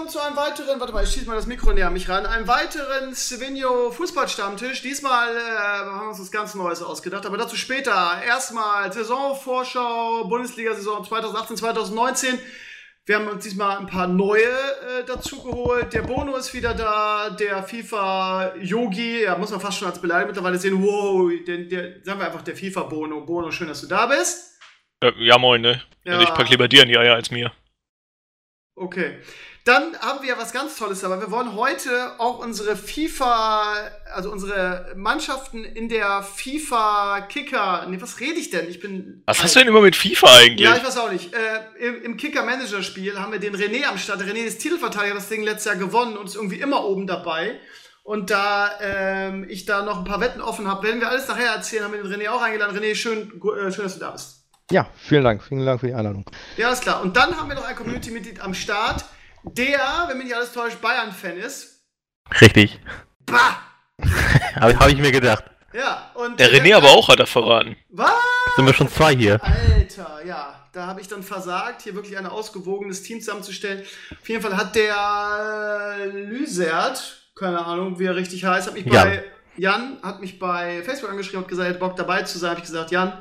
willkommen zu einem weiteren, warte mal, ich schieße mal das Mikro näher an mich ran, einem weiteren Svenio Fußballstammtisch. Diesmal äh, haben wir uns was ganz Neues ausgedacht, aber dazu später. Erstmal Saisonvorschau, Bundesliga-Saison 2018, 2019. Wir haben uns diesmal ein paar neue äh, dazu geholt. Der Bono ist wieder da, der FIFA Yogi, ja, muss man fast schon als Beleidigung mittlerweile sehen. Wow, der, der, sagen wir einfach der FIFA Bono. Bono, schön, dass du da bist. Äh, ja, moin, ne? Ja. Ich pack lieber dir in die Eier als mir. Okay. Dann haben wir was ganz Tolles dabei. Wir wollen heute auch unsere FIFA, also unsere Mannschaften in der FIFA Kicker. Nee, was rede ich denn? Ich bin. Was hast du denn immer mit FIFA eigentlich? Ja, ich weiß auch nicht. Äh, Im, im Kicker Manager Spiel haben wir den René am Start. René ist Titelverteidiger, das Ding letztes Jahr gewonnen und ist irgendwie immer oben dabei. Und da ähm, ich da noch ein paar Wetten offen habe, werden wir alles nachher erzählen, haben wir den René auch eingeladen. René, schön, äh, schön, dass du da bist. Ja, vielen Dank. Vielen Dank für die Einladung. Ja, ist klar. Und dann haben wir noch ein Community-Mitglied am Start, der, wenn mich nicht alles täuscht, Bayern-Fan ist. Richtig. Bah! Habe hab ich mir gedacht. Ja, und. Der René aber auch hat er verraten. Was? Sind wir schon zwei hier? Alter, ja. Da habe ich dann versagt, hier wirklich ein ausgewogenes Team zusammenzustellen. Auf jeden Fall hat der äh, Lüsert, keine Ahnung, wie er richtig heißt, hat mich Jan. bei. Jan hat mich bei Facebook angeschrieben und gesagt, er hat Bock dabei zu sein. Habe ich gesagt, Jan,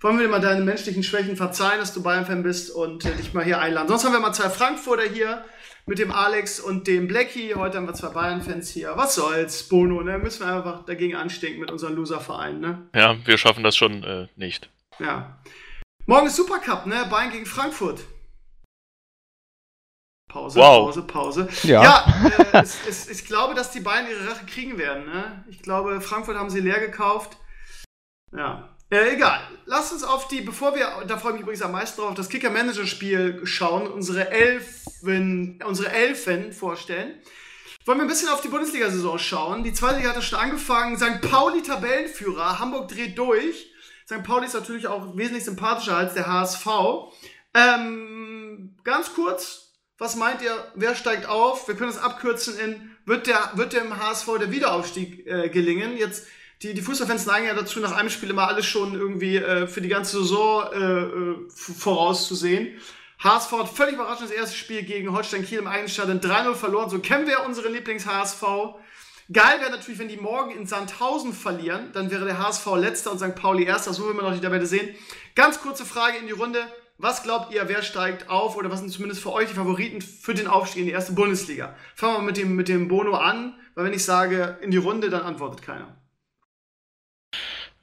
wollen wir dir mal deine menschlichen Schwächen verzeihen, dass du Bayern-Fan bist und äh, dich mal hier einladen. Sonst haben wir mal zwei Frankfurter hier mit dem Alex und dem Blackie. Heute haben wir zwei Bayern-Fans hier. Was soll's, Bono, ne? Müssen wir einfach dagegen anstinken mit unserem Loser-Verein, ne? Ja, wir schaffen das schon äh, nicht. Ja. Morgen ist Supercup, ne? Bayern gegen Frankfurt. Pause, Wow. Pause, Pause. Ja. Ja, äh, es, es, ich glaube, dass die Bayern ihre Rache kriegen werden, ne? Ich glaube, Frankfurt haben sie leer gekauft. Ja. Äh, egal. Lasst uns auf die, bevor wir, da freue ich mich übrigens am meisten drauf, das Kicker-Manager-Spiel schauen, unsere Elfen, unsere Elfen vorstellen. Wollen wir ein bisschen auf die Bundesliga-Saison schauen. Die zweite Liga hat ja schon angefangen. St. Pauli Tabellenführer. Hamburg dreht durch. St. Pauli ist natürlich auch wesentlich sympathischer als der HSV. Ähm, ganz kurz, was meint ihr, wer steigt auf? Wir können es abkürzen in, wird, der, wird dem HSV der Wiederaufstieg äh, gelingen? Jetzt, die, die Fußballfans neigen ja dazu, nach einem Spiel immer alles schon irgendwie äh, für die ganze Saison äh, äh, vorauszusehen. HSV hat völlig überraschend das erste Spiel gegen Holstein Kiel im eigenen Stadion 3-0 verloren. So kennen wir unsere Lieblings-HSV. Geil wäre natürlich, wenn die morgen in Sandhausen verlieren. Dann wäre der HSV letzter und St. Pauli erster. So will man noch die Tabelle sehen. Ganz kurze Frage in die Runde. Was glaubt ihr, wer steigt auf oder was sind zumindest für euch die Favoriten für den Aufstieg in die erste Bundesliga? Fangen wir mit dem, mit dem Bono an, weil wenn ich sage in die Runde, dann antwortet keiner.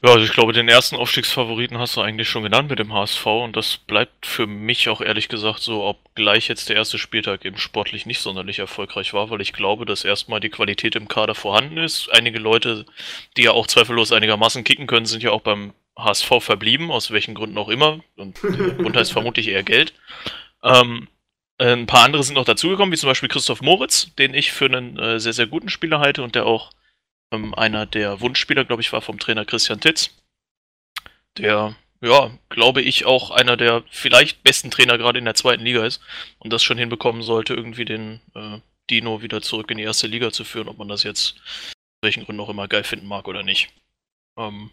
Ja, also ich glaube, den ersten Aufstiegsfavoriten hast du eigentlich schon genannt mit dem HSV und das bleibt für mich auch ehrlich gesagt so, obgleich jetzt der erste Spieltag eben sportlich nicht sonderlich erfolgreich war, weil ich glaube, dass erstmal die Qualität im Kader vorhanden ist. Einige Leute, die ja auch zweifellos einigermaßen kicken können, sind ja auch beim HSV verblieben, aus welchen Gründen auch immer. Und der Grund heißt vermutlich eher Geld. Ähm, ein paar andere sind noch dazugekommen, wie zum Beispiel Christoph Moritz, den ich für einen äh, sehr, sehr guten Spieler halte und der auch ähm, einer der Wunschspieler, glaube ich, war vom Trainer Christian Titz. Der, ja, glaube ich, auch einer der vielleicht besten Trainer gerade in der zweiten Liga ist und das schon hinbekommen sollte, irgendwie den äh, Dino wieder zurück in die erste Liga zu führen, ob man das jetzt aus welchen Gründen auch immer geil finden mag oder nicht. Ähm,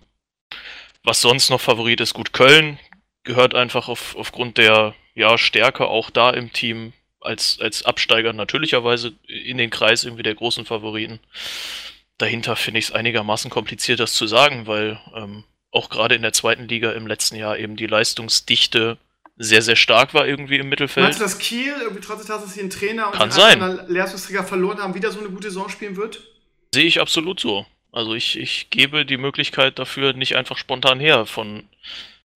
was sonst noch Favorit ist, gut, Köln gehört einfach auf, aufgrund der ja, Stärke auch da im Team als, als Absteiger natürlicherweise in den Kreis irgendwie der großen Favoriten. Dahinter finde ich es einigermaßen kompliziert, das zu sagen, weil ähm, auch gerade in der zweiten Liga im letzten Jahr eben die Leistungsdichte sehr, sehr stark war irgendwie im Mittelfeld. Meinst du, dass Kiel, irgendwie trotz des Tatsache, dass sie einen Trainer und Kann anderen Leistungsträger verloren haben, wieder so eine gute Saison spielen wird? Sehe ich absolut so. Also ich, ich gebe die Möglichkeit dafür nicht einfach spontan her von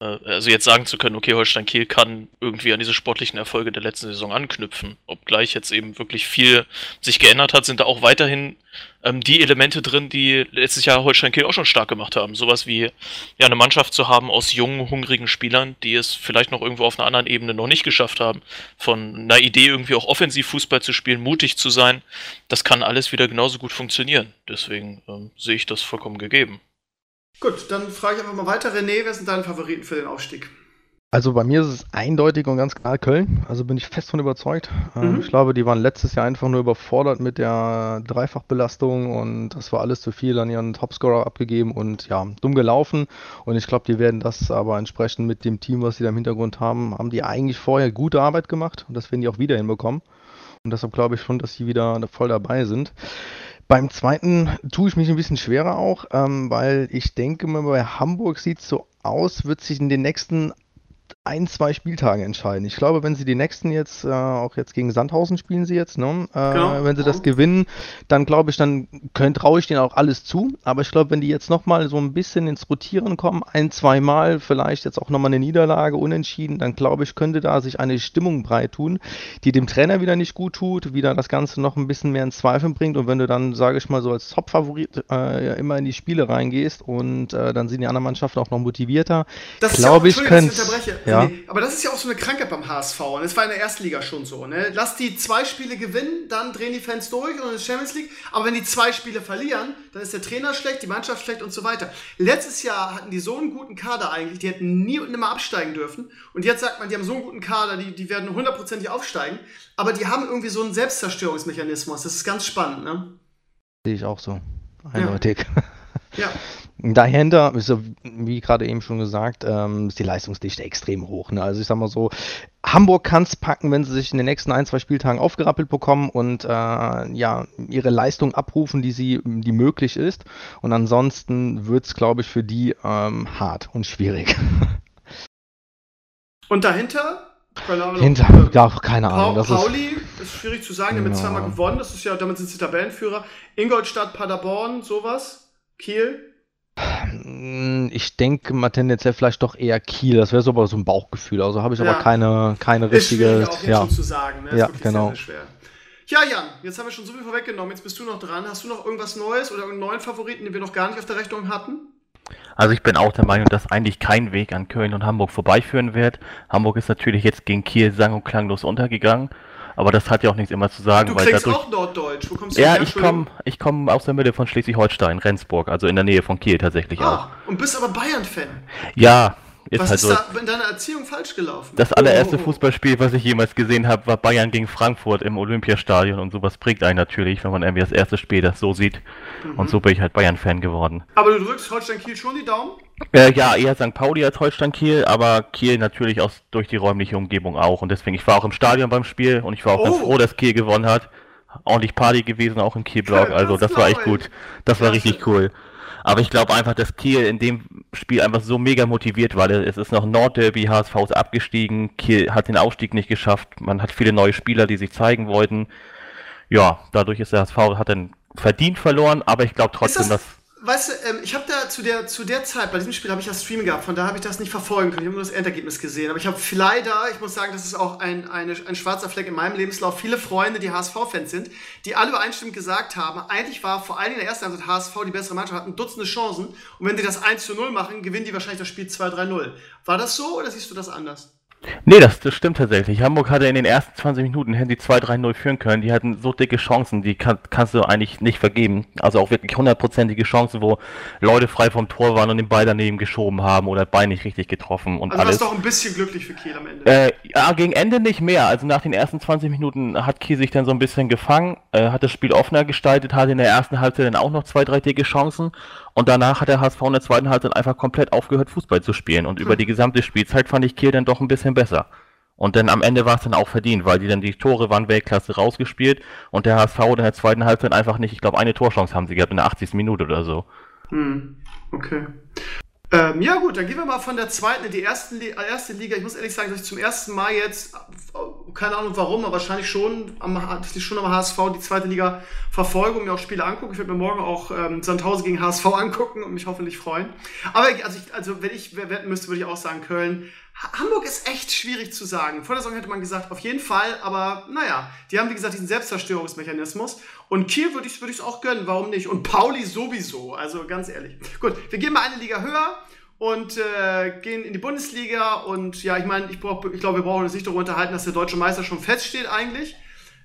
also jetzt sagen zu können, okay, Holstein Kiel kann irgendwie an diese sportlichen Erfolge der letzten Saison anknüpfen. Obgleich jetzt eben wirklich viel sich geändert hat, sind da auch weiterhin ähm, die Elemente drin, die letztes Jahr Holstein Kiel auch schon stark gemacht haben. Sowas wie ja eine Mannschaft zu haben aus jungen, hungrigen Spielern, die es vielleicht noch irgendwo auf einer anderen Ebene noch nicht geschafft haben, von einer Idee irgendwie auch offensiv Fußball zu spielen, mutig zu sein, das kann alles wieder genauso gut funktionieren. Deswegen ähm, sehe ich das vollkommen gegeben. Gut, dann frage ich einfach mal weiter. René, wer sind deine Favoriten für den Aufstieg? Also bei mir ist es eindeutig und ganz klar Köln. Also bin ich fest von überzeugt. Ähm, Mhm. Ich glaube, die waren letztes Jahr einfach nur überfordert mit der Dreifachbelastung und das war alles zu viel an ihren Topscorer abgegeben und ja, dumm gelaufen. Und ich glaube, die werden das aber entsprechend mit dem Team, was sie da im Hintergrund haben, haben die eigentlich vorher gute Arbeit gemacht und das werden die auch wieder hinbekommen. Und deshalb glaube ich schon, dass sie wieder voll dabei sind. Beim zweiten tue ich mich ein bisschen schwerer auch, ähm, weil ich denke mal, bei Hamburg sieht es so aus, wird sich in den nächsten ein, zwei Spieltage entscheiden. Ich glaube, wenn sie die nächsten jetzt, äh, auch jetzt gegen Sandhausen spielen sie jetzt, ne? Äh, Genau. wenn sie das gewinnen, dann glaube ich, dann traue ich denen auch alles zu. Aber ich glaube, wenn die jetzt nochmal so ein bisschen ins Rotieren kommen, ein, zwei Mal, vielleicht jetzt auch nochmal eine Niederlage, unentschieden, dann glaube ich, könnte da sich eine Stimmung breit tun, die dem Trainer wieder nicht gut tut, wieder das Ganze noch ein bisschen mehr in Zweifel bringt. Und wenn du dann, sage ich mal, so als Top-Favorit äh, ja, immer in die Spiele reingehst und äh, dann sind die anderen Mannschaften auch noch motivierter, Das glaube ich, ja könnte ich ja. Nee, aber das ist ja auch so eine Krankheit beim HSV. Und es war in der ersten Liga schon so. Ne? Lass die zwei Spiele gewinnen, dann drehen die Fans durch und in der Champions League. Aber wenn die zwei Spiele verlieren, dann ist der Trainer schlecht, die Mannschaft schlecht und so weiter. Letztes Jahr hatten die so einen guten Kader eigentlich, die hätten nie und nimmer absteigen dürfen. Und jetzt sagt man, die haben so einen guten Kader, die, die werden hundertprozentig aufsteigen. Aber die haben irgendwie so einen Selbstzerstörungsmechanismus. Das ist ganz spannend. Ne? Sehe ich auch so. Eindeutig. Ja. Dahinter, ist wie gerade eben schon gesagt, ähm, ist die Leistungsdichte extrem hoch. Ne? Also ich sag mal so, Hamburg kann es packen, wenn sie sich in den nächsten ein, zwei Spieltagen aufgerappelt bekommen und äh, ja, ihre Leistung abrufen, die sie, die möglich ist. Und ansonsten wird es, glaube ich, für die ähm, hart und schwierig. Und dahinter? Keine Ahnung. Hinter, Äh, ja, keine Pa Ahnung. Das ist, Pauli ist, schwierig zu sagen, hat Ja. zweimal gewonnen, das ist ja, damit sind sie Tabellenführer. Ingolstadt, Paderborn, sowas. Kiel. Mm, Ich denke mal tendenziell vielleicht doch eher Kiel. Das wäre so aber so ein Bauchgefühl. Also habe ich Ja. aber keine, keine Ist schwierig richtige. auch jetzt Ja. schon zu sagen, ne? Ist Ja, genau. Ja, Jan, jetzt haben wir schon so viel vorweggenommen. Jetzt bist du noch dran. Hast du noch irgendwas Neues oder irgendeinen neuen Favoriten, den wir noch gar nicht auf der Rechnung hatten? Also ich bin auch der Meinung, dass eigentlich kein Weg an Köln und Hamburg vorbeiführen wird. Hamburg ist natürlich jetzt gegen Kiel sang- und klanglos untergegangen, aber das hat ja auch nichts immer zu sagen, Du weil klingst dadurch... auch Norddeutsch. Wo kommst du Ja, her? ich komme ich komm aus der Mitte von Schleswig-Holstein, Rendsburg, also in der Nähe von Kiel tatsächlich auch. Ah, und bist aber Bayern-Fan. Ja, ist Was halt ist so. da in deiner Erziehung falsch gelaufen? Das allererste oh. Fußballspiel, was ich jemals gesehen habe, war Bayern gegen Frankfurt im Olympiastadion und sowas prägt einen natürlich, wenn man irgendwie das erste Spiel das so sieht. Mhm. Und so bin ich halt Bayern-Fan geworden. Aber du drückst Holstein Kiel schon die Daumen? Äh, ja, eher St. Pauli als Holstein Kiel, aber Kiel natürlich aus, durch die räumliche Umgebung auch. Und deswegen, ich war auch im Stadion beim Spiel und ich war auch ganz Oh. froh, dass Kiel gewonnen hat. Ordentlich Party gewesen, auch im Kiel-Blog. Also das war echt ich. gut. Das war richtig cool. Aber ich glaube einfach, dass Kiel in dem Spiel einfach so mega motiviert war. Es ist noch Nordderby, HSV ist abgestiegen, Kiel hat den Aufstieg nicht geschafft. Man hat viele neue Spieler, die sich zeigen wollten. Ja, dadurch ist der HSV, hat dann verdient verloren, aber ich glaube trotzdem, das, dass weißt du, ähm, ich habe da zu der, zu der Zeit, bei diesem Spiel habe ich ja Streaming gehabt, von da habe ich das nicht verfolgen können. Ich habe nur das Endergebnis gesehen. Aber ich habe leider, ich muss sagen, das ist auch ein, eine, ein schwarzer Fleck in meinem Lebenslauf, viele Freunde, die HSV-Fans sind, die alle übereinstimmend gesagt haben, eigentlich war vor allen Dingen in der ersten Halbzeit HSV die bessere Mannschaft, hatten Dutzende Chancen. Und wenn die das 1 zu 0 machen, gewinnen die wahrscheinlich das Spiel 2-3-0. War das so oder siehst du das anders? Nee, das, das stimmt tatsächlich. Hamburg hatte in den ersten 20 Minuten hätten die 2-3-0 führen können. Die hatten so dicke Chancen, die kann, kannst du eigentlich nicht vergeben. Also auch wirklich hundertprozentige Chancen, wo Leute frei vom Tor waren und den Ball daneben geschoben haben oder Bein nicht richtig getroffen und Also alles. doch ein bisschen glücklich für Kiel am Ende. Äh, ja, gegen Ende nicht mehr. Also nach den ersten 20 Minuten hat Kiel sich dann so ein bisschen gefangen, äh, hat das Spiel offener gestaltet, hatte in der ersten Halbzeit dann auch noch zwei, drei dicke Chancen. Und danach hat der HSV in der zweiten Halbzeit einfach komplett aufgehört, Fußball zu spielen. Und über die gesamte Spielzeit fand ich Kiel dann doch ein bisschen besser. Und dann am Ende war es dann auch verdient, weil die dann die Tore waren Weltklasse rausgespielt und der HSV in der zweiten Halbzeit einfach nicht, ich glaube, eine Torchance haben sie gehabt in der 80. Minute oder so. Hm, okay. Ähm, ja gut, dann gehen wir mal von der zweiten in die ersten äh, erste Liga. Ich muss ehrlich sagen, dass ich zum ersten Mal jetzt, äh, keine Ahnung warum, aber wahrscheinlich schon am, schon am HSV die zweite Liga verfolge und mir auch Spiele angucke. Ich werde mir morgen auch ähm, Sandhausen gegen HSV angucken und mich hoffentlich freuen. Aber also, ich, also wenn ich wetten müsste, würde ich auch sagen Köln. Ha- Hamburg ist echt schwierig zu sagen. Vor der Saison hätte man gesagt, auf jeden Fall, aber naja, die haben wie gesagt diesen Selbstzerstörungsmechanismus. Und Kiel würde ich es würd auch gönnen, warum nicht? Und Pauli sowieso, also ganz ehrlich. Gut, wir gehen mal eine Liga höher und äh, gehen in die Bundesliga. Und ja, ich meine, ich, brauch- ich glaube, wir brauchen uns nicht darüber unterhalten, dass der deutsche Meister schon feststeht eigentlich.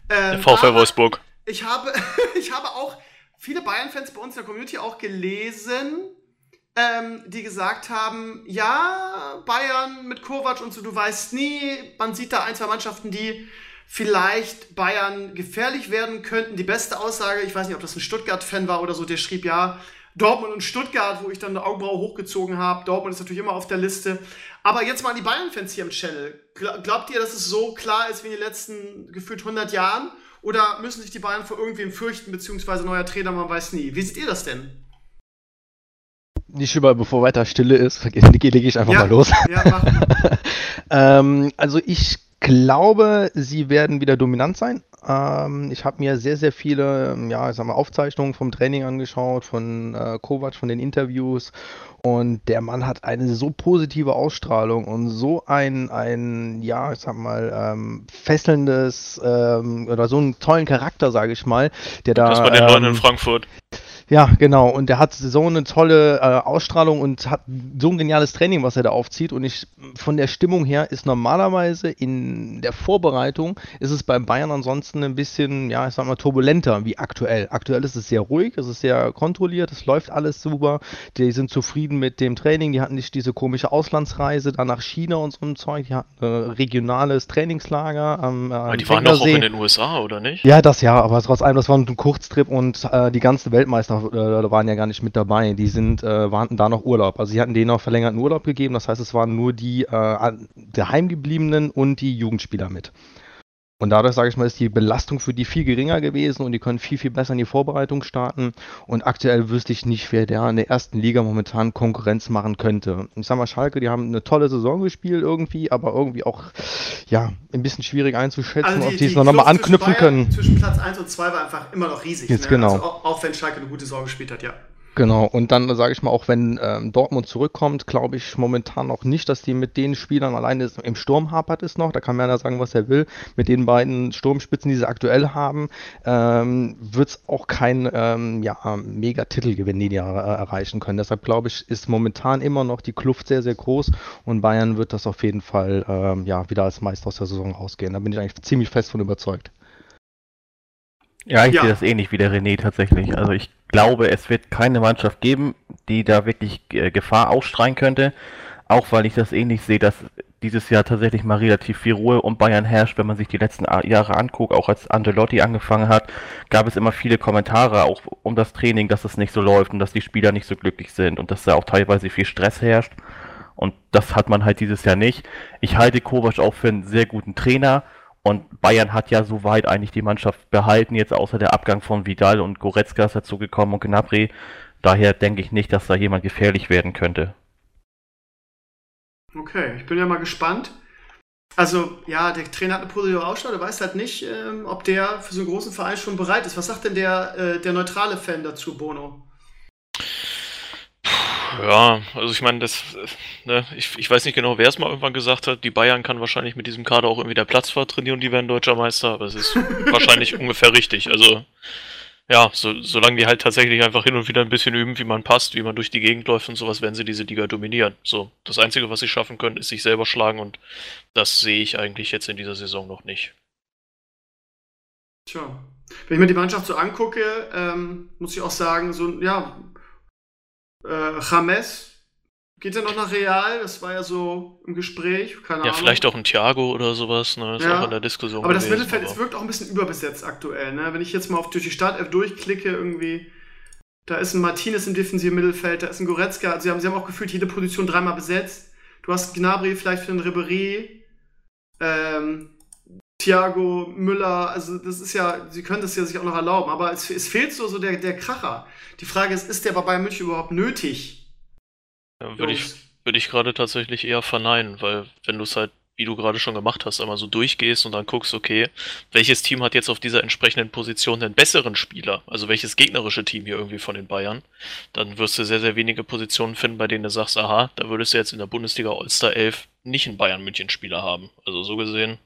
Ähm, VfL Wolfsburg. Ich habe, ich habe auch viele Bayern-Fans bei uns in der Community auch gelesen, ähm, die gesagt haben, ja, Bayern mit Kovac und so, du weißt nie, man sieht da ein, zwei Mannschaften, die vielleicht Bayern gefährlich werden könnten. Die beste Aussage, ich weiß nicht, ob das ein Stuttgart-Fan war oder so, der schrieb, ja, Dortmund und Stuttgart, wo ich dann eine Augenbraue hochgezogen habe. Dortmund ist natürlich immer auf der Liste. Aber jetzt mal die Bayern-Fans hier im Channel. Glaubt ihr, dass es so klar ist wie in den letzten gefühlt 100 Jahren? Oder müssen sich die Bayern vor irgendwem fürchten, beziehungsweise neuer Trainer, man weiß nie. Wie seht ihr das denn? Nicht über, bevor weiter Stille ist, lege ich einfach ja, mal los. Ja, mach. ähm, also ich glaube, sie werden wieder dominant sein. Ähm, ich habe mir sehr, sehr viele ja, ich sag mal, Aufzeichnungen vom Training angeschaut, von äh, Kovac, von den Interviews. Und der Mann hat eine so positive Ausstrahlung und so ein, ein ja, ich sag mal, ähm, fesselndes ähm, oder so einen tollen Charakter, sage ich mal, der da. Das bei den Leuten in ähm, Frankfurt. Ja, genau. Und der hat so eine tolle äh, Ausstrahlung und hat so ein geniales Training, was er da aufzieht. Und ich, von der Stimmung her ist normalerweise in der Vorbereitung ist es bei Bayern ansonsten ein bisschen, ja, ich sag mal, turbulenter wie aktuell. Aktuell ist es sehr ruhig, es ist sehr kontrolliert, es läuft alles super. Die sind zufrieden mit dem Training. Die hatten nicht diese komische Auslandsreise da nach China und so ein Zeug. Die hatten ein regionales Trainingslager am. Äh, die waren doch auch in den USA, oder nicht? Ja, das ja, aber trotz allem, das war ein Kurztrip und äh, die ganze Weltmeister äh, waren ja gar nicht mit dabei. Die sind, äh, waren da noch Urlaub. Also sie hatten denen noch verlängerten Urlaub gegeben. Das heißt, es waren nur die äh, Geheimgebliebenen und die Jugendspieler mit. Und dadurch, sage ich mal, ist die Belastung für die viel geringer gewesen und die können viel, viel besser in die Vorbereitung starten. Und aktuell wüsste ich nicht, wer der in der ersten Liga momentan Konkurrenz machen könnte. Ich sag mal, Schalke, die haben eine tolle Saison gespielt irgendwie, aber irgendwie auch, ja, ein bisschen schwierig einzuschätzen, also die, ob die, es noch mal anknüpfen Bayern können. Zwischen Platz 1 und 2 war einfach immer noch riesig. Jetzt ne? genau. Also auch, auch wenn Schalke eine gute Saison gespielt hat, ja. Genau, und dann sage ich mal, auch wenn ähm, Dortmund zurückkommt, glaube ich momentan noch nicht, dass die mit den Spielern alleine im Sturm hapert es noch. Da kann man ja sagen, was er will. Mit den beiden Sturmspitzen, die sie aktuell haben, ähm, wird es auch kein ähm, ja, Mega-Titelgewinn die die äh, erreichen können. Deshalb glaube ich, ist momentan immer noch die Kluft sehr, sehr groß und Bayern wird das auf jeden Fall ähm, ja, wieder als Meister aus der Saison rausgehen. Da bin ich eigentlich ziemlich fest von überzeugt. Ja, ich ja. sehe das ähnlich wie der René tatsächlich. Also ich glaube, es wird keine Mannschaft geben, die da wirklich äh, Gefahr ausstrahlen könnte. Auch weil ich das ähnlich sehe, dass dieses Jahr tatsächlich mal relativ viel Ruhe um Bayern herrscht. Wenn man sich die letzten Jahre anguckt, auch als Angelotti angefangen hat, gab es immer viele Kommentare auch um das Training, dass es nicht so läuft und dass die Spieler nicht so glücklich sind und dass da auch teilweise viel Stress herrscht. Und das hat man halt dieses Jahr nicht. Ich halte Kovac auch für einen sehr guten Trainer und Bayern hat ja soweit eigentlich die Mannschaft behalten, jetzt außer der Abgang von Vidal und Goretzka ist dazu gekommen und Gnabry. Daher denke ich nicht, dass da jemand gefährlich werden könnte. Okay, ich bin ja mal gespannt. Also, ja, der Trainer hat eine positive Ausstrahlung, der weiß halt nicht, ähm, ob der für so einen großen Verein schon bereit ist. Was sagt denn der, äh, der neutrale Fan dazu, Bono? Ja, also ich meine, das, ne, ich, ich weiß nicht genau, wer es mal irgendwann gesagt hat. Die Bayern kann wahrscheinlich mit diesem Kader auch irgendwie der Platzfahrt trainieren die werden deutscher Meister, aber es ist wahrscheinlich ungefähr richtig. Also, ja, so, solange die halt tatsächlich einfach hin und wieder ein bisschen üben, wie man passt, wie man durch die Gegend läuft und sowas, werden sie diese Liga dominieren. So, das Einzige, was sie schaffen können, ist sich selber schlagen und das sehe ich eigentlich jetzt in dieser Saison noch nicht. Tja. Wenn ich mir die Mannschaft so angucke, ähm, muss ich auch sagen, so, ja, äh, James geht ja noch nach Real, das war ja so im Gespräch, keine ja, Ahnung. Ja, vielleicht auch ein Thiago oder sowas, ne? Ist ja. auch in der Diskussion. Aber gewesen, das Mittelfeld aber. wirkt auch ein bisschen überbesetzt aktuell, ne? Wenn ich jetzt mal auf durch die Startelf durchklicke, irgendwie, da ist ein Martinez im defensiven Mittelfeld, da ist ein Goretzka, also sie haben, sie haben auch gefühlt jede Position dreimal besetzt. Du hast Gnabry vielleicht für den Ribery, ähm, Thiago, Müller, also das ist ja, sie können das ja sich auch noch erlauben, aber es, es fehlt so, so der, der Kracher. Die Frage ist, ist der bei Bayern München überhaupt nötig? Ja, würde ich, würd ich gerade tatsächlich eher verneinen, weil wenn du es halt, wie du gerade schon gemacht hast, einmal so durchgehst und dann guckst, okay, welches Team hat jetzt auf dieser entsprechenden Position den besseren Spieler, also welches gegnerische Team hier irgendwie von den Bayern, dann wirst du sehr, sehr wenige Positionen finden, bei denen du sagst, aha, da würdest du jetzt in der Bundesliga All-Star 11 nicht einen Bayern München Spieler haben. Also so gesehen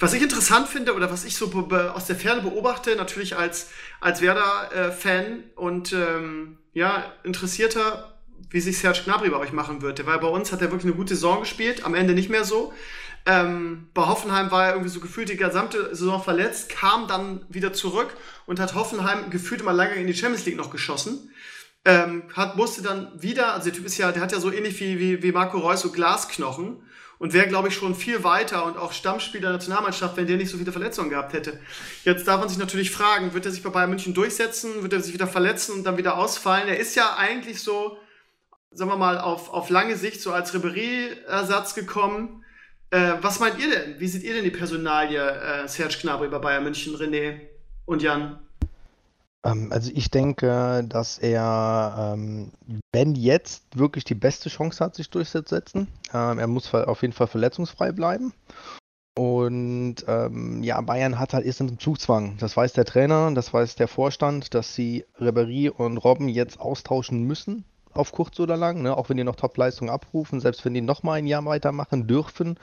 was ich interessant finde oder was ich so aus der Ferne beobachte, natürlich als, als Werder-Fan und ähm, ja, Interessierter, wie sich Serge Gnabry bei euch machen würde. Weil bei uns hat er wirklich eine gute Saison gespielt, am Ende nicht mehr so. Ähm, bei Hoffenheim war er irgendwie so gefühlt die gesamte Saison verletzt, kam dann wieder zurück und hat Hoffenheim gefühlt immer lange in die Champions League noch geschossen. ähm, hat, musste dann wieder, also der Typ ist ja, der hat ja so ähnlich wie, wie, wie Marco Reus so Glasknochen und wäre, glaube ich, schon viel weiter und auch Stammspieler der Nationalmannschaft, wenn der nicht so viele Verletzungen gehabt hätte. Jetzt darf man sich natürlich fragen, wird er sich bei Bayern München durchsetzen, wird er sich wieder verletzen und dann wieder ausfallen? Er ist ja eigentlich so, sagen wir mal, auf, auf lange Sicht so als Ribéry-Ersatz gekommen. Äh, was meint ihr denn? Wie seht ihr denn die Personalie äh, Serge Gnabry bei Bayern München, René und Jan? Ähm, also ich denke, dass er, ähm, wenn jetzt wirklich die beste Chance hat, sich durchzusetzen, ähm, er muss auf jeden Fall verletzungsfrei bleiben. Und ähm, ja, Bayern hat halt ist im Zugzwang. Das weiß der Trainer, das weiß der Vorstand, dass sie Ribéry und Robben jetzt austauschen müssen auf kurz oder lang, ne? auch wenn die noch Top-Leistung abrufen, selbst wenn die nochmal ein Jahr weitermachen dürfen,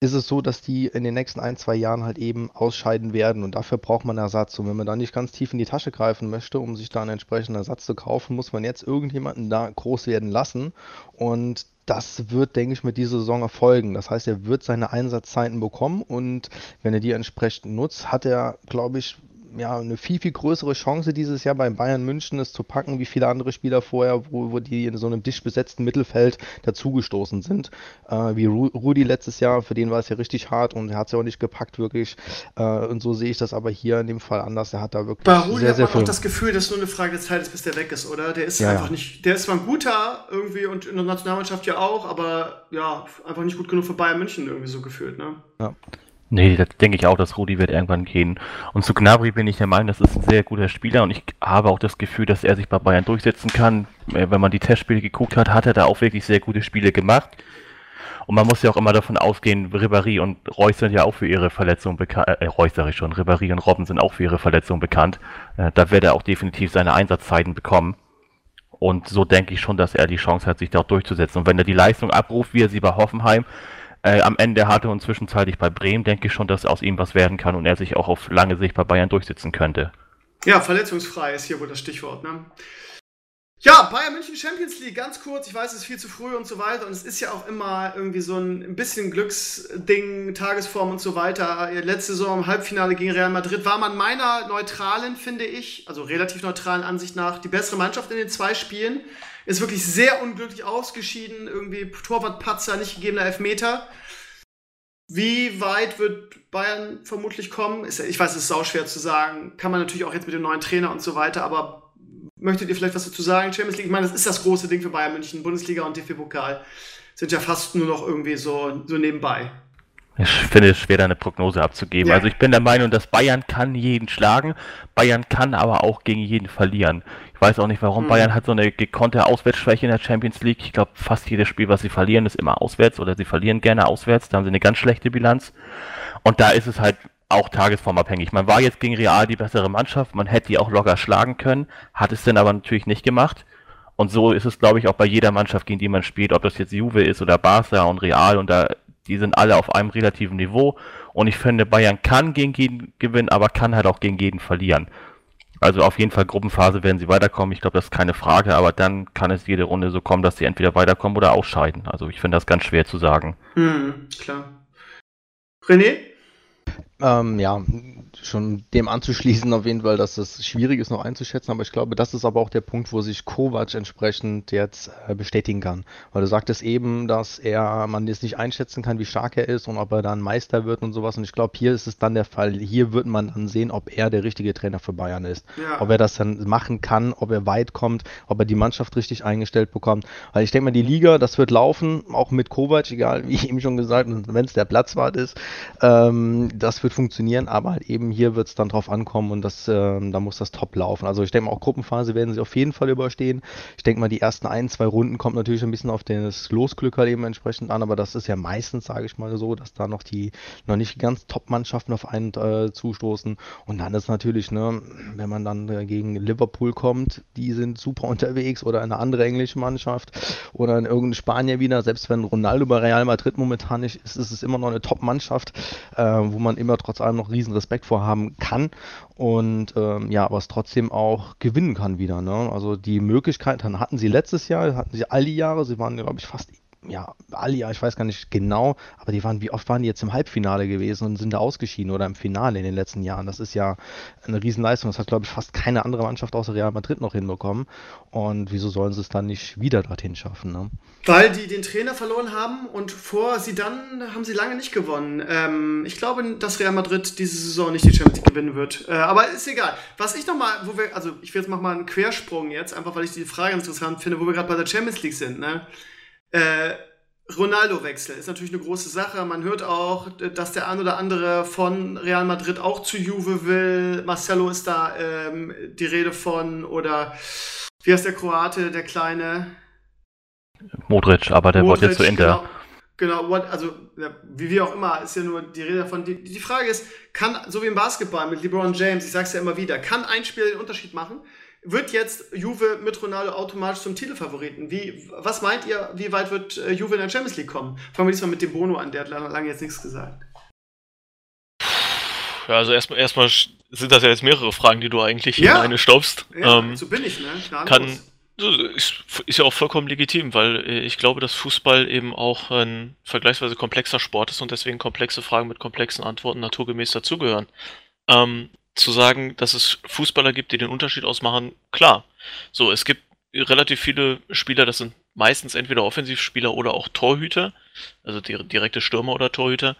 ist es so, dass die in den nächsten ein, zwei Jahren halt eben ausscheiden werden und dafür braucht man Ersatz. Und wenn man da nicht ganz tief in die Tasche greifen möchte, um sich da einen entsprechenden Ersatz zu kaufen, muss man jetzt irgendjemanden da groß werden lassen und das wird, denke ich, mit dieser Saison erfolgen. Das heißt, er wird seine Einsatzzeiten bekommen und wenn er die entsprechend nutzt, hat er, glaube ich, ja, eine viel, viel größere Chance dieses Jahr beim Bayern München es zu packen, wie viele andere Spieler vorher, wo, wo die in so einem dicht besetzten Mittelfeld dazugestoßen sind. Äh, wie Ru Rudi letztes Jahr, für den war es ja richtig hart und er hat es ja auch nicht gepackt, wirklich. Äh, und so sehe ich das aber hier in dem Fall anders. Er hat da wirklich Bei Rudi sehr, hat man sehr auch das Gefühl, dass nur eine Frage der Zeit ist, bis der weg ist, oder? Der ist ja, einfach ja. nicht, der ist zwar ein guter irgendwie und in der Nationalmannschaft ja auch, aber ja, einfach nicht gut genug für Bayern München irgendwie so gefühlt, ne? Ja. Nee, das denke ich auch, dass Rudi wird irgendwann gehen. Und zu Gnabry bin ich der Meinung, das ist ein sehr guter Spieler und ich habe auch das Gefühl, dass er sich bei Bayern durchsetzen kann. Äh, wenn man die Testspiele geguckt hat, hat er da auch wirklich sehr gute Spiele gemacht. Und man muss ja auch immer davon ausgehen, Ribéry und Reus sind ja auch für ihre Verletzung bekannt, äh, Reus sage ich schon, Ribéry und Robben sind auch für ihre Verletzung bekannt. Äh, da wird er auch definitiv seine Einsatzzeiten bekommen. Und so denke ich schon, dass er die Chance hat, sich auch durchzusetzen. Und wenn er die Leistung abruft, wie er sie bei Hoffenheim, äh, am Ende hatte und zwischenzeitlich bei Bremen, denke ich schon, dass aus ihm was werden kann und er sich auch auf lange Sicht bei Bayern durchsetzen könnte. Ja, verletzungsfrei ist hier wohl das Stichwort, ne? Ja, Bayern München Champions League, ganz kurz, ich weiß, es ist viel zu früh und so weiter und es ist ja auch immer irgendwie so ein, bisschen Glücksding, Tagesform und so weiter. Letzte Saison im Halbfinale gegen Real Madrid war man meiner neutralen, finde ich, also relativ neutralen Ansicht nach, die bessere Mannschaft in den zwei Spielen. Ist wirklich sehr unglücklich ausgeschieden, irgendwie Torwartpatzer, nicht gegebener Elfmeter. Wie weit wird Bayern vermutlich kommen? Ich weiß, es ist sau schwer zu sagen. Kann man natürlich auch jetzt mit dem neuen Trainer und so weiter, aber Möchtet ihr vielleicht was dazu sagen? Champions League, ich meine, das ist das große Ding für Bayern München. Bundesliga und DFB-Pokal sind ja fast nur noch irgendwie so, so nebenbei. Ich finde es schwer, da eine Prognose abzugeben. Ja. Also ich bin der Meinung, dass Bayern kann jeden schlagen, Bayern kann aber auch gegen jeden verlieren. Ich weiß auch nicht, warum. Mhm. Bayern hat so eine gekonnte Auswärtsschwäche in der Champions League. Ich glaube, fast jedes Spiel, was sie verlieren, ist immer auswärts oder sie verlieren gerne auswärts. Da haben sie eine ganz schlechte Bilanz. Und da ist es halt auch tagesformabhängig. Man war jetzt gegen Real die bessere Mannschaft, man hätte die auch locker schlagen können, hat es dann aber natürlich nicht gemacht. Und so ist es, glaube ich, auch bei jeder Mannschaft, gegen die man spielt, ob das jetzt Juve ist oder Barca und Real und da, die sind alle auf einem relativen Niveau. Und ich finde, Bayern kann gegen jeden gewinnen, aber kann halt auch gegen jeden verlieren. Also auf jeden Fall Gruppenphase werden sie weiterkommen, ich glaube, das ist keine Frage, aber dann kann es jede Runde so kommen, dass sie entweder weiterkommen oder ausscheiden. Also ich finde das ganz schwer zu sagen. Mhm, klar. René? Ähm, ja, schon dem anzuschließen auf jeden Fall, dass es schwierig ist noch einzuschätzen, aber ich glaube, das ist aber auch der Punkt, wo sich Kovac entsprechend jetzt äh, bestätigen kann. Weil du sagtest eben, dass er, man jetzt nicht einschätzen kann, wie stark er ist und ob er dann Meister wird und sowas. Und ich glaube, hier ist es dann der Fall. Hier wird man dann sehen, ob er der richtige Trainer für Bayern ist. Ja. Ob er das dann machen kann, ob er weit kommt, ob er die Mannschaft richtig eingestellt bekommt. Weil ich denke mal, die Liga, das wird laufen, auch mit Kovac, egal wie ich eben schon gesagt, wenn es der Platzwart ist, ähm, das wird funktionieren, aber halt eben hier wird es dann drauf ankommen und das, äh, da muss das top laufen. Also ich denke mal, auch Gruppenphase werden sie auf jeden Fall überstehen. Ich denke mal, die ersten ein, zwei Runden kommt natürlich ein bisschen auf das Losglück halt eben entsprechend an, aber das ist ja meistens, sage ich mal so, dass da noch die noch nicht ganz Top-Mannschaften auf einen äh, zustoßen. Und dann ist natürlich, ne, wenn man dann äh, gegen Liverpool kommt, die sind super unterwegs oder eine andere englische Mannschaft oder in irgendeine Spanier wieder, selbst wenn Ronaldo bei Real Madrid momentan nicht ist, ist es immer noch eine Top-Mannschaft, äh, wo man immer trotz allem noch riesen Respekt vorhaben kann und ähm, ja, aber es trotzdem auch gewinnen kann wieder. Ne? Also die Möglichkeit hatten sie letztes Jahr, hatten sie all die Jahre, sie waren glaube ich fast ja, Alia, ich weiß gar nicht genau, aber die waren, wie oft waren die jetzt im Halbfinale gewesen und sind da ausgeschieden oder im Finale in den letzten Jahren? Das ist ja eine Riesenleistung. Das hat, glaube ich, fast keine andere Mannschaft außer Real Madrid noch hinbekommen. Und wieso sollen sie es dann nicht wieder dorthin schaffen? Ne? Weil die den Trainer verloren haben und vor sie dann haben sie lange nicht gewonnen. Ähm, ich glaube, dass Real Madrid diese Saison nicht die Champions League gewinnen wird. Äh, aber ist egal. Was ich nochmal, wo wir, also ich will jetzt mal einen Quersprung jetzt, einfach weil ich die Frage interessant finde, wo wir gerade bei der Champions League sind, ne? Äh, Ronaldo-Wechsel ist natürlich eine große Sache. Man hört auch, dass der ein oder andere von Real Madrid auch zu Juve will. Marcelo ist da ähm, die Rede von. Oder wie heißt der Kroate, der kleine? Modric, aber der Modric, wollte jetzt zu Inter. Genau, genau what, also wie, wie auch immer, ist ja nur die Rede davon. Die, die Frage ist, kann, so wie im Basketball mit LeBron James, ich sag's ja immer wieder, kann ein Spiel den Unterschied machen? Wird jetzt Juve mit Ronaldo automatisch zum Titelfavoriten. Wie, was meint ihr, wie weit wird äh, Juve in der Champions League kommen? Fangen wir diesmal mit dem Bono an, der hat lange jetzt nichts gesagt. Ja, also erstmal erstmal sind das ja jetzt mehrere Fragen, die du eigentlich ja. in eine stopfst. Ja, ähm, so bin ich, ne? kann, ist, ist, ja auch vollkommen legitim, weil äh, ich glaube, dass Fußball eben auch ein vergleichsweise komplexer Sport ist und deswegen komplexe Fragen mit komplexen Antworten naturgemäß dazugehören. Ähm, zu sagen, dass es Fußballer gibt, die den Unterschied ausmachen, klar. So, es gibt relativ viele Spieler, das sind meistens entweder Offensivspieler oder auch Torhüter, also direkte Stürmer oder Torhüter,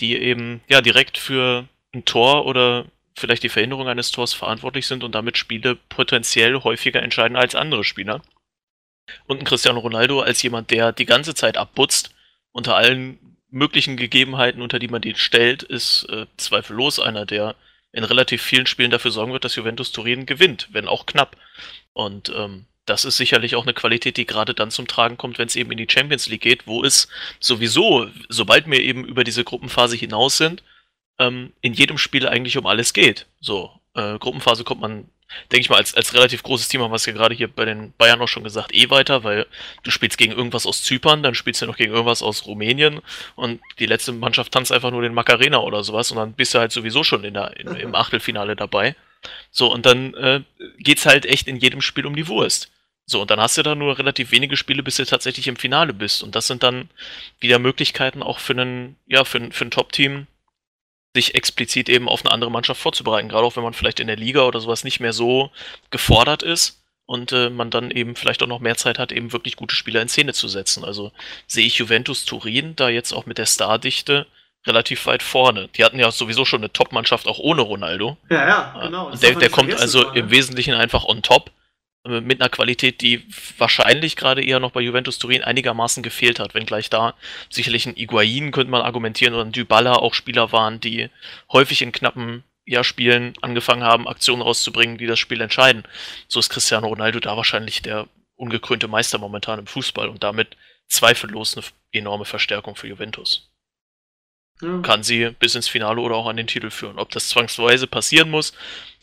die eben ja direkt für ein Tor oder vielleicht die Verhinderung eines Tors verantwortlich sind und damit Spiele potenziell häufiger entscheiden als andere Spieler. Und ein Cristiano Ronaldo als jemand, der die ganze Zeit abputzt, unter allen möglichen Gegebenheiten, unter die man den stellt, ist äh, zweifellos einer, der in relativ vielen Spielen dafür sorgen wird, dass Juventus Turin gewinnt, wenn auch knapp. Und ähm, das ist sicherlich auch eine Qualität, die gerade dann zum Tragen kommt, wenn es eben in die Champions League geht, wo es sowieso, sobald wir eben über diese Gruppenphase hinaus sind, ähm, in jedem Spiel eigentlich um alles geht. So, äh, Gruppenphase kommt man denke ich mal, als, als relativ großes Team haben wir es ja gerade hier bei den Bayern auch schon gesagt, eh weiter, weil du spielst gegen irgendwas aus Zypern, dann spielst du noch gegen irgendwas aus Rumänien und die letzte Mannschaft tanzt einfach nur den Macarena oder sowas und dann bist du halt sowieso schon in der, in, im Achtelfinale dabei. So, und dann äh, geht's halt echt in jedem Spiel um die Wurst. So, und dann hast du da nur relativ wenige Spiele, bis du tatsächlich im Finale bist. Und das sind dann wieder Möglichkeiten auch für einen, ja, für, für ein Top-Team, sich explizit eben auf eine andere Mannschaft vorzubereiten, gerade auch wenn man vielleicht in der Liga oder sowas nicht mehr so gefordert ist und äh, man dann eben vielleicht auch noch mehr Zeit hat, eben wirklich gute Spieler in Szene zu setzen. Also sehe ich Juventus Turin da jetzt auch mit der Stardichte relativ weit vorne. Die hatten ja sowieso schon eine Top-Mannschaft auch ohne Ronaldo. Ja, ja, genau. Der, der kommt also im Wesentlichen einfach on top. Äh, mit einer Qualität, die wahrscheinlich gerade eher noch bei Juventus Turin einigermaßen gefehlt hat, wenngleich da sicherlich ein Iguain könnte man argumentieren oder ein Dybala auch Spieler waren, die häufig in knappen ja, Spielen angefangen haben, Aktionen rauszubringen, die das Spiel entscheiden. So ist Cristiano Ronaldo da wahrscheinlich der ungekrönte Meister momentan im Fußball und damit zweifellos eine enorme Verstärkung für Juventus. Ja. Kann sie bis ins Finale oder auch an den Titel führen. Ob das zwangsweise passieren muss,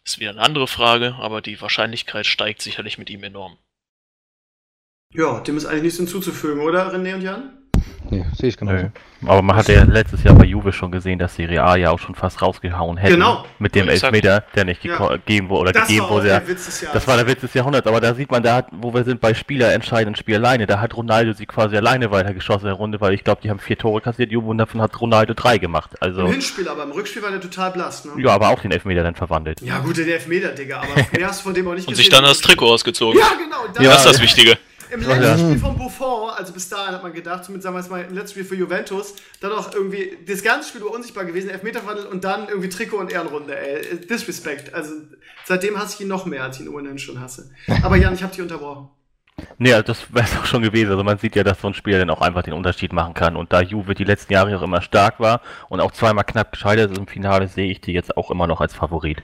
ist wieder eine andere Frage, aber die Wahrscheinlichkeit steigt sicherlich mit ihm enorm. Ja, dem ist eigentlich nichts hinzuzufügen, oder René und Jan? Nee, sehe ich genau. Aber man hat ja letztes Jahr bei Juve schon gesehen, dass die Real ja auch schon fast rausgehauen hätte. Genau. Mit dem Elfmeter, der nicht ja. gegeben wurde. Oder das gegeben war wurde. Der Witz des Jahres. Das war der Witz des Jahrhunderts. Aber da sieht man, da hat, wo wir sind bei Spieler entscheidenden Spiel alleine, da hat Ronaldo sie quasi alleine weitergeschossen in der Runde, weil ich glaube, die haben vier Tore kassiert, Juve, und davon hat Ronaldo drei gemacht. Also, Im Hinspiel, aber im Rückspiel war der total blass, ne? Ja, aber auch den Elfmeter dann verwandelt. Ja, gut, den Elfmeter, Digga, aber mehr hast du von dem auch nicht Und gesehen. sich dann das Trikot ausgezogen. Ja, genau. Das, ja, das ist das Wichtige. Im letzten ja. Spiel von Buffon, also bis dahin hat man gedacht, zumindest sagen wir mal im letzten Spiel für Juventus, dann auch irgendwie das ganze Spiel war unsichtbar gewesen, Elfmeterwandel und dann irgendwie Trikot und Ehrenrunde, ey. Disrespect. Also seitdem hasse ich ihn noch mehr, als ich ihn ohnehin schon hasse. Aber Jan, ich hab dich unterbrochen. Nee, also das wäre es auch schon gewesen. Also man sieht ja, dass so ein Spieler dann auch einfach den Unterschied machen kann. Und da Juve die letzten Jahre auch immer stark war und auch zweimal knapp gescheitert ist im Finale, sehe ich die jetzt auch immer noch als Favorit.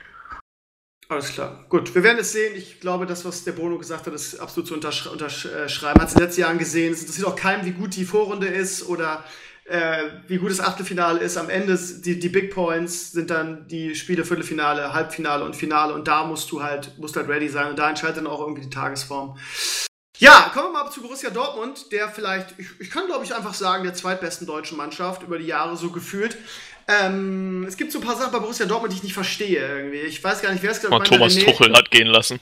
Alles klar. Gut, wir werden es sehen. Ich glaube, das, was der Bono gesagt hat, ist absolut zu untersch unterschreiben. Hat es in den letzten Jahren gesehen. Es interessiert auch keinem, wie gut die Vorrunde ist oder äh, wie gut das Achtelfinale ist. Am Ende, die, die Big Points sind dann die Spiele Viertelfinale, Halbfinale und Finale. Und da musst du halt, musst halt ready sein. Und da entscheidet dann auch irgendwie die Tagesform. Ja, kommen wir mal zu Borussia Dortmund, der vielleicht, ich, ich kann glaube ich einfach sagen, der zweitbesten deutschen Mannschaft über die Jahre so gefühlt. Ähm, es gibt so ein paar Sachen bei Borussia Dortmund, die ich nicht verstehe irgendwie. Ich weiß gar nicht, wer es glaube ich. Thomas. Tuchel hat gehen lassen.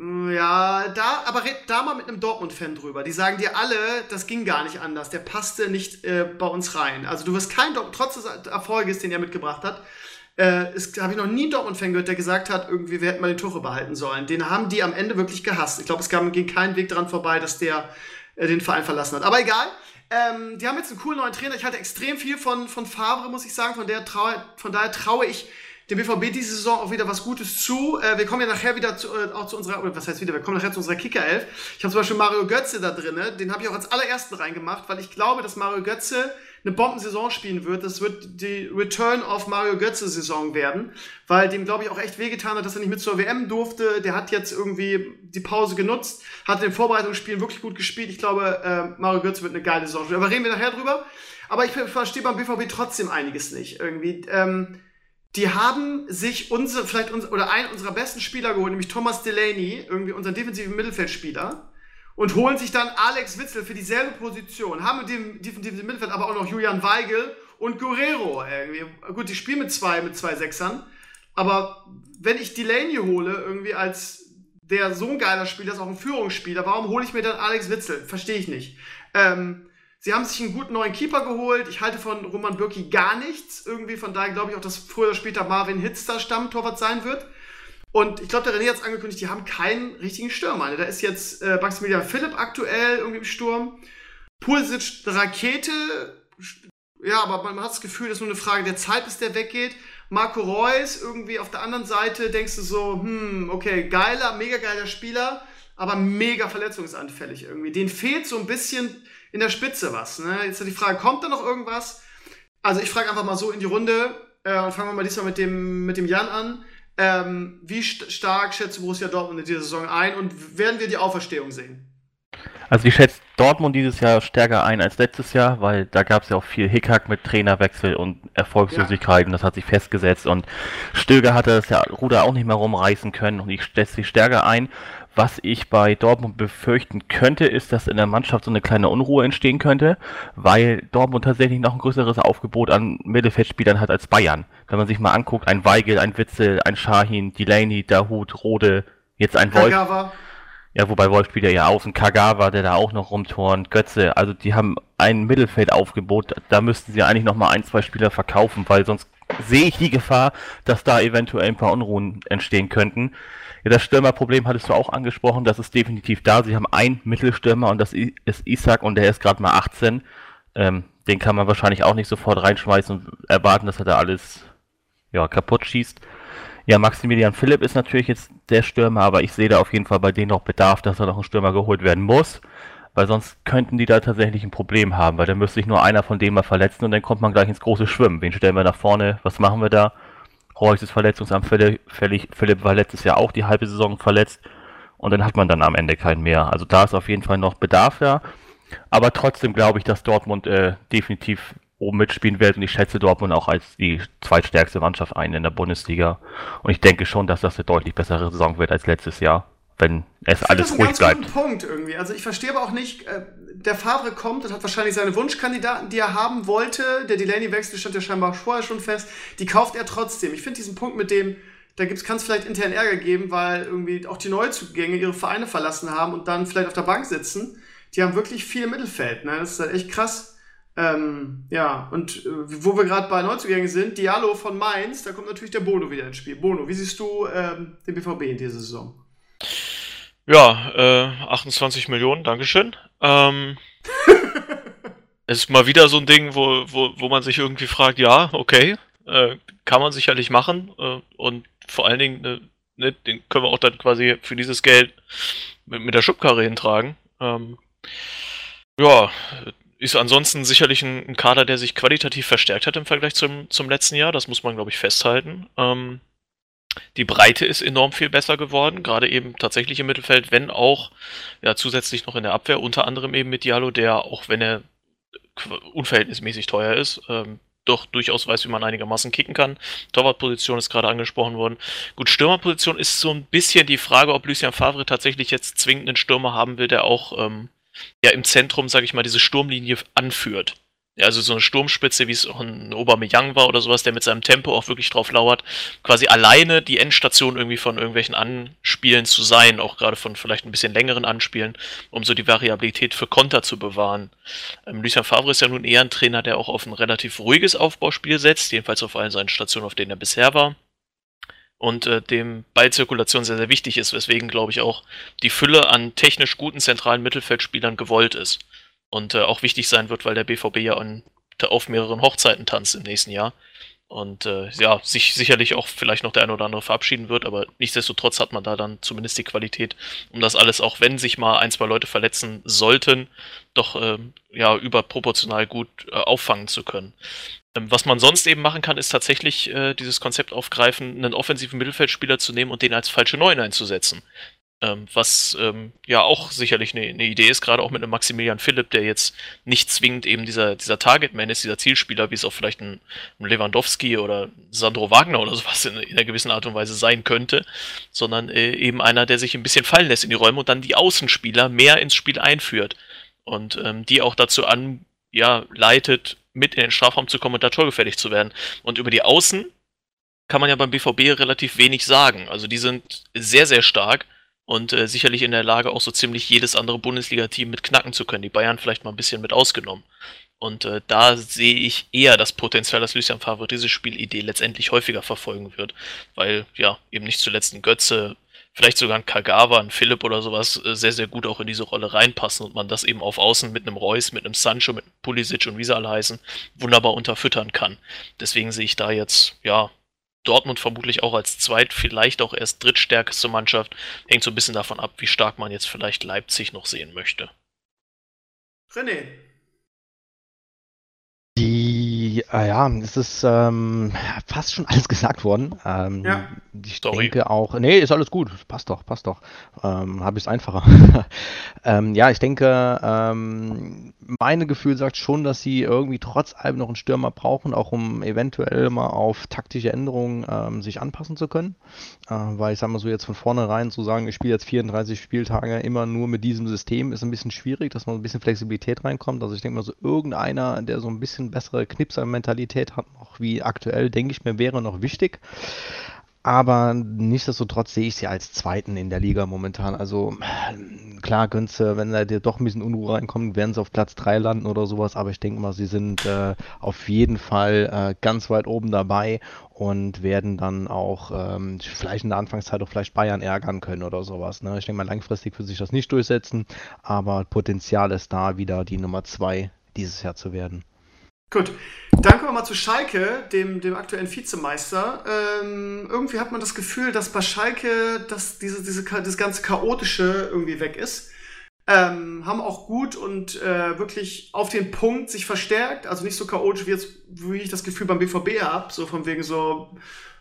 Ja, da, aber red da mal mit einem Dortmund-Fan drüber. Die sagen dir alle, das ging gar nicht anders. Der passte nicht äh, bei uns rein. Also du wirst kein Dortmund, trotz des Erfolges, den er mitgebracht hat, äh, habe ich noch nie einen Dortmund-Fan gehört, der gesagt hat, irgendwie, wir hätten mal den Tuche behalten sollen. Den haben die am Ende wirklich gehasst. Ich glaube, es ging kein Weg daran vorbei, dass der äh, den Verein verlassen hat. Aber egal. Ähm, die haben jetzt einen coolen neuen Trainer. Ich halte extrem viel von, von Favre, muss ich sagen. Von, der traue, von daher traue ich dem BVB diese Saison auch wieder was Gutes zu. Äh, wir kommen ja nachher wieder zu, äh, auch zu unserer, was heißt wieder, wir kommen nachher zu unserer Kicker-Elf. Ich habe zum Beispiel Mario Götze da drin, den habe ich auch als allerersten reingemacht, weil ich glaube, dass Mario Götze eine Bombensaison spielen wird. Das wird die Return of Mario Götze Saison werden, weil dem, glaube ich, auch echt wehgetan hat, dass er nicht mit zur WM durfte. Der hat jetzt irgendwie die Pause genutzt, hat in den Vorbereitungsspielen wirklich gut gespielt. Ich glaube, äh, Mario Götze wird eine geile Saison spielen. Aber reden wir nachher drüber. Aber ich verstehe beim BVB trotzdem einiges nicht. Irgendwie, ähm, die haben sich unsere, vielleicht uns, oder einen unserer besten Spieler geholt, nämlich Thomas Delaney, irgendwie unseren defensiven Mittelfeldspieler, und holen sich dann Alex Witzel für dieselbe Position, haben mit dem defensiven Mittelfeld aber auch noch Julian Weigel und Guerrero. Irgendwie. Gut, die spielen mit zwei, mit zwei Sechsern, aber wenn ich Delaney hole, irgendwie als der so ein geiler Spieler ist, auch ein Führungsspieler, warum hole ich mir dann Alex Witzel? Verstehe ich nicht. Ähm, Sie haben sich einen guten neuen Keeper geholt. Ich halte von Roman Bürki gar nichts. Irgendwie von daher glaube ich auch, dass früher oder später Marvin Hitz da Stammtorwart sein wird. Und ich glaube, der René hat es angekündigt, die haben keinen richtigen Stürmer. Da ist jetzt äh, Maximilian Philipp aktuell irgendwie im Sturm. Pulisic Rakete. Ja, aber man hat das Gefühl, dass nur eine Frage der Zeit, bis der weggeht. Marco Reus irgendwie auf der anderen Seite denkst du so, hm, okay, geiler, mega geiler Spieler, aber mega verletzungsanfällig irgendwie. Den fehlt so ein bisschen in der Spitze was. Ne? Jetzt ist die Frage, kommt da noch irgendwas? Also ich frage einfach mal so in die Runde äh, und fangen wir mal diesmal mit dem, mit dem Jan an. Ähm, wie st stark schätzt Borussia Dortmund in dieser Saison ein und werden wir die Auferstehung sehen? Also ich schätze Dortmund dieses Jahr stärker ein als letztes Jahr, weil da gab es ja auch viel Hickhack mit Trainerwechsel und Erfolgslosigkeiten, ja. das hat sich festgesetzt und Stöger hatte das ja Ruder auch nicht mehr rumreißen können und ich schätze sie stärker ein was ich bei Dortmund befürchten könnte, ist, dass in der Mannschaft so eine kleine Unruhe entstehen könnte, weil Dortmund tatsächlich noch ein größeres Aufgebot an Mittelfeldspielern hat als Bayern. Wenn man sich mal anguckt, ein Weigel, ein Witzel, ein Shahin, Delaney, Dahut, Rode, jetzt ein Wolf. Kagawa. Ja, wobei Wolf spielt ja eher außen. Kagawa, der da auch noch rumturnt, Götze, also die haben ein Mittelfeldaufgebot, da müssten sie eigentlich noch mal ein, zwei Spieler verkaufen, weil sonst sehe ich die Gefahr, dass da eventuell ein paar Unruhen entstehen könnten. Ja, das Stürmerproblem hattest du auch angesprochen, das ist definitiv da. Sie haben einen Mittelstürmer und das ist Isaac und der ist gerade mal 18. Ähm, den kann man wahrscheinlich auch nicht sofort reinschmeißen und erwarten, dass er da alles ja, kaputt schießt. Ja, Maximilian Philipp ist natürlich jetzt der Stürmer, aber ich sehe da auf jeden Fall bei denen noch Bedarf, dass da noch ein Stürmer geholt werden muss, weil sonst könnten die da tatsächlich ein Problem haben, weil dann müsste sich nur einer von denen mal verletzen und dann kommt man gleich ins große Schwimmen. Wen stellen wir nach vorne? Was machen wir da? Reus ist verletzungsanfällig, Philipp war letztes Jahr auch die halbe Saison verletzt und dann hat man dann am Ende keinen mehr. Also da ist auf jeden Fall noch Bedarf da. Aber trotzdem glaube ich, dass Dortmund äh, definitiv oben mitspielen wird und ich schätze Dortmund auch als die zweitstärkste Mannschaft ein in der Bundesliga. Und ich denke schon, dass das eine deutlich bessere Saison wird als letztes Jahr wenn es alles ruhig bleibt. Das ist ein Punkt irgendwie. Also ich verstehe aber auch nicht, äh, der Favre kommt und hat wahrscheinlich seine Wunschkandidaten, die er haben wollte. Der Delaney-Wechsel stand ja scheinbar vorher schon fest. Die kauft er trotzdem. Ich finde diesen Punkt mit dem, da kann es vielleicht intern Ärger geben, weil irgendwie auch die Neuzugänge ihre Vereine verlassen haben und dann vielleicht auf der Bank sitzen. Die haben wirklich viel Mittelfeld. Ne? Das ist halt echt krass. Ähm, ja, und äh, wo wir gerade bei Neuzugängen sind, Diallo von Mainz, da kommt natürlich der Bono wieder ins Spiel. Bono, wie siehst du ähm, den BVB in dieser Saison? Ja, äh, 28 Millionen, Dankeschön. Ähm, ist mal wieder so ein Ding, wo, wo, wo man sich irgendwie fragt, ja, okay, äh, kann man sicherlich machen äh, und vor allen Dingen, äh, ne, den können wir auch dann quasi für dieses Geld mit, mit der Schubkarre hintragen. Ähm, ja, ist ansonsten sicherlich ein, ein, Kader, der sich qualitativ verstärkt hat im Vergleich zum, zum letzten Jahr, das muss man, glaube ich, festhalten. Ähm, die Breite ist enorm viel besser geworden, gerade eben tatsächlich im Mittelfeld, wenn auch ja, zusätzlich noch in der Abwehr, unter anderem eben mit Diallo, der, auch wenn er unverhältnismäßig teuer ist, ähm, doch durchaus weiß, wie man einigermaßen kicken kann. Torwartposition ist gerade angesprochen worden. Gut, Stürmerposition ist so ein bisschen die Frage, ob Lucien Favre tatsächlich jetzt zwingend einen Stürmer haben will, der auch ähm, ja im Zentrum, sage ich mal, diese Sturmlinie anführt. Ja, also so eine Sturmspitze, wie es auch ein Aubameyang war oder sowas, der mit seinem Tempo auch wirklich drauf lauert, quasi alleine die Endstation irgendwie von irgendwelchen Anspielen zu sein, auch gerade von vielleicht ein bisschen längeren Anspielen, um so die Variabilität für Konter zu bewahren. Ähm, Lucien Favre ist ja nun eher ein Trainer, der auch auf ein relativ ruhiges Aufbauspiel setzt, jedenfalls auf allen seinen Stationen, auf denen er bisher war. Und äh, dem Ballzirkulation sehr, sehr wichtig ist, weswegen, glaube ich, auch die Fülle an technisch guten zentralen Mittelfeldspielern gewollt ist und äh, auch wichtig sein wird, weil der BVB ja an, auf mehreren Hochzeiten tanzt im nächsten Jahr. Und äh, ja, sich sicherlich auch vielleicht noch der eine oder andere verabschieden wird, aber nichtsdestotrotz hat man da dann zumindest die Qualität, um das alles, auch wenn sich mal ein, zwei Leute verletzen sollten, doch äh, ja überproportional gut äh, auffangen zu können. Ähm, was man sonst eben machen kann, ist tatsächlich äh, dieses Konzept aufgreifen, einen offensiven Mittelfeldspieler zu nehmen und den als falsche Neun einzusetzen. Ähm, was ähm, ja auch sicherlich eine, eine, Idee ist, gerade auch mit einem Maximilian Philipp, der jetzt nicht zwingend eben dieser, dieser Targetman ist, dieser Zielspieler, wie es auch vielleicht ein, ein Lewandowski oder Sandro Wagner oder sowas in, in, einer gewissen Art und Weise sein könnte, sondern äh, eben einer, der sich ein bisschen fallen lässt in die Räume und dann die Außenspieler mehr ins Spiel einführt und ähm, die auch dazu an, ja, leitet, mit in den Strafraum zu kommen und da torgefährlich zu werden. Und über die Außen kann man ja beim BVB relativ wenig sagen. Also die sind sehr, sehr stark und äh, sicherlich in der Lage, auch so ziemlich jedes andere Bundesliga-Team mit knacken zu können. Die Bayern vielleicht mal ein bisschen mit ausgenommen. Und äh, da sehe ich eher das Potenzial, dass Lucien Favre diese Spielidee letztendlich häufiger verfolgen wird. Weil, ja, eben nicht zuletzt ein Götze, vielleicht sogar ein Kagawa, ein Philipp oder sowas äh, sehr, sehr gut auch in diese Rolle reinpassen und man das eben auf Außen mit einem Reus, mit einem Sancho, mit einem Pulisic und wie sie alle heißen, wunderbar unterfüttern kann. Deswegen sehe ich da jetzt, ja, Dortmund vermutlich auch als zweit, vielleicht auch erst drittstärkste Mannschaft. Hängt so ein bisschen davon ab, wie stark man jetzt vielleicht Leipzig noch sehen möchte. René. Die, äh, ja, es ist ähm, fast schon alles gesagt worden. Ähm, ja. Ich Sorry. denke auch, nee, ist alles gut, passt doch, passt doch. Ähm, Habe ich es einfacher. ähm, ja, ich denke, ähm, meine Gefühl sagt schon, dass sie irgendwie trotz allem noch einen Stürmer brauchen, auch um eventuell mal auf taktische Änderungen ähm, sich anpassen zu können. Äh, weil ich sag mal so, jetzt von vornherein zu sagen, ich spiele jetzt 34 Spieltage immer nur mit diesem System, ist ein bisschen schwierig, dass man ein bisschen Flexibilität reinkommt. Also ich denke mal so, irgendeiner, der so ein bisschen bessere Knipser-Mentalität hat, noch wie aktuell, denke ich mir, wäre noch wichtig. Aber nichtsdestotrotz sehe ich sie als Zweiten in der Liga momentan. Also klar, Günze, wenn da dir doch ein bisschen Unruhe reinkommt, werden sie auf Platz 3 landen oder sowas. Aber ich denke mal, sie sind äh, auf jeden Fall äh, ganz weit oben dabei und werden dann auch ähm, vielleicht in der Anfangszeit auch vielleicht Bayern ärgern können oder sowas. Ne? Ich denke mal, langfristig wird sich das nicht durchsetzen, aber Potenzial ist da, wieder die Nummer 2 dieses Jahr zu werden. Gut. Dann kommen wir mal zu Schalke, dem, dem aktuellen Vizemeister. Ähm, irgendwie hat man das Gefühl, dass bei Schalke dass diese, diese, das ganze Chaotische irgendwie weg ist. Ähm, haben auch gut und äh, wirklich auf den Punkt sich verstärkt. Also nicht so chaotisch, wie, jetzt, wie ich das Gefühl beim BVB habe. So von wegen so,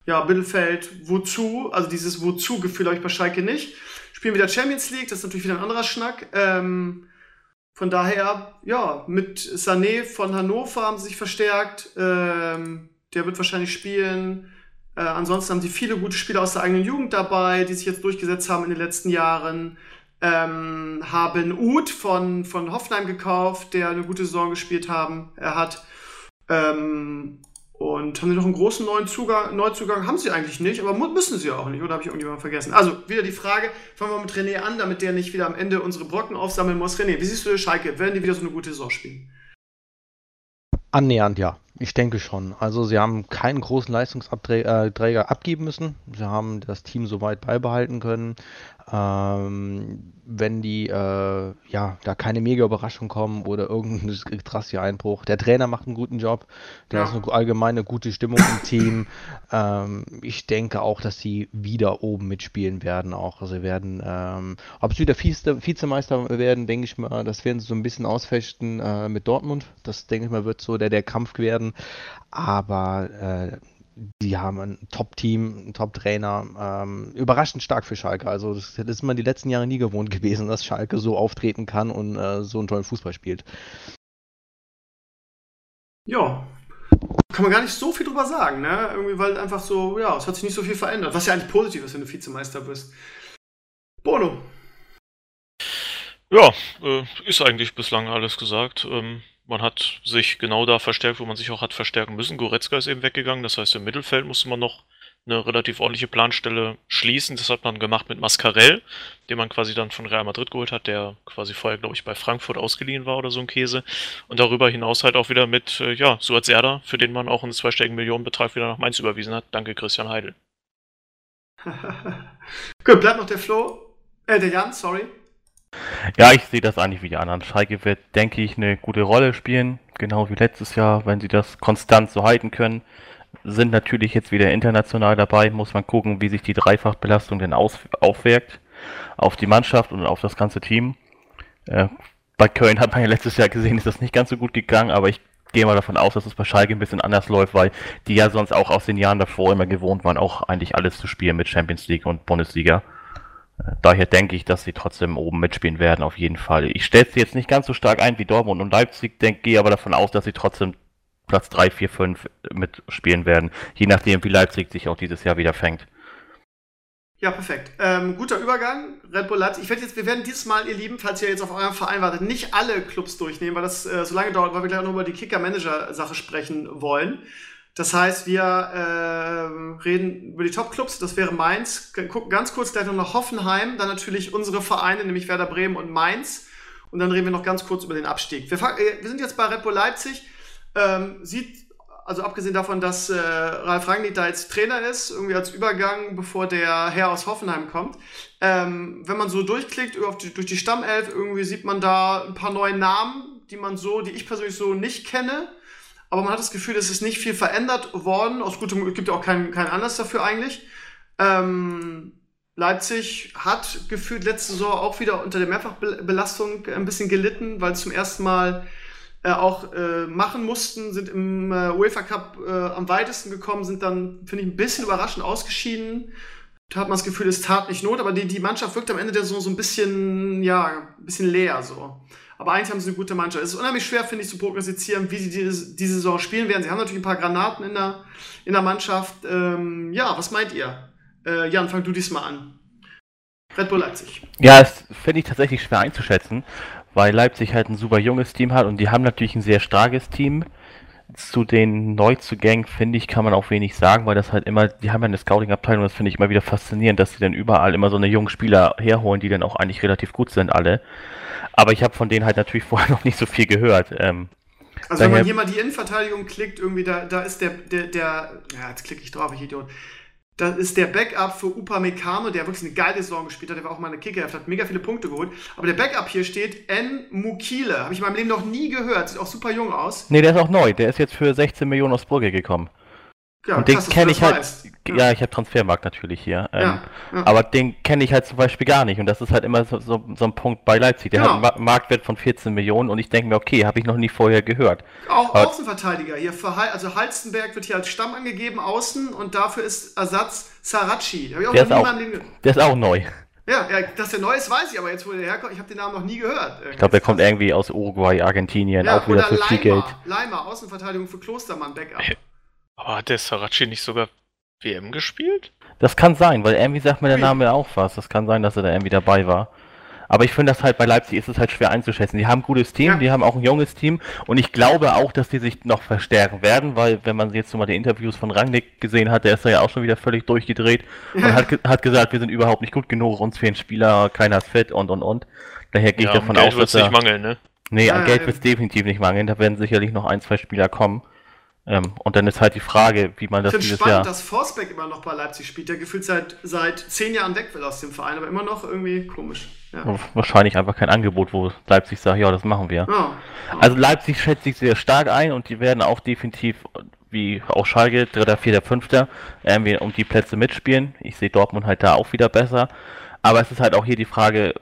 ja, Mittelfeld, wozu? Also dieses Wozu-Gefühl habe ich bei Schalke nicht. Spielen wieder Champions League, das ist natürlich wieder ein anderer Schnack. Ähm, von daher, ja, mit Sané von Hannover haben sie sich verstärkt. Ähm, der wird wahrscheinlich spielen. Äh, ansonsten haben sie viele gute Spieler aus der eigenen Jugend dabei, die sich jetzt durchgesetzt haben in den letzten Jahren. Ähm, haben Uth von, von Hoffenheim gekauft, der eine gute Saison gespielt haben. Er hat. Ähm, und haben sie noch einen großen neuen Zugang, Neuzugang? Haben sie eigentlich nicht, aber müssen sie auch nicht, oder habe ich irgendjemanden vergessen? Also, wieder die Frage, fangen wir mit René an, damit der nicht wieder am Ende unsere Brocken aufsammeln muss. René, wie siehst du Schalke? Werden die wieder so eine gute Saison spielen? Annähernd ja, ich denke schon. Also sie haben keinen großen Leistungsträger äh, abgeben müssen. Sie haben das Team soweit beibehalten können. Ähm, wenn die äh, ja da keine mega Überraschung kommen oder irgendein drastischer Einbruch. Der Trainer macht einen guten Job, der ja. ist eine allgemeine gute Stimmung im Team. Ähm, ich denke auch, dass sie wieder oben mitspielen werden. Auch sie werden, ähm, ob sie wieder Vize Vizemeister werden, denke ich mal, das werden sie so ein bisschen ausfechten äh, mit Dortmund. Das denke ich mal wird so der der Kampf werden. Aber äh, die haben ein Top-Team, einen Top-Trainer. Ähm, überraschend stark für Schalke. Also das, das, ist man die letzten Jahre nie gewohnt gewesen, dass Schalke so auftreten kann und äh, so einen tollen Fußball spielt. Ja, kann man gar nicht so viel drüber sagen, ne? Irgendwie, weil einfach so, ja, es hat sich nicht so viel verändert. Was ja eigentlich positiv ist, wenn du Vizemeister bist. Bono. Ja, äh, ist eigentlich bislang alles gesagt. Ähm, Man hat sich genau da verstärkt, wo man sich auch hat verstärken müssen. Goretzka ist eben weggegangen, das heißt, im Mittelfeld musste man noch eine relativ ordentliche Planstelle schließen. Das hat man gemacht mit Mascarell, den man quasi dann von Real Madrid geholt hat, der quasi vorher, glaube ich, bei Frankfurt ausgeliehen war oder so ein Käse. Und darüber hinaus halt auch wieder mit, äh, ja, Suat Serda, für den man auch einen zweistelligen Millionenbetrag wieder nach Mainz überwiesen hat. Danke, Christian Heidel. Gut, bleibt noch der Flo. Äh, der Jan, sorry. Ja, ich sehe das eigentlich wie die anderen. Schalke wird, denke ich, eine gute Rolle spielen, genau wie letztes Jahr, wenn sie das konstant so halten können sind natürlich jetzt wieder international dabei, muss man gucken, wie sich die Dreifachbelastung denn aus, aufwirkt auf die Mannschaft und auf das ganze Team. Äh, bei Köln hat man ja letztes Jahr gesehen, ist das nicht ganz so gut gegangen, aber ich gehe mal davon aus, dass es bei Schalke ein bisschen anders läuft, weil die ja sonst auch aus den Jahren davor immer gewohnt waren, auch eigentlich alles zu spielen mit Champions League und Bundesliga. Daher denke ich, dass sie trotzdem oben mitspielen werden, auf jeden Fall. Ich stelle sie jetzt nicht ganz so stark ein wie Dortmund und Leipzig, denke, gehe aber davon aus, dass sie trotzdem Platz 3, 4, 5 mitspielen werden, je nachdem, wie Leipzig sich auch dieses Jahr wieder fängt. Ja, perfekt. Ähm, guter Übergang. Red Bull Leipzig. Ich werde jetzt, wir werden dieses Mal, ihr Lieben, falls ihr jetzt auf euren Verein wartet, nicht alle Clubs durchnehmen, weil das äh, so lange dauert, weil wir gleich noch über die Kicker-Manager-Sache sprechen wollen. Das heißt, wir äh, reden über die Top-Clubs. Das wäre Mainz. Gucken ganz kurz gleich noch nach Hoffenheim. Dann natürlich unsere Vereine, nämlich Werder Bremen und Mainz. Und dann reden wir noch ganz kurz über den Abstieg. Wir, äh, wir sind jetzt bei Bull Leipzig. Ähm, sieht, also abgesehen davon, dass äh, Ralf Rangnick da jetzt Trainer ist, irgendwie als Übergang, bevor der Herr aus Hoffenheim kommt. Ähm, wenn man so durchklickt die, durch die Stammelf, irgendwie sieht man da ein paar neue Namen, die man so, die ich persönlich so nicht kenne. Aber man hat das Gefühl, es ist nicht viel verändert worden. Aus gutem, es gibt ja auch keinen keinen Anlass dafür eigentlich. Ähm, Leipzig hat gefühlt letzte Saison auch wieder unter der Mehrfachbelastung ein bisschen gelitten, weil zum ersten Mal äh, auch äh, machen mussten, sind im äh, UEFA Cup äh, am weitesten gekommen, sind dann, finde ich, ein bisschen überraschend ausgeschieden. Da hat man das Gefühl, es tat nicht Not, aber die, die Mannschaft wirkt am Ende der Saison so ein bisschen, ja, ein bisschen leer so. Aber eigentlich haben sie eine gute Mannschaft. Es ist unheimlich schwer, finde ich, zu prognostizieren, wie sie diese, diese Saison spielen werden. Sie haben natürlich ein paar Granaten in der, in der Mannschaft. Ähm, ja, was meint ihr? Äh, Jan, fang du diesmal an. Red Bull Leipzig. Ja, das finde ich tatsächlich schwer einzuschätzen, weil Leipzig halt ein super junges Team hat und die haben natürlich ein sehr starkes Team. Zu den Neuzugängen, finde ich, kann man auch wenig sagen, weil das halt immer, die haben ja eine Scouting-Abteilung, das finde ich immer wieder faszinierend, dass sie dann überall immer so eine jungen Spieler herholen, die dann auch eigentlich relativ gut sind, alle. Aber ich habe von denen halt natürlich vorher noch nicht so viel gehört. Ähm, also wenn man hier mal die Innenverteidigung klickt, irgendwie da, da ist der, der, der, ja, jetzt klicke ich drauf, ich Idiot. Das ist der Backup für Upa Mekano, der wirklich eine geile Saison gespielt hat. Der war auch mal eine Kicker, hat mega viele Punkte geholt. Aber der Backup hier steht N. Mukile. Habe ich in meinem Leben noch nie gehört. Sieht auch super jung aus. Nee, der ist auch neu. Der ist jetzt für 16 Millionen aus Brügge gekommen. Ja, und den kenne ich halt. Ja, ja ich habe Transfermarkt natürlich hier. Ähm, ja, ja. Aber den kenne ich halt zum Beispiel gar nicht. Und das ist halt immer so, so, so ein Punkt bei Leipzig. Der genau. hat einen Marktwert von 14 Millionen und ich denke mir, okay, habe ich noch nie vorher gehört. Auch aber, Außenverteidiger hier. Für, also Halstenberg wird hier als Stamm angegeben, außen und dafür ist Ersatz Sarachi. Der ist, auch, der ist auch neu. Ja, dass der neu ist, weiß ich, aber jetzt, wo der herkommt, ich habe den Namen noch nie gehört. Ich glaube, der kommt irgendwie aus Uruguay, Argentinien, ja, auch wieder für Leimer, viel Geld. Leimer, Außenverteidigung für Klostermann, Backup. Aber hat der Sarachi nicht sogar WM gespielt? Das kann sein, weil irgendwie sagt mir der Name auch was. Das kann sein, dass er da irgendwie dabei war. Aber ich finde das halt bei Leipzig ist es halt schwer einzuschätzen. Die haben ein gutes Team, ja. die haben auch ein junges Team und ich glaube auch, dass die sich noch verstärken werden, weil wenn man jetzt mal die Interviews von Rangnick gesehen hat, der ist da ja auch schon wieder völlig durchgedreht ja. und hat, hat gesagt, wir sind überhaupt nicht gut genug, uns fehlen Spieler, keiner ist fit und und und. Daher gehe ja, ich davon aus, dass er, nicht mangeln, ne? Nee, an Geld wird es definitiv nicht mangeln, da werden sicherlich noch ein, zwei Spieler kommen. Ähm, und dann ist halt die Frage, wie man das dieses spannend, Jahr... dass Forsbeck immer noch bei Leipzig spielt. Der gefühlt seit, seit zehn Jahren weg will aus dem Verein, aber immer noch irgendwie komisch. Ja. Wahrscheinlich einfach kein Angebot, wo Leipzig sagt, ja, das machen wir. Ja. Also Leipzig schätzt sich sehr stark ein und die werden auch definitiv, wie auch Schalke, dritter, vierter, fünfter, irgendwie um die Plätze mitspielen. Ich sehe Dortmund halt da auch wieder besser. Aber es ist halt auch hier die Frage,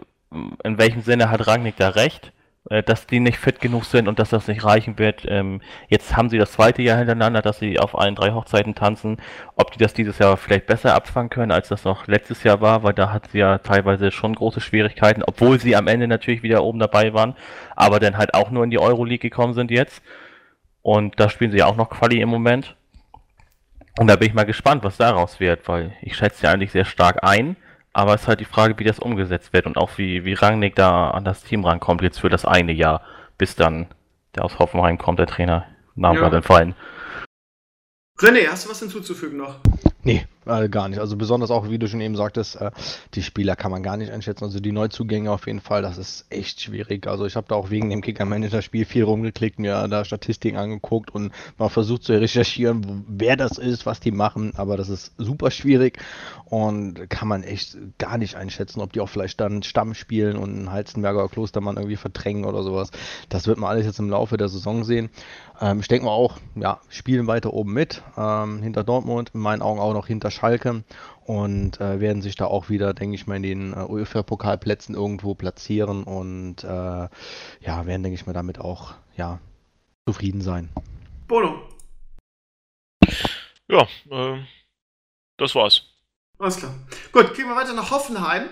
in welchem Sinne hat Rangnick da recht? Äh, dass die nicht fit genug sind und dass das nicht reichen wird. Ähm, jetzt haben sie das zweite Jahr hintereinander, dass sie auf allen drei Hochzeiten tanzen. Ob die das dieses Jahr vielleicht besser abfangen können, als das noch letztes Jahr war, weil da hat sie ja teilweise schon große Schwierigkeiten, obwohl sie am Ende natürlich wieder oben dabei waren, aber dann halt auch nur in die Euroleague gekommen sind jetzt. Und da spielen sie ja auch noch Quali im Moment. Und da bin ich mal gespannt, was daraus wird, weil ich schätze sie eigentlich sehr stark ein. Aber es ist halt die Frage, wie das umgesetzt wird und auch wie, wie Rangnick da an das Team rankommt jetzt für das eine Jahr, bis dann der aus Hoffenheim kommt, der Trainer. Namen Ja. gerade entfallen. René, hast du was hinzuzufügen noch? Nee, äh, gar nicht. Also besonders auch, wie du schon eben sagtest, äh, die Spieler kann man gar nicht einschätzen. Also die Neuzugänge auf jeden Fall, das ist echt schwierig. Also ich habe da auch wegen dem Kicker-Manager-Spiel viel rumgeklickt, mir da Statistiken angeguckt und mal versucht zu recherchieren, wer das ist, was die machen. Aber das ist super schwierig und kann man echt gar nicht einschätzen, ob die auch vielleicht dann Stamm spielen und einen Heizenberger oder Klostermann irgendwie verdrängen oder sowas. Das wird man alles jetzt im Laufe der Saison sehen. Ähm, ich denke mal auch, ja, spielen weiter oben mit, ähm, hinter Dortmund, in meinen Augen auch noch hinter Schalke und äh, werden sich da auch wieder, denke ich mal, in den äh, UEFA-Pokalplätzen irgendwo platzieren und äh, ja, werden, denke ich mal, damit auch, ja, zufrieden sein. Bono, Ja, ähm, das war's. alles klar. Gut, gehen wir weiter nach Hoffenheim.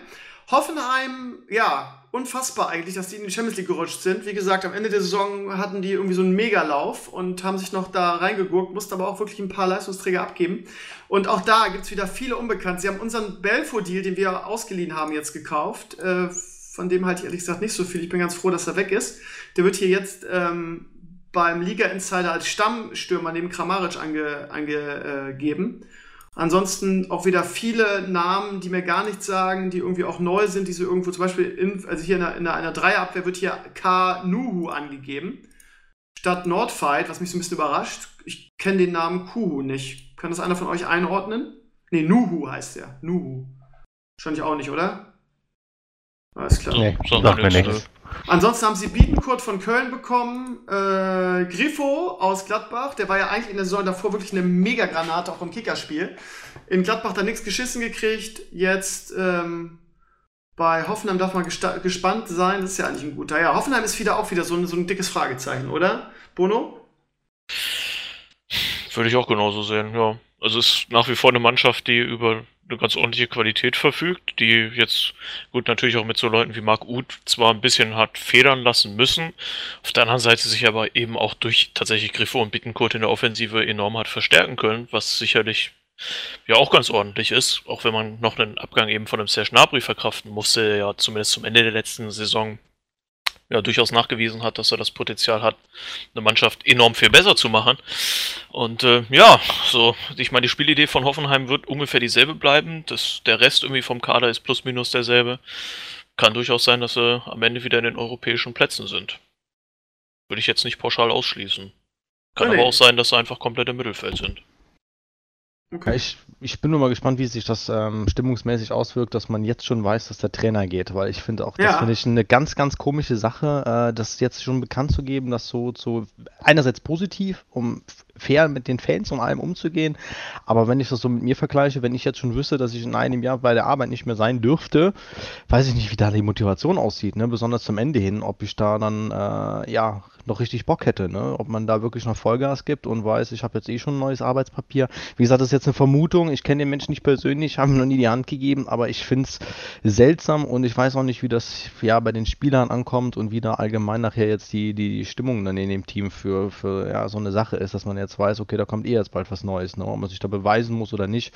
Hoffenheim, ja, unfassbar eigentlich, dass die in die Champions League gerutscht sind. Wie gesagt, am Ende der Saison hatten die irgendwie so einen Megalauf und haben sich noch da reingegurkt, mussten aber auch wirklich ein paar Leistungsträger abgeben. Und auch da gibt es wieder viele Unbekannte. Sie haben unseren Belfo-Deal, den wir ausgeliehen haben, jetzt gekauft. Äh, von dem halte ich ehrlich gesagt nicht so viel. Ich bin ganz froh, dass er weg ist. Der wird hier jetzt ähm, beim Liga-Insider als Stammstürmer neben Kramaric angegeben. Ange, äh. Ansonsten auch wieder viele Namen, die mir gar nichts sagen, die irgendwie auch neu sind, die so irgendwo zum Beispiel, in, also hier in einer, in einer Dreierabwehr wird hier K. Nuhu angegeben, statt Nordfight, was mich so ein bisschen überrascht. Ich kenne den Namen Kuhu nicht. Kann das einer von euch einordnen? Ne, Nuhu heißt der. Nuhu. Wahrscheinlich auch nicht, oder? Alles klar. Nee, Sagt sagt mir nichts. Ansonsten haben sie Bietenkurt von Köln bekommen, äh, Griffo aus Gladbach, der war ja eigentlich in der Saison davor wirklich eine Mega-Granate, auch im Kickerspiel. In Gladbach da nichts geschissen gekriegt, jetzt ähm, bei Hoffenheim darf man gespannt sein, das ist ja eigentlich ein guter. Ja, Hoffenheim ist wieder auch wieder so ein, so ein dickes Fragezeichen, oder? Bono? Würde ich auch genauso sehen, ja. Also es ist nach wie vor eine Mannschaft, die über eine ganz ordentliche Qualität verfügt, die jetzt, gut, natürlich auch mit so Leuten wie Marc Uth zwar ein bisschen hat federn lassen müssen, auf der anderen Seite sich aber eben auch durch tatsächlich Griffo und Bittenkurt in der Offensive enorm hat verstärken können, was sicherlich ja auch ganz ordentlich ist, auch wenn man noch einen Abgang eben von einem Serge Gnabry verkraften musste, ja zumindest zum Ende der letzten Saison ja durchaus nachgewiesen hat, dass er das Potenzial hat, eine Mannschaft enorm viel besser zu machen. Und äh, ja, so, ich meine, die Spielidee von Hoffenheim wird ungefähr dieselbe bleiben. Das, der Rest irgendwie vom Kader ist plus minus derselbe. Kann durchaus sein, dass sie am Ende wieder in den europäischen Plätzen sind. Würde ich jetzt nicht pauschal ausschließen. Kann Nee, aber auch sein, dass sie einfach komplett im Mittelfeld sind. Ja, ich, ich bin nur mal gespannt, wie sich das ähm, stimmungsmäßig auswirkt, dass man jetzt schon weiß, dass der Trainer geht, weil ich finde auch, das Ja. finde ich eine ganz, ganz komische Sache, äh, das jetzt schon bekannt zu geben, das so, so einerseits positiv, um fair mit den Fans und allem umzugehen, aber wenn ich das so mit mir vergleiche, wenn ich jetzt schon wüsste, dass ich in einem Jahr bei der Arbeit nicht mehr sein dürfte, weiß ich nicht, wie da die Motivation aussieht, ne? besonders zum Ende hin, ob ich da dann, äh, ja, noch richtig Bock hätte, ne? ob man da wirklich noch Vollgas gibt und weiß, ich habe jetzt eh schon ein neues Arbeitspapier. Wie gesagt, das ist jetzt eine Vermutung, ich kenne den Menschen nicht persönlich, habe ihm noch nie die Hand gegeben, aber ich finde es seltsam und ich weiß auch nicht, wie das ja bei den Spielern ankommt und wie da allgemein nachher jetzt die, die Stimmung dann in dem Team für, für ja, so eine Sache ist, dass man jetzt weiß, okay, da kommt eh jetzt bald was Neues, ne? ob man sich da beweisen muss oder nicht.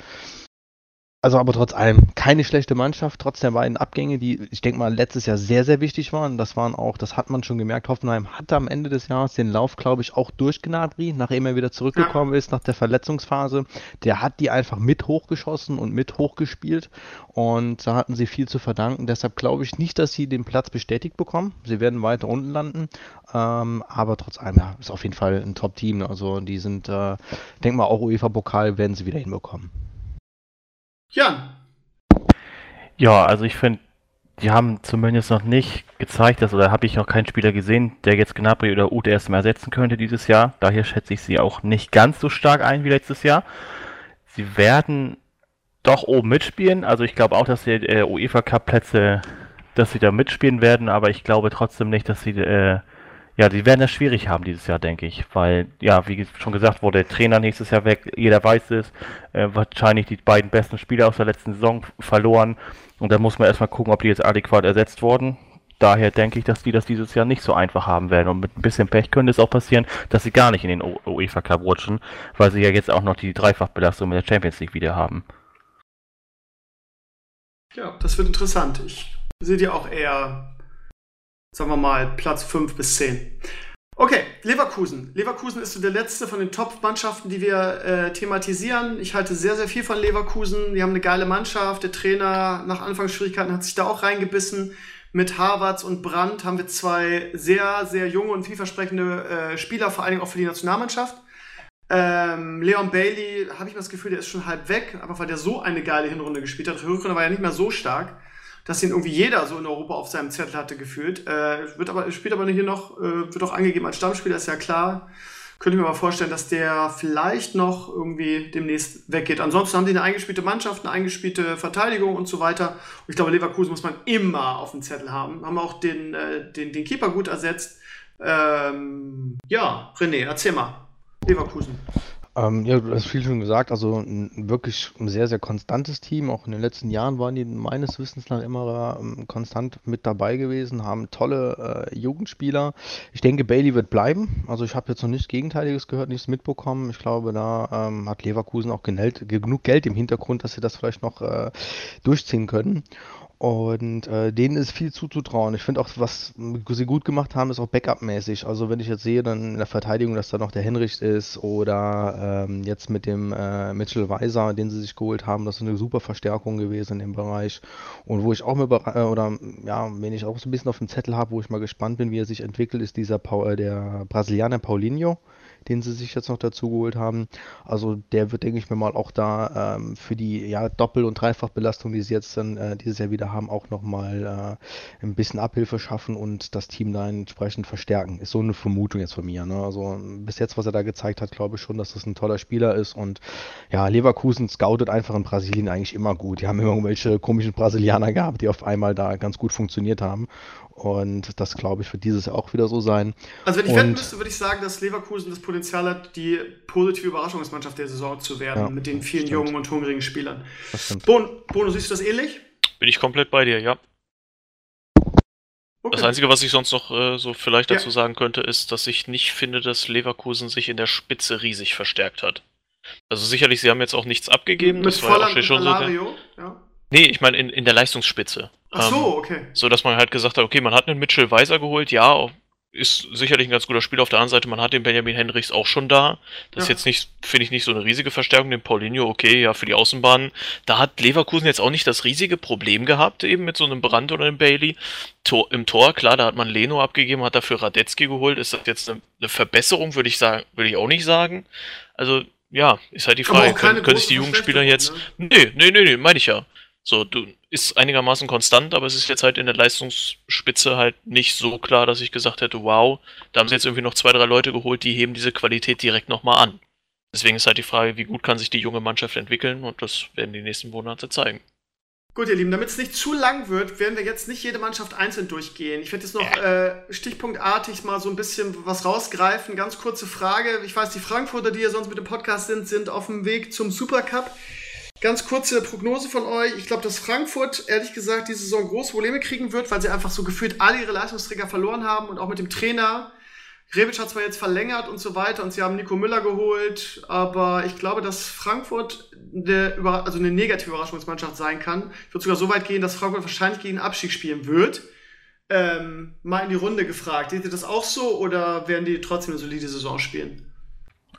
Also aber trotz allem keine schlechte Mannschaft, trotz der beiden Abgänge, die ich denke mal letztes Jahr sehr, sehr wichtig waren. Das waren auch, das hat man schon gemerkt, Hoffenheim hatte am Ende des Jahres den Lauf, glaube ich, auch durch Gnabry, nachdem er wieder zurückgekommen ist nach der Verletzungsphase. Der hat die einfach mit hochgeschossen und mit hochgespielt und da hatten sie viel zu verdanken. Deshalb glaube ich nicht, dass sie den Platz bestätigt bekommen. Sie werden weiter unten landen, ähm, aber trotz allem, ja, ist auf jeden Fall ein Top-Team. Also die sind, äh, denk mal, auch UEFA-Pokal werden sie wieder hinbekommen. Jan, Ja, also ich finde, die haben zumindest noch nicht gezeigt, dass, oder habe ich noch keinen Spieler gesehen, der jetzt Gnabry oder Ute erstmal ersetzen könnte dieses Jahr. Daher schätze ich sie auch nicht ganz so stark ein wie letztes Jahr. Sie werden doch oben mitspielen. Also ich glaube auch, dass die äh, UEFA Cup Plätze, dass sie da mitspielen werden, aber ich glaube trotzdem nicht, dass sie äh, ja, die werden das schwierig haben dieses Jahr, denke ich, weil, ja, wie schon gesagt wurde, der Trainer nächstes Jahr weg, jeder weiß es, äh, wahrscheinlich die beiden besten Spieler aus der letzten Saison verloren und da muss man erstmal gucken, ob die jetzt adäquat ersetzt wurden. Daher denke ich, dass die das dieses Jahr nicht so einfach haben werden und mit ein bisschen Pech könnte es auch passieren, dass sie gar nicht in den UEFA Cup rutschen, weil sie ja jetzt auch noch die Dreifachbelastung mit der Champions League wieder haben. ja, das wird interessant. Ich sehe dir auch eher, sagen wir mal, Platz 5 bis 10. Okay, Leverkusen. Leverkusen ist so der letzte von den Top-Mannschaften, die wir äh, thematisieren. Ich halte sehr, sehr viel von Leverkusen. Die haben eine geile Mannschaft. Der Trainer nach Anfangsschwierigkeiten hat sich da auch reingebissen. Mit Harvards und Brandt haben wir zwei sehr, sehr junge und vielversprechende äh, Spieler, vor allen Dingen auch für die Nationalmannschaft. Ähm, Leon Bailey, habe ich das Gefühl, der ist schon halb weg, aber weil der so eine geile Hinrunde gespielt hat. Die Rückrunde war ja nicht mehr so stark dass ihn irgendwie jeder so in Europa auf seinem Zettel hatte gefühlt. Äh, wird aber, spielt aber hier noch, äh, wird auch angegeben als Stammspieler, ist ja klar. Könnte ich mir mal vorstellen, dass der vielleicht noch irgendwie demnächst weggeht. Ansonsten haben die eine eingespielte Mannschaft, eine eingespielte Verteidigung und so weiter. Und ich glaube, Leverkusen muss man immer auf dem Zettel haben. Haben auch den, äh, den, den Keeper gut ersetzt. Ähm, ja, René, erzähl mal. Leverkusen. Ähm, ja, du hast viel schon gesagt. Also ein wirklich ein sehr, sehr konstantes Team. Auch in den letzten Jahren waren die meines Wissens nach immer ähm, konstant mit dabei gewesen, haben tolle äh, Jugendspieler. Ich denke, Bailey wird bleiben. Also ich habe jetzt noch nichts Gegenteiliges gehört, nichts mitbekommen. Ich glaube, da ähm, hat Leverkusen auch genellt, genug Geld im Hintergrund, dass sie das vielleicht noch äh, durchziehen können. Und äh, denen ist viel zuzutrauen. Ich finde auch, was sie gut gemacht haben, ist auch Backup-mäßig. Also wenn ich jetzt sehe, dann in der Verteidigung, dass da noch der Henrichs ist oder ähm, jetzt mit dem äh, Mitchell Weiser, den sie sich geholt haben, das ist eine super Verstärkung gewesen in dem Bereich. Und wo ich auch mit, äh, oder ja, wenn ich auch so ein bisschen auf dem Zettel habe, wo ich mal gespannt bin, wie er sich entwickelt, ist dieser Paul, äh, der Brasilianer Paulinho den sie sich jetzt noch dazu geholt haben. Also der wird, denke ich mir mal, auch da ähm, für die ja, Doppel- und Dreifachbelastung, die sie jetzt dann äh, dieses Jahr wieder haben, auch nochmal äh, ein bisschen Abhilfe schaffen und das Team da entsprechend verstärken. Ist so eine Vermutung jetzt von mir. Ne? Also bis jetzt, was er da gezeigt hat, glaube ich schon, dass das ein toller Spieler ist und ja, Leverkusen scoutet einfach in Brasilien eigentlich immer gut. Die haben immer irgendwelche komischen Brasilianer gehabt, die auf einmal da ganz gut funktioniert haben. Und das, glaube ich, wird dieses Jahr auch wieder so sein. Also wenn ich und, wetten müsste, würde ich sagen, dass Leverkusen das Potenzial hat, die positive Überraschungsmannschaft der Saison zu werden, ja, mit den vielen stimmt. jungen und hungrigen Spielern. Bon, Bono, siehst du das ähnlich? Bin ich komplett bei dir, ja. Okay. Das Einzige, was ich sonst noch äh, so vielleicht dazu ja. sagen könnte, ist, dass ich nicht finde, dass Leverkusen sich in der Spitze riesig verstärkt hat. Also sicherlich, sie haben jetzt auch nichts abgegeben. Mit das war ja auch schon so. Der, ja. Nee, ich meine in, in der Leistungsspitze. Ach so, ähm, okay. So dass man halt gesagt hat, okay, man hat einen Mitchell Weiser geholt, ja, ist sicherlich ein ganz guter Spieler. Auf der anderen Seite, man hat den Benjamin Hendricks auch schon da. Das ja. ist jetzt nicht, finde ich, nicht so eine riesige Verstärkung. Den Paulinho, okay, ja, für die Außenbahnen. Da hat Leverkusen jetzt auch nicht das riesige Problem gehabt, eben mit so einem Brand oder einem Bailey. Tor, Im Tor, klar, da hat man Leno abgegeben, hat dafür Radetzky geholt. Ist das jetzt eine, eine Verbesserung, würde ich sagen, würde ich auch nicht sagen. Also, ja, ist halt die Frage, können, können sich die Jugendspieler jetzt. Ne? Nee, nee, nee, nee, meine ich ja. So, du ist einigermaßen konstant, aber es ist jetzt halt in der Leistungsspitze halt nicht so klar, dass ich gesagt hätte, wow, da haben sie jetzt irgendwie noch zwei, drei Leute geholt, die heben diese Qualität direkt nochmal an. Deswegen ist halt die Frage, wie gut kann sich die junge Mannschaft entwickeln und das werden die nächsten Monate zeigen. Gut, ihr Lieben, damit es nicht zu lang wird, werden wir jetzt nicht jede Mannschaft einzeln durchgehen. Ich werde jetzt noch äh, stichpunktartig mal so ein bisschen was rausgreifen. Ganz kurze Frage. Ich weiß, die Frankfurter, die ja sonst mit dem Podcast sind, sind auf dem Weg zum Supercup. Ganz kurze Prognose von euch. Ich glaube, dass Frankfurt, ehrlich gesagt, diese Saison große Probleme kriegen wird, weil sie einfach so gefühlt alle ihre Leistungsträger verloren haben und auch mit dem Trainer. Rebic hat zwar jetzt verlängert und so weiter und sie haben Nico Müller geholt, aber ich glaube, dass Frankfurt eine, also eine negative Überraschungsmannschaft sein kann. Ich würde sogar so weit gehen, dass Frankfurt wahrscheinlich gegen Abstieg spielen wird. Ähm, mal in die Runde gefragt. Seht ihr das auch so oder werden die trotzdem eine solide Saison spielen?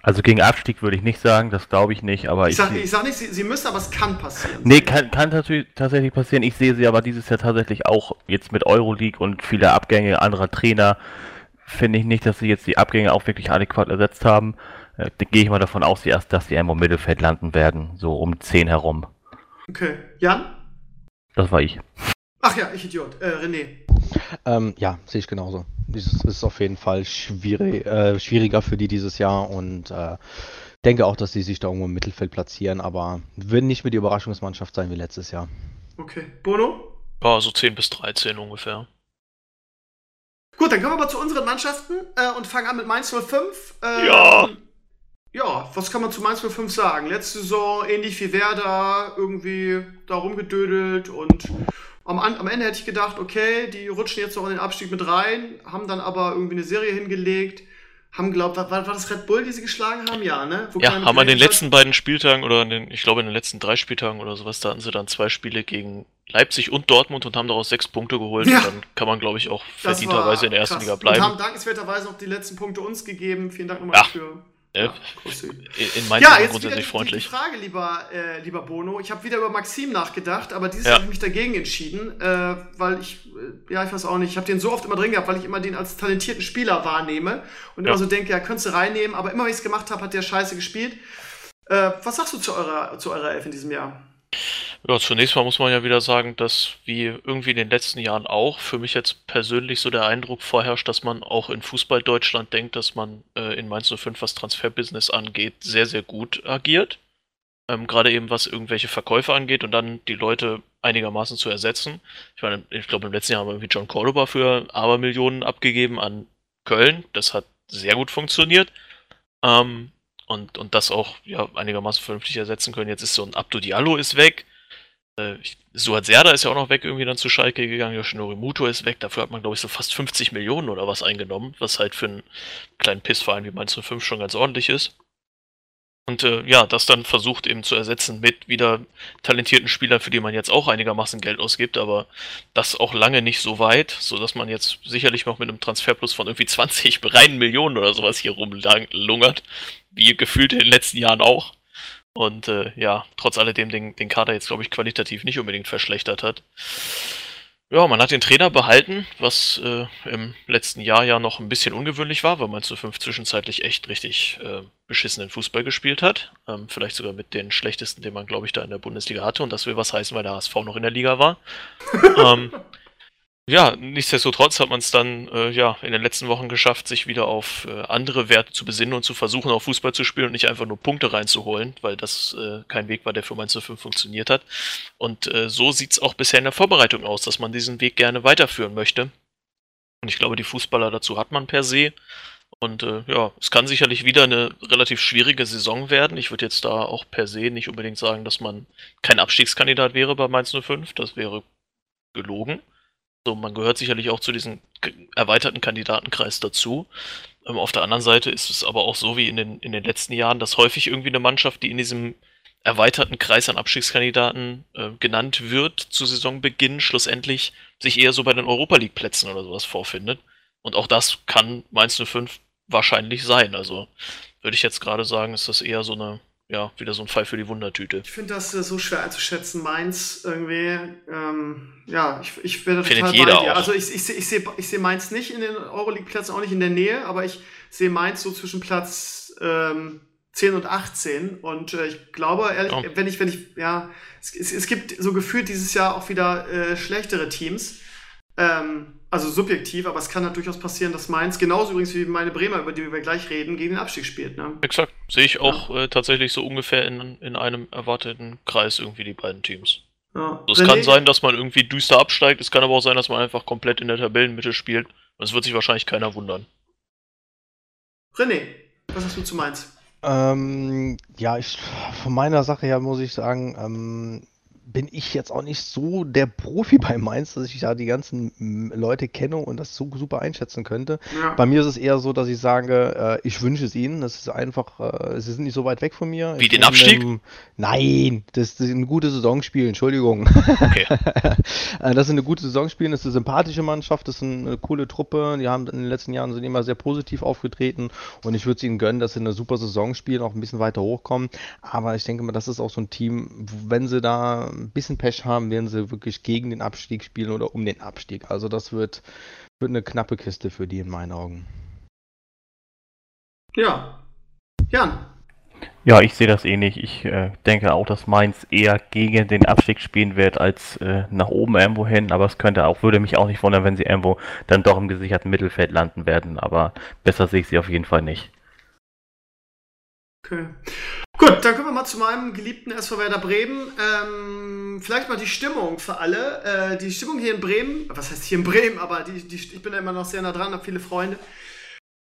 Also gegen Abstieg würde ich nicht sagen, das glaube ich nicht, aber ich. Sag, ich sage nicht, sie, sie, müssen, aber es kann passieren. Nee, kann, kann tatsächlich passieren. Ich sehe sie aber dieses Jahr tatsächlich auch jetzt mit Euroleague und viele Abgänge anderer Trainer. Finde ich nicht, dass sie jetzt die Abgänge auch wirklich adäquat ersetzt haben. Äh, gehe ich mal davon aus, erst, dass sie irgendwo im Mittelfeld landen werden, so um 10 herum. Okay. Jan? Das war ich. Ach ja, ich Idiot. Äh, René. Ähm, ja, sehe ich genauso. Es ist auf jeden Fall schwierig, äh, schwieriger für die dieses Jahr und äh, denke auch, dass sie sich da irgendwo im Mittelfeld platzieren, aber würden nicht mehr die Überraschungsmannschaft sein wie letztes Jahr. Okay. Bono? Ja, so 10 bis 13 ungefähr. Gut, dann kommen wir mal zu unseren Mannschaften äh, und fangen an mit Mainz 05. Ähm, ja. Ja, was kann man zu Mainz 05 sagen? Letzte Saison ähnlich wie Werder, irgendwie da rumgedödelt und am, am, Ende hätte ich gedacht, okay, die rutschen jetzt noch in den Abstieg mit rein, haben dann aber irgendwie eine Serie hingelegt, haben glaubt, war, war das Red Bull, die sie geschlagen haben? Ja, ne? Wo ja, haben an den letzten beiden Spieltagen oder den, ich glaube in den letzten drei Spieltagen oder sowas, da hatten sie dann zwei Spiele gegen Leipzig und Dortmund und haben daraus sechs Punkte geholt. Ja. Und dann kann man, glaube ich, auch verdienterweise in der ersten krass. Liga bleiben. Und haben dankenswerterweise auch die letzten Punkte uns gegeben. Vielen Dank nochmal ja. dafür. Ja, in meinen ja, jetzt grundsätzlich freundlich. Die, die Frage, lieber, äh, lieber Bono. Ich habe wieder über Maxim nachgedacht, aber dieses ja. habe ich mich dagegen entschieden, äh, weil ich, äh, ja, ich weiß auch nicht, ich habe den so oft immer drin gehabt, weil ich immer den als talentierten Spieler wahrnehme und ja. immer so denke, ja, könntest du reinnehmen, aber immer, wenn ich es gemacht habe, hat der scheiße gespielt. Äh, was sagst du zu eurer, zu eurer Elf in diesem Jahr? Ja, zunächst mal muss man ja wieder sagen, dass wie irgendwie in den letzten Jahren auch für mich jetzt persönlich so der Eindruck vorherrscht, dass man auch in Fußball Deutschland denkt, dass man äh, in Mainz 05, was Transferbusiness angeht, sehr, sehr gut agiert. Ähm, Gerade eben was irgendwelche Verkäufe angeht und dann die Leute einigermaßen zu ersetzen. Ich meine, ich glaube, im letzten Jahr haben wir irgendwie John Cordoba für Abermillionen abgegeben an Köln. Das hat sehr gut funktioniert. Ähm, und, und das auch ja, einigermaßen vernünftig ersetzen können. Jetzt ist so ein Abdo Diallo ist weg. Äh, Suat Serda ist ja auch noch weg, irgendwie dann zu Schalke gegangen. Yoshinori Muto ist weg. Dafür hat man, glaube ich, so fast 50 Millionen oder was eingenommen, was halt für einen kleinen Pissverein wie Mainz 05 schon ganz ordentlich ist. Und äh, ja, das dann versucht eben zu ersetzen mit wieder talentierten Spielern, für die man jetzt auch einigermaßen Geld ausgibt, aber das auch lange nicht so weit, sodass man jetzt sicherlich noch mit einem Transferplus von irgendwie 20 reinen Millionen oder sowas hier rumlungert, wie gefühlt in den letzten Jahren auch. Und äh, ja, trotz alledem den, den Kader jetzt, glaube ich, qualitativ nicht unbedingt verschlechtert hat. Ja, man hat den Trainer behalten, was äh, im letzten Jahr ja noch ein bisschen ungewöhnlich war, weil man zu fünf zwischenzeitlich echt richtig äh, beschissenen Fußball gespielt hat. Ähm, vielleicht sogar mit den schlechtesten, den man, glaube ich, da in der Bundesliga hatte. Und das will was heißen, weil der HSV noch in der Liga war. ähm, ja, nichtsdestotrotz hat man es dann äh, ja in den letzten Wochen geschafft, sich wieder auf äh, andere Werte zu besinnen und zu versuchen, auch Fußball zu spielen und nicht einfach nur Punkte reinzuholen, weil das äh, kein Weg war, der für Mainz 05 funktioniert hat. Und äh, so sieht es auch bisher in der Vorbereitung aus, dass man diesen Weg gerne weiterführen möchte. Und ich glaube, die Fußballer dazu hat man per se. Und äh, ja, es kann sicherlich wieder eine relativ schwierige Saison werden. Ich würde jetzt da auch per se nicht unbedingt sagen, dass man kein Abstiegskandidat wäre bei Mainz 05. Das wäre gelogen. So, man gehört sicherlich auch zu diesem erweiterten Kandidatenkreis dazu. Ähm, auf der anderen Seite ist es aber auch so wie in den, in den letzten Jahren, dass häufig irgendwie eine Mannschaft, die in diesem erweiterten Kreis an Abstiegskandidaten äh, genannt wird zu Saisonbeginn, schlussendlich sich eher so bei den Europa League Plätzen oder sowas vorfindet. Und auch das kann Mainz 05 wahrscheinlich sein. Also würde ich jetzt gerade sagen, ist das eher so eine ja, wieder so ein Fall für die Wundertüte. Ich finde das äh, so schwer einzuschätzen. Mainz irgendwie, ähm, ja, ich, ich werde total Findet jeder bei dir. Also ich, ich, ich sehe ich seh Mainz nicht in den Euroleague-Plätzen, auch nicht in der Nähe, aber ich sehe Mainz so zwischen Platz ähm, 10 und 18. Und äh, ich glaube, ehrlich, oh. wenn ich, wenn ich, ja, es, es, es, gibt so gefühlt dieses Jahr auch wieder äh, schlechtere Teams. Ähm, also subjektiv, aber es kann halt durchaus passieren, dass Mainz, genauso übrigens wie meine Bremer, über die wir gleich reden, gegen den Abstieg spielt. Ne? Exakt. Sehe ich auch ja. äh, tatsächlich so ungefähr in, in einem erwarteten Kreis irgendwie die beiden Teams. Ja. Also es kann sein, dass man irgendwie düster absteigt, es kann aber auch sein, dass man einfach komplett in der Tabellenmitte spielt. Und es wird sich wahrscheinlich keiner wundern. René, was hast du zu Mainz? Ähm, ja, ich, von meiner Sache her muss ich sagen, ähm, bin ich jetzt auch nicht so der Profi bei Mainz, dass ich da die ganzen Leute kenne und das so super einschätzen könnte. Ja. Bei mir ist es eher so, dass ich sage, äh, ich wünsche es ihnen. Das ist einfach, äh, sie sind nicht so weit weg von mir. Wie ich den Abstieg? Einem, nein, das, das ist eine gute Saisonspiel, Entschuldigung. Okay. Äh, das ist eine gute Saisonspiel, das ist eine sympathische Mannschaft, das ist eine coole Truppe. Die haben in den letzten Jahren sind immer sehr positiv aufgetreten und ich würde es ihnen gönnen, dass sie eine super Saison spielen, auch ein bisschen weiter hochkommen. Aber ich denke mal, das ist auch so ein Team, wenn sie da ein bisschen Pech haben, werden sie wirklich gegen den Abstieg spielen oder um den Abstieg. Also das wird, wird eine knappe Kiste für die in meinen Augen. Ja. Jan. Ja, ich sehe das ähnlich. Ich äh, denke auch, dass Mainz eher gegen den Abstieg spielen wird, als äh, nach oben irgendwo hin. Aber es könnte auch, würde mich auch nicht wundern, wenn sie irgendwo dann doch im gesicherten Mittelfeld landen werden. Aber besser sehe ich sie auf jeden Fall nicht. Okay. Gut, dann kommen wir mal zu meinem geliebten SV Werder Bremen. Ähm, vielleicht mal die Stimmung für alle. Äh, die Stimmung hier in Bremen, was heißt hier in Bremen, aber die, die, ich bin da immer noch sehr nah dran, habe viele Freunde.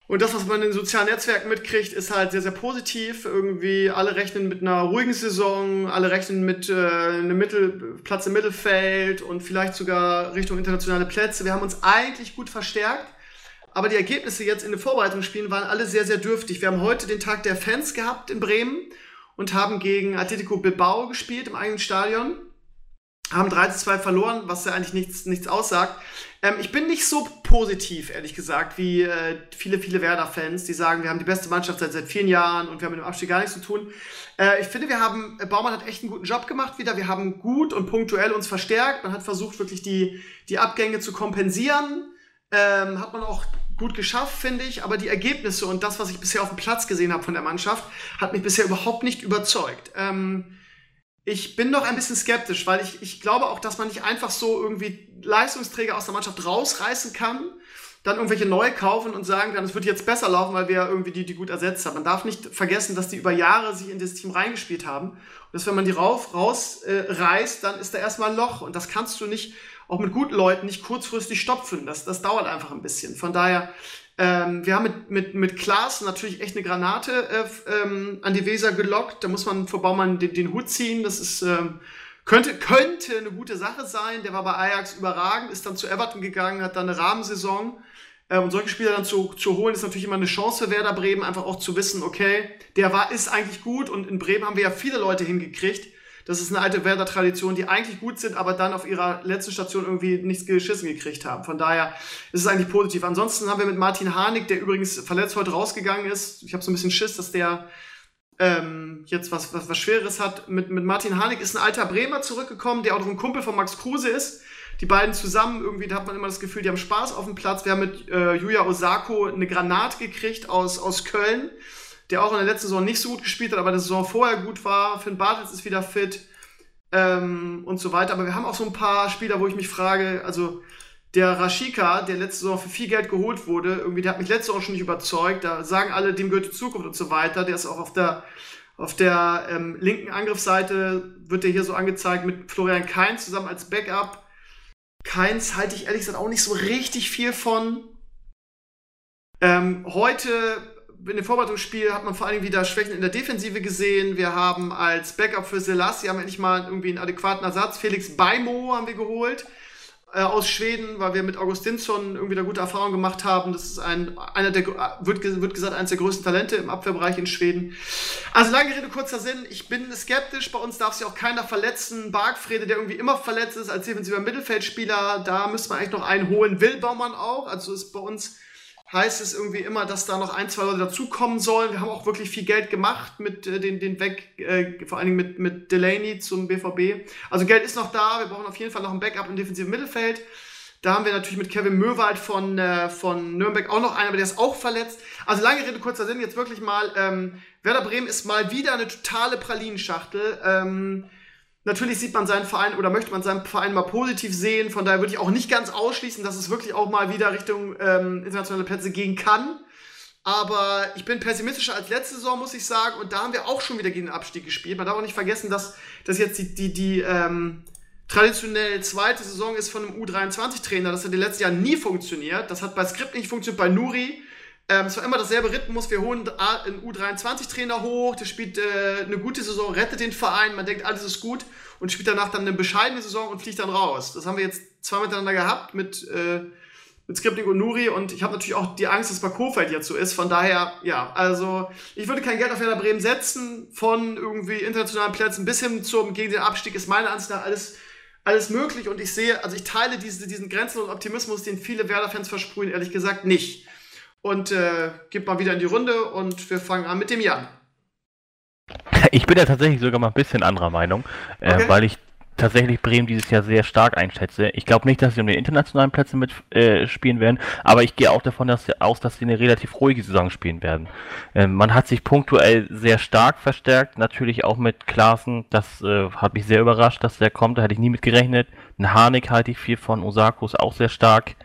Und das, was man in den sozialen Netzwerken mitkriegt, ist halt sehr, sehr positiv. Irgendwie alle rechnen mit einer ruhigen Saison, alle rechnen mit äh, einem Mittel, Platz im Mittelfeld und vielleicht sogar Richtung internationale Plätze. Wir haben uns eigentlich gut verstärkt. aber die Ergebnisse jetzt in den Vorbereitungsspielen waren alle sehr, sehr dürftig. Wir haben heute den Tag der Fans gehabt in Bremen und haben gegen Atletico Bilbao gespielt im eigenen Stadion. Haben 3 zu 2 verloren, was ja eigentlich nichts, nichts aussagt. Ähm, ich bin nicht so positiv, ehrlich gesagt, wie äh, viele, viele Werder-Fans, die sagen, wir haben die beste Mannschaft seit, seit vielen Jahren und wir haben mit dem Abstieg gar nichts zu tun. Äh, ich finde, wir haben, äh, Baumann hat echt einen guten Job gemacht wieder. Wir haben gut und punktuell uns verstärkt. Man hat versucht, wirklich die, die Abgänge zu kompensieren. Ähm, hat man auch gut geschafft, finde ich, aber die Ergebnisse und das, was ich bisher auf dem Platz gesehen habe von der Mannschaft, hat mich bisher überhaupt nicht überzeugt. Ähm, ich bin noch ein bisschen skeptisch, weil ich, ich glaube auch, dass man nicht einfach so irgendwie Leistungsträger aus der Mannschaft rausreißen kann, dann irgendwelche neue kaufen und sagen dann, es wird jetzt besser laufen, weil wir irgendwie die, die gut ersetzt haben. Man darf nicht vergessen, dass die über Jahre sich in das Team reingespielt haben. Und dass wenn man die rauf, rausreißt, äh, dann ist da erstmal ein Loch. Und das kannst du nicht auch mit guten Leuten nicht kurzfristig stopfen. Das, das dauert einfach ein bisschen. Von daher, ähm, wir haben mit, mit, mit Klaas natürlich echt eine Granate äh, ähm, an die Weser gelockt. Da muss man vor Baumann den, den Hut ziehen. Das ist, ähm, könnte, könnte eine gute Sache sein. Der war bei Ajax überragend, ist dann zu Everton gegangen, hat dann eine Rahmensaison. Äh, und solche Spieler dann zu, zu holen, ist natürlich immer eine Chance für Werder Bremen, einfach auch zu wissen, okay, der war, ist eigentlich gut. Und in Bremen haben wir ja viele Leute hingekriegt, das ist eine alte Werder-Tradition, die eigentlich gut sind, aber dann auf ihrer letzten Station irgendwie nichts geschissen gekriegt haben. Von daher ist es eigentlich positiv. Ansonsten haben wir mit Martin Harnik, der übrigens verletzt heute rausgegangen ist. Ich habe so ein bisschen Schiss, dass der ähm, jetzt was, was, was Schweres hat. Mit, mit Martin Harnik ist ein alter Bremer zurückgekommen, der auch noch ein Kumpel von Max Kruse ist. Die beiden zusammen, irgendwie, da hat man immer das Gefühl, die haben Spaß auf dem Platz. Wir haben mit äh, Julia Osako eine Granate gekriegt aus, aus Köln der auch in der letzten Saison nicht so gut gespielt hat, aber der Saison vorher gut war. Finn Bartels ist wieder fit ähm, und so weiter. Aber wir haben auch so ein paar Spieler, wo ich mich frage, also der Rashika, der letzte Saison für viel Geld geholt wurde, irgendwie, der hat mich letzte Saison schon nicht überzeugt. Da sagen alle, dem gehört die Zukunft und so weiter. Der ist auch auf der, auf der ähm, linken Angriffsseite, wird der hier so angezeigt mit Florian Kainz zusammen als Backup. Keins halte ich ehrlich gesagt auch nicht so richtig viel von. Ähm, heute in dem Vorbereitungsspiel hat man vor allen Dingen wieder Schwächen in der Defensive gesehen. Wir haben als Backup für Selassie haben endlich mal irgendwie einen adäquaten Ersatz. Felix Beimo haben wir geholt äh, aus Schweden, weil wir mit Augustinsson irgendwie eine gute Erfahrung gemacht haben. Das ist ein, einer der, wird, wird gesagt, eines der größten Talente im Abwehrbereich in Schweden. Also lange Rede, kurzer Sinn. Ich bin skeptisch. Bei uns darf sich auch keiner verletzen. Bargfrede, der irgendwie immer verletzt ist als defensiver Mittelfeldspieler, da müsste man eigentlich noch einen holen. Will Baumann auch. Also ist bei uns heißt es irgendwie immer, dass da noch ein, zwei Leute dazukommen sollen. Wir haben auch wirklich viel Geld gemacht mit äh, den, den Weg, äh, vor allen Dingen mit, mit Delaney zum BVB. Also Geld ist noch da, wir brauchen auf jeden Fall noch ein Backup im defensiven Mittelfeld. Da haben wir natürlich mit Kevin Möwald von, äh, von Nürnberg auch noch einen, aber der ist auch verletzt. Also lange Rede, kurzer Sinn, jetzt wirklich mal, ähm, Werder Bremen ist mal wieder eine totale Pralinenschachtel. Ähm, Natürlich sieht man seinen Verein oder möchte man seinen Verein mal positiv sehen. Von daher würde ich auch nicht ganz ausschließen, dass es wirklich auch mal wieder Richtung ähm, internationale Plätze gehen kann. Aber ich bin pessimistischer als letzte Saison, muss ich sagen. Und da haben wir auch schon wieder gegen den Abstieg gespielt. Man darf auch nicht vergessen, dass das jetzt die, die, die ähm, traditionell zweite Saison ist von einem U23-Trainer. Das hat in den letzten Jahren nie funktioniert. Das hat bei Skript nicht funktioniert, bei Nuri. Ähm, es war immer dasselbe Rhythmus. Wir holen einen U23-Trainer hoch, der spielt äh, eine gute Saison, rettet den Verein, man denkt, alles ist gut und spielt danach dann eine bescheidene Saison und fliegt dann raus. Das haben wir jetzt zwei miteinander gehabt mit, äh, mit Skripnik und Nuri und ich habe natürlich auch die Angst, dass es bei Kofeld jetzt so ist. Von daher, ja, also ich würde kein Geld auf Werder Bremen setzen. Von irgendwie internationalen Plätzen bis hin zum gegen den Abstieg ist meiner Ansicht nach alles alles möglich und ich sehe, also ich teile diese, diesen grenzenlosen Optimismus, den viele Werder-Fans versprühen, ehrlich gesagt nicht und äh, gib mal wieder in die Runde und wir fangen an mit dem Jan. Ich bin ja tatsächlich sogar mal ein bisschen anderer Meinung, äh, okay. weil ich tatsächlich Bremen dieses Jahr sehr stark einschätze. Ich glaube nicht, dass sie um die internationalen Plätze mitspielen äh, werden, aber ich gehe auch davon dass aus, dass sie eine relativ ruhige Saison spielen werden. Ähm, man hat sich punktuell sehr stark verstärkt, natürlich auch mit Klaassen, das äh, hat mich sehr überrascht, dass der kommt, da hätte ich nie mit gerechnet. Ein Harnik halte ich viel von, Osako ist auch sehr stark.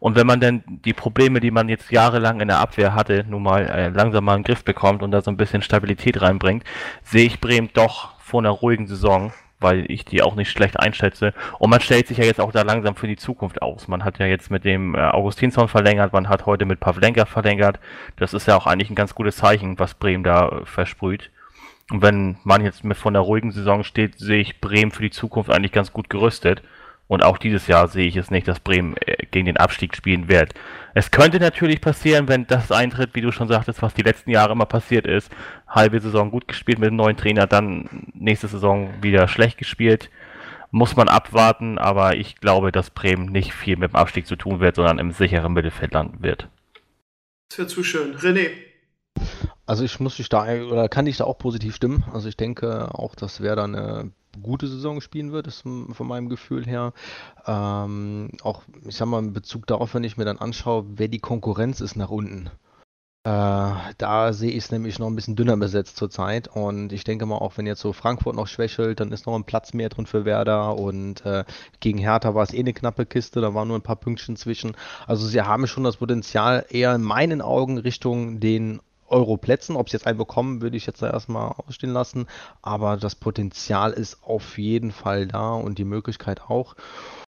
Und wenn man dann die Probleme, die man jetzt jahrelang in der Abwehr hatte, nun mal äh, langsam mal in den Griff bekommt und da so ein bisschen Stabilität reinbringt, sehe ich Bremen doch vor einer ruhigen Saison, weil ich die auch nicht schlecht einschätze. Und man stellt sich ja jetzt auch da langsam für die Zukunft aus. Man hat ja jetzt mit dem äh, Augustinsson verlängert, man hat heute mit Pavlenka verlängert. Das ist ja auch eigentlich ein ganz gutes Zeichen, was Bremen da äh, versprüht. Und wenn man jetzt mit von der ruhigen Saison steht, sehe ich Bremen für die Zukunft eigentlich ganz gut gerüstet. Und auch dieses Jahr sehe ich es nicht, dass Bremen äh, gegen den Abstieg spielen wird. Es könnte natürlich passieren, wenn das eintritt, wie du schon sagtest, was die letzten Jahre immer passiert ist. Halbe Saison gut gespielt mit dem neuen Trainer, dann nächste Saison wieder schlecht gespielt. Muss man abwarten, aber ich glaube, dass Bremen nicht viel mit dem Abstieg zu tun wird, sondern im sicheren Mittelfeld landen wird. Das wäre zu schön. René. Also ich muss dich da oder kann dich da auch positiv stimmen. Also ich denke auch, dass Werder eine gute Saison spielen wird, ist von meinem Gefühl her. Ähm, auch, ich sag mal, in Bezug darauf, wenn ich mir dann anschaue, wer die Konkurrenz ist nach unten. Äh, da sehe ich es nämlich noch ein bisschen dünner besetzt zurzeit. Und ich denke mal, auch wenn jetzt so Frankfurt noch schwächelt, dann ist noch ein Platz mehr drin für Werder. Und äh, gegen Hertha war es eh eine knappe Kiste, da waren nur ein paar Pünktchen zwischen. Also sie haben schon das Potenzial eher in meinen Augen Richtung den Euro-Plätzen. Ob sie jetzt einen bekommen, würde ich jetzt erstmal ausstehen lassen. Aber das Potenzial ist auf jeden Fall da und die Möglichkeit auch.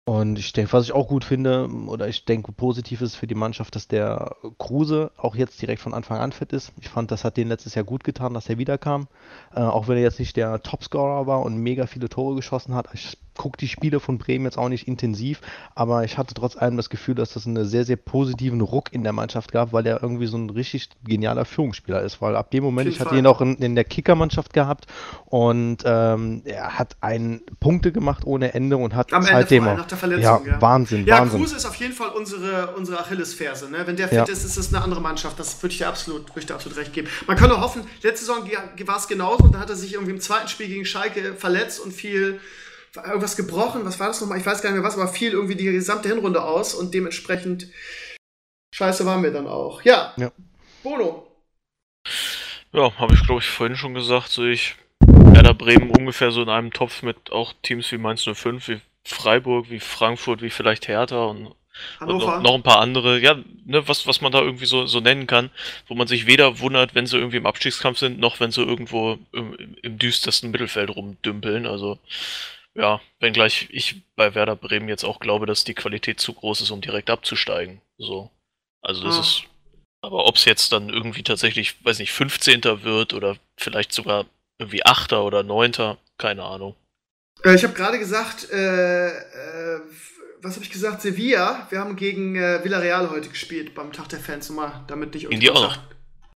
Und ich denke, was ich auch gut finde, oder ich denke positiv ist für die Mannschaft, dass der Kruse auch jetzt direkt von Anfang an fit ist. Ich fand, das hat den letztes Jahr gut getan, dass er wiederkam. Äh, auch wenn er jetzt nicht der Topscorer war und mega viele Tore geschossen hat. Ich gucke die Spiele von Bremen jetzt auch nicht intensiv, aber ich hatte trotz allem das Gefühl, dass das einen sehr, sehr positiven Ruck in der Mannschaft gab, weil er irgendwie so ein richtig genialer Führungsspieler ist. Weil ab dem Moment, ich hatte ihn auch in, in der Kickermannschaft gehabt und ähm, er hat einen Punkte gemacht ohne Ende und hat Am seitdem Ende nach der Verletzung, ja, ja. Wahnsinn, ja, Wahnsinn. Kruse ist auf jeden Fall unsere, unsere Achillesferse. Ne? Wenn der fit ja. ist, ist es eine andere Mannschaft. Das würde ich dir absolut, würde ich dir absolut recht geben. Man kann nur hoffen, letzte Saison war es genauso und da hat er sich irgendwie im zweiten Spiel gegen Schalke verletzt und viel irgendwas gebrochen, was war das nochmal? Ich weiß gar nicht mehr was, aber fiel irgendwie die gesamte Hinrunde aus und dementsprechend scheiße waren wir dann auch. Ja. ja. Bono. Ja, habe ich glaube ich vorhin schon gesagt, so ich Werder Bremen ungefähr so in einem Topf mit auch Teams wie Mainz 05, wie Freiburg, wie Frankfurt, wie vielleicht Hertha und, und noch, noch, ein paar andere, ja, ne, was, was man da irgendwie so, so nennen kann, wo man sich weder wundert, wenn sie irgendwie im Abstiegskampf sind, noch wenn sie irgendwo im, im düstersten Mittelfeld rumdümpeln. Also ja, wenngleich ich bei Werder Bremen jetzt auch glaube, dass die Qualität zu groß ist, um direkt abzusteigen. So. Also das ah. ist. Aber ob es jetzt dann irgendwie tatsächlich, weiß nicht, 15. wird oder vielleicht sogar irgendwie 8. oder 9. keine Ahnung. Äh, ich habe gerade gesagt, äh, äh, was habe ich gesagt? Sevilla. Wir haben gegen äh, Villarreal heute gespielt beim Tag der Fans, mal damit nicht. In die auch.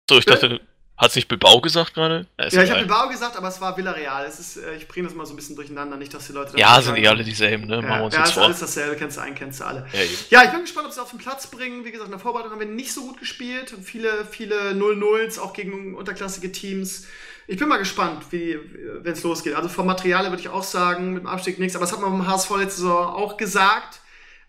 So, ich dachte, hat sich Bilbao gesagt gerade? Ja, ja ich habe Bilbao gesagt, aber es war Villarreal. Es ist, äh, ich bringe das mal so ein bisschen durcheinander, nicht, dass die Leute. Ja, sind eh alle dieselben, ne? Machen ja, wir uns ja, ist alles dasselbe, kennst du einen, kennst du alle. Ja, ja, ich bin gespannt, ob sie es auf den Platz bringen. Wie gesagt, in der Vorbereitung haben wir nicht so gut gespielt. Viele, viele 0-0s, auch gegen unterklassige Teams. Ich bin mal gespannt, wie, wenn es losgeht. Also vom Material würde ich auch sagen, mit dem Abstieg nichts. Aber das hat man beim HSV letzte Saison auch gesagt.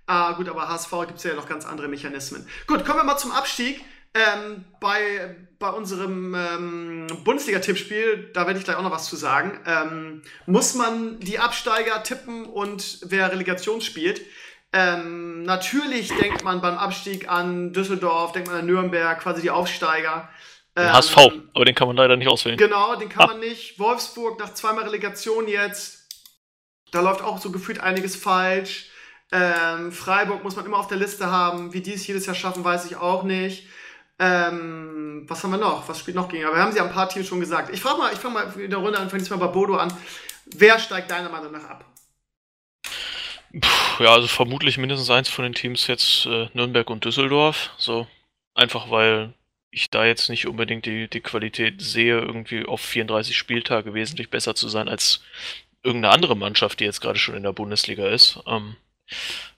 Ah, gut, aber HSV gibt es ja noch ganz andere Mechanismen. Gut, kommen wir mal zum Abstieg. Ähm, bei, bei unserem ähm, Bundesliga-Tippspiel, da werde ich gleich auch noch was zu sagen, ähm, muss man die Absteiger tippen und wer Relegation spielt. Ähm, natürlich denkt man beim Abstieg an Düsseldorf, denkt man an Nürnberg, quasi die Aufsteiger. Den HSV, ähm, aber den kann man leider nicht auswählen. Genau, den kann ah. man nicht. Wolfsburg nach zweimal Relegation jetzt. Da läuft auch so gefühlt einiges falsch. Ähm, Freiburg muss man immer auf der Liste haben. Wie die es jedes Jahr schaffen, weiß ich auch nicht. Ähm, was haben wir noch? Was spielt noch gegen? Aber wir haben sie ein paar Teams schon gesagt. Ich frage mal, ich fange mal in der Runde an, fange mal bei Bodo an. Wer steigt deiner Meinung nach ab? Puh, ja, also vermutlich mindestens eins von den Teams jetzt äh, Nürnberg und Düsseldorf. So einfach weil ich da jetzt nicht unbedingt die, die Qualität sehe, irgendwie auf 34 Spieltage wesentlich besser zu sein als irgendeine andere Mannschaft, die jetzt gerade schon in der Bundesliga ist. Ähm,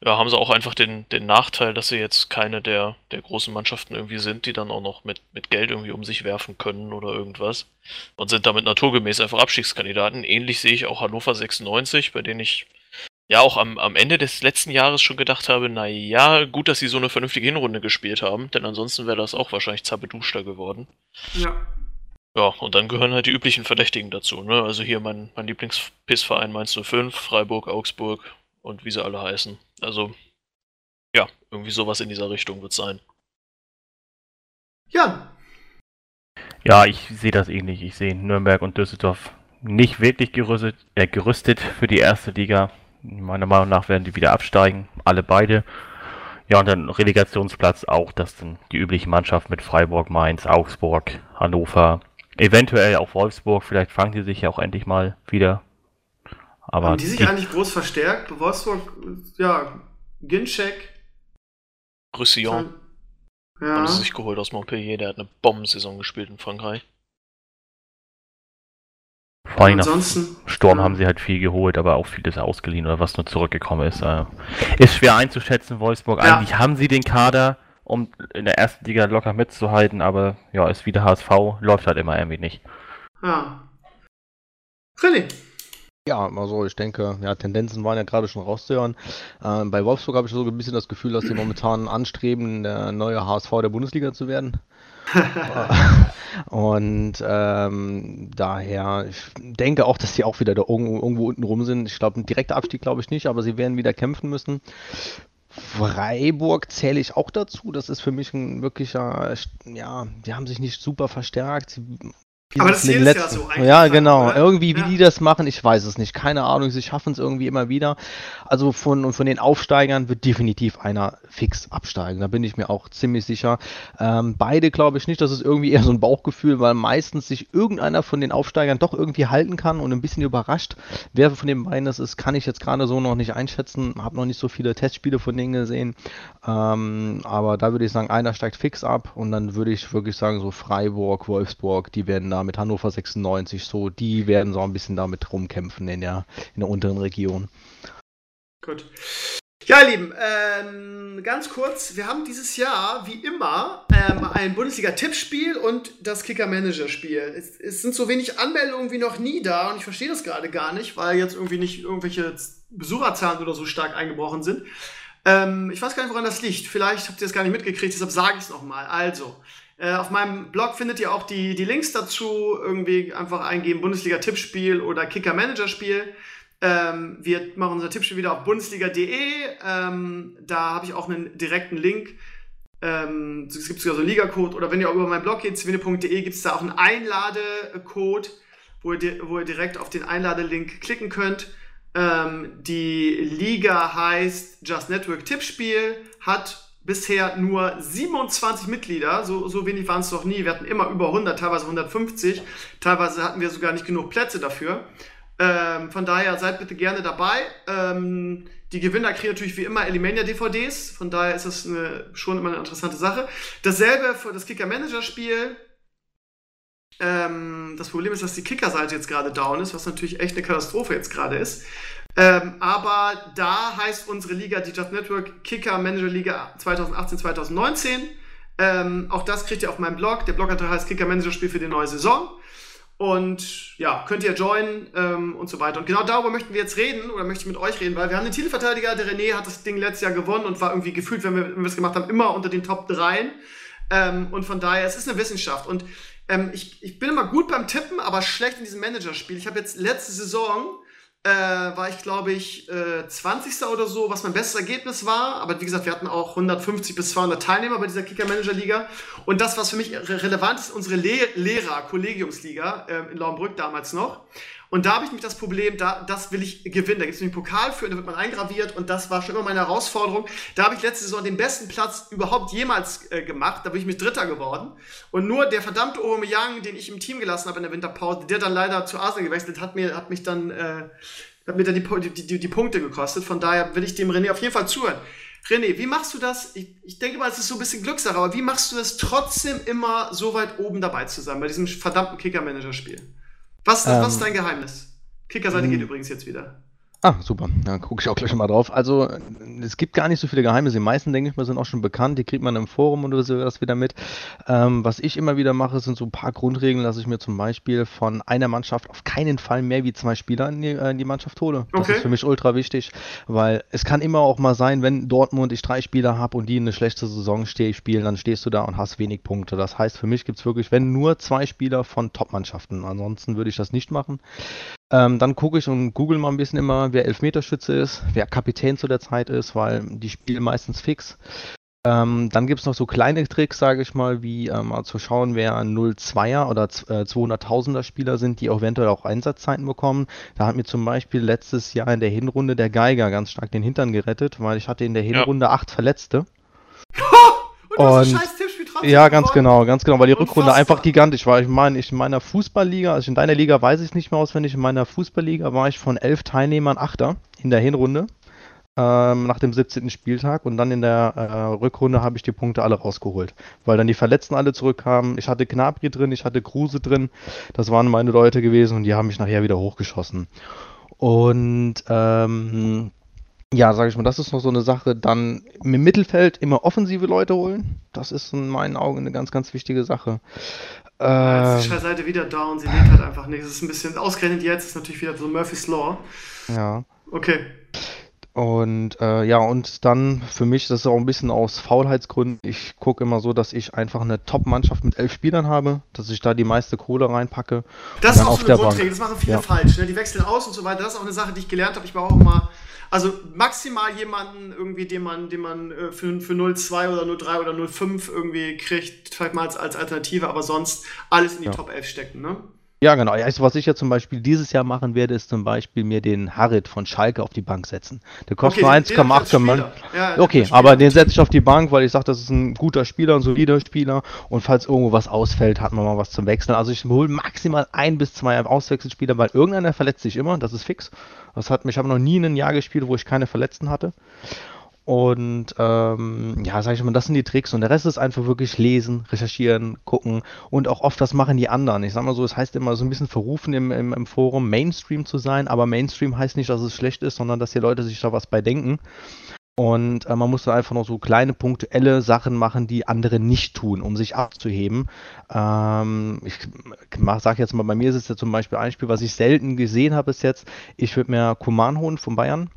ja, haben sie auch einfach den, den Nachteil, dass sie jetzt keine der, der großen Mannschaften irgendwie sind, die dann auch noch mit, mit Geld irgendwie um sich werfen können oder irgendwas. Und sind damit naturgemäß einfach Abstiegskandidaten. Ähnlich sehe ich auch Hannover 96, bei denen ich ja auch am, am Ende des letzten Jahres schon gedacht habe, na ja, gut, dass sie so eine vernünftige Hinrunde gespielt haben, denn ansonsten wäre das auch wahrscheinlich zappeduschter geworden. Ja. Ja, und dann gehören halt die üblichen Verdächtigen dazu, ne? Also hier mein, mein Lieblingspissverein Mainz 05, Freiburg, Augsburg, und wie sie alle heißen. Also, ja, irgendwie sowas in dieser Richtung wird sein. Ja. Ja, ich sehe das ähnlich. Ich sehe Nürnberg und Düsseldorf nicht wirklich gerüstet, äh, gerüstet für die erste Liga. Meiner Meinung nach werden die wieder absteigen, alle beide. Ja, und dann Relegationsplatz auch, das sind die üblichen Mannschaften mit Freiburg, Mainz, Augsburg, Hannover, eventuell auch Wolfsburg. Vielleicht fangen die sich ja auch endlich mal wieder Aber Haben die sich eigentlich groß verstärkt? Wolfsburg, ja, Ginczek. Roussillon Ja. haben sie sich geholt aus Montpellier, der hat eine Bombensaison gespielt in Frankreich. vor allem Ansonsten. Sturm ja. haben sie halt viel geholt, aber auch vieles ausgeliehen oder was nur zurückgekommen ist. Äh, ist schwer einzuschätzen, Wolfsburg. Ja. Eigentlich haben sie den Kader, um in der ersten Liga locker mitzuhalten, aber ja, ist wieder HSV, läuft halt immer irgendwie nicht. Ja. René. Ja, also ich denke, ja, Tendenzen waren ja gerade schon rauszuhören. Ähm, bei Wolfsburg habe ich so ein bisschen das Gefühl, dass die momentan anstreben, der neue HSV der Bundesliga zu werden. Und ähm, daher, ich denke auch, dass die auch wieder da irgendwo, irgendwo unten rum sind. Ich glaube, ein direkter Abstieg glaube ich nicht, aber sie werden wieder kämpfen müssen. Freiburg zähle ich auch dazu. Das ist für mich ein wirklicher, ja, die haben sich nicht super verstärkt. Aber das ist jedes Jahr so eigentlich, Ja, genau. oder? Irgendwie, wie Ja. die das machen, ich weiß es nicht. Keine Ahnung, sie schaffen es irgendwie immer wieder. Also von, von den Aufsteigern wird definitiv einer fix absteigen. Da bin ich mir auch ziemlich sicher. Ähm, beide glaube ich nicht. Das ist irgendwie eher so ein Bauchgefühl, weil meistens sich irgendeiner von den Aufsteigern doch irgendwie halten kann und ein bisschen überrascht. Wer von den beiden das ist, kann ich jetzt gerade so noch nicht einschätzen. Habe noch nicht so viele Testspiele von denen gesehen. Ähm, aber da würde ich sagen, einer steigt fix ab und dann würde ich wirklich sagen, so Freiburg, Wolfsburg, die werden da mit Hannover 96 so, die werden so ein bisschen damit rumkämpfen in der, in der unteren Region. Gut. Ja, ihr Lieben, ähm, ganz kurz, wir haben dieses Jahr, wie immer, ähm, ein Bundesliga-Tippspiel und das Kicker-Manager-Spiel. Es, es sind so wenig Anmeldungen wie noch nie da und ich verstehe das gerade gar nicht, weil jetzt irgendwie nicht irgendwelche Besucherzahlen oder so stark eingebrochen sind. Ähm, ich weiß gar nicht, woran das liegt. Vielleicht habt ihr es gar nicht mitgekriegt, deshalb sage ich es nochmal. Also, äh, auf meinem Blog findet ihr auch die, die Links dazu. Irgendwie einfach eingeben Bundesliga-Tippspiel oder Kicker-Manager-Spiel. Ähm, wir machen unser Tippspiel wieder auf bundesliga.de. Ähm, da habe ich auch einen direkten Link. Ähm, es gibt sogar so einen Liga-Code. Oder wenn ihr auch über meinen Blog geht, zwinne.de, gibt es da auch einen Einladecode, wo ihr, wo ihr direkt auf den Einladelink klicken könnt. Ähm, die Liga heißt Just Network Tippspiel, hat bisher nur 27 Mitglieder, so, so wenig waren es noch nie. Wir hatten immer über 100, teilweise 150. Teilweise hatten wir sogar nicht genug Plätze dafür. Ähm, von daher seid bitte gerne dabei. Ähm, die Gewinner kriegen natürlich wie immer Elimania DVDs. Von daher ist das eine, schon immer eine interessante Sache. Dasselbe für das Kicker Manager Spiel. Ähm, das Problem ist, dass die Kicker-Seite jetzt gerade down ist, was natürlich echt eine Katastrophe jetzt gerade ist. Ähm, aber da heißt unsere Liga, die Just Network Kicker Manager Liga 2018-2019. Ähm, auch das kriegt ihr auf meinem Blog. Der Blog heißt Kicker Manager Spiel für die neue Saison. Und ja, könnt ihr joinen ähm, und so weiter. Und genau darüber möchten wir jetzt reden oder möchte ich mit euch reden, weil wir haben den Titelverteidiger, der René hat das Ding letztes Jahr gewonnen und war irgendwie gefühlt, wenn wir, wenn wir es gemacht haben, immer unter den Top 3. Ähm, und von daher, es ist eine Wissenschaft. Und ähm, ich, ich bin immer gut beim Tippen, aber schlecht in diesem Managerspiel. Ich habe jetzt letzte Saison äh, war ich, glaube ich, äh, 20. oder so, was mein bestes Ergebnis war. Aber wie gesagt, wir hatten auch 150 bis 200 Teilnehmer bei dieser Kicker-Manager-Liga. Und das, was für mich re relevant ist, unsere Le Lehrer, Kollegiumsliga äh, in Laumbrück damals noch. Und da habe ich mich das Problem, da, das will ich gewinnen. Da gibt es einen Pokal für, da wird man eingraviert und das war schon immer meine Herausforderung. Da habe ich letzte Saison den besten Platz überhaupt jemals äh, gemacht. Da bin ich mit Dritter geworden. Und nur der verdammte Aubameyang, den ich im Team gelassen habe in der Winterpause, der dann leider zu Arsenal gewechselt hat, mir, hat mich dann, äh, hat mir dann die, die, die, die Punkte gekostet. Von daher will ich dem René auf jeden Fall zuhören. René, wie machst du das? Ich, ich denke mal, es ist so ein bisschen Glückssache, aber wie machst du es trotzdem immer so weit oben dabei zu sein bei diesem verdammten Kicker-Manager-Spiel? Was, Ähm, was ist dein Geheimnis? Kickerseite geht übrigens jetzt wieder. Ah, super. Da gucke ich auch gleich mal drauf. Also, es gibt gar nicht so viele Geheimnisse. Die meisten, denke ich mal, sind auch schon bekannt. Die kriegt man im Forum oder sowas wieder mit. Ähm, was ich immer wieder mache, sind so ein paar Grundregeln, dass ich mir zum Beispiel von einer Mannschaft auf keinen Fall mehr wie zwei Spieler in die, äh, in die Mannschaft hole. Das Okay. ist für mich ultra wichtig, weil es kann immer auch mal sein, wenn Dortmund ich drei Spieler habe und die eine schlechte Saison spielen, dann stehst du da und hast wenig Punkte. Das heißt, für mich gibt es wirklich, wenn nur zwei Spieler von Top-Mannschaften. Ansonsten würde ich das nicht machen. Ähm, dann gucke ich und google mal ein bisschen immer, wer Elfmeterschütze ist, wer Kapitän zu der Zeit ist, weil die spielen meistens fix. Ähm, dann gibt es noch so kleine Tricks, sage ich mal, wie ähm, mal zu schauen, wer 0-2er oder z- äh, 200.000er Spieler sind, die eventuell auch Einsatzzeiten bekommen. Da hat mir zum Beispiel letztes Jahr in der Hinrunde der Geiger ganz stark den Hintern gerettet, weil ich hatte in der Hinrunde acht Verletzte. Und Und- Ja, ganz genau, ganz genau, weil die Rückrunde Unfassbar. einfach gigantisch war. Ich meine, ich in meiner Fußballliga, also in deiner Liga weiß ich es nicht mehr auswendig, in meiner Fußballliga war ich von elf Teilnehmern Achter in der Hinrunde ähm, nach dem 17. Spieltag und dann in der äh, Rückrunde habe ich die Punkte alle rausgeholt, weil dann die Verletzten alle zurückkamen. Ich hatte Gnabry drin, ich hatte Kruse drin, das waren meine Leute gewesen und die haben mich nachher wieder hochgeschossen. Und ähm, ja, sage ich mal, das ist noch so eine Sache. Dann im Mittelfeld immer offensive Leute holen. Das ist in meinen Augen eine ganz, ganz wichtige Sache. Jetzt ist die Ähm, Seite wieder da und sie lädt halt einfach nicht. Es ist ein bisschen ausgerechnet jetzt, ist natürlich wieder so Murphy's Law. ja. Okay. Und äh, ja, und dann für mich, das ist auch ein bisschen aus Faulheitsgründen, ich gucke immer so, dass ich einfach eine Top-Mannschaft mit elf Spielern habe, dass ich da die meiste Kohle reinpacke. Das ist auch so eine. Grundregel, das machen viele Ja. falsch. Ne? Die wechseln aus und so weiter. Das ist auch eine Sache, die ich gelernt habe. Ich war auch immer, also maximal jemanden irgendwie, den man, den man äh, für, für 0,2 oder 0,3 oder 0,5 irgendwie kriegt, vielleicht mal als, als Alternative, aber sonst alles in die Ja. Top 11 stecken. Ne? Ja, genau. Also was ich ja zum Beispiel dieses Jahr machen werde, ist zum Beispiel mir den Harit von Schalke auf die Bank setzen. Der kostet Okay, nur den- den hab ich als 1,8 Mann. Spieler. Ja, Okay, aber den setze ich auf die Bank, weil ich sage, das ist ein guter Spieler, ein solider Spieler. Und falls irgendwo was ausfällt, hat man mal was zum Wechseln. Also ich hole maximal ein bis zwei Auswechselspieler, weil irgendeiner verletzt sich immer, das ist fix. Das hat mich, ich habe noch nie ein Jahr gespielt, wo ich keine Verletzten hatte. Und ähm, ja, sag ich mal, das sind die Tricks. Und der Rest ist einfach wirklich lesen, recherchieren, gucken und auch oft, was machen die anderen. Ich sag mal so, es heißt immer so ein bisschen verrufen im, im, im Forum, Mainstream zu sein, aber Mainstream heißt nicht, dass es schlecht ist, sondern dass die Leute sich da was bei denken. Und äh, man muss dann einfach noch so kleine punktuelle Sachen machen, die andere nicht tun, um sich abzuheben. Ähm, ich mach, sag jetzt mal, bei mir ist es ja zum Beispiel ein Spiel, was ich selten gesehen habe bis jetzt. Ich würde mir Kuman holen von Bayern.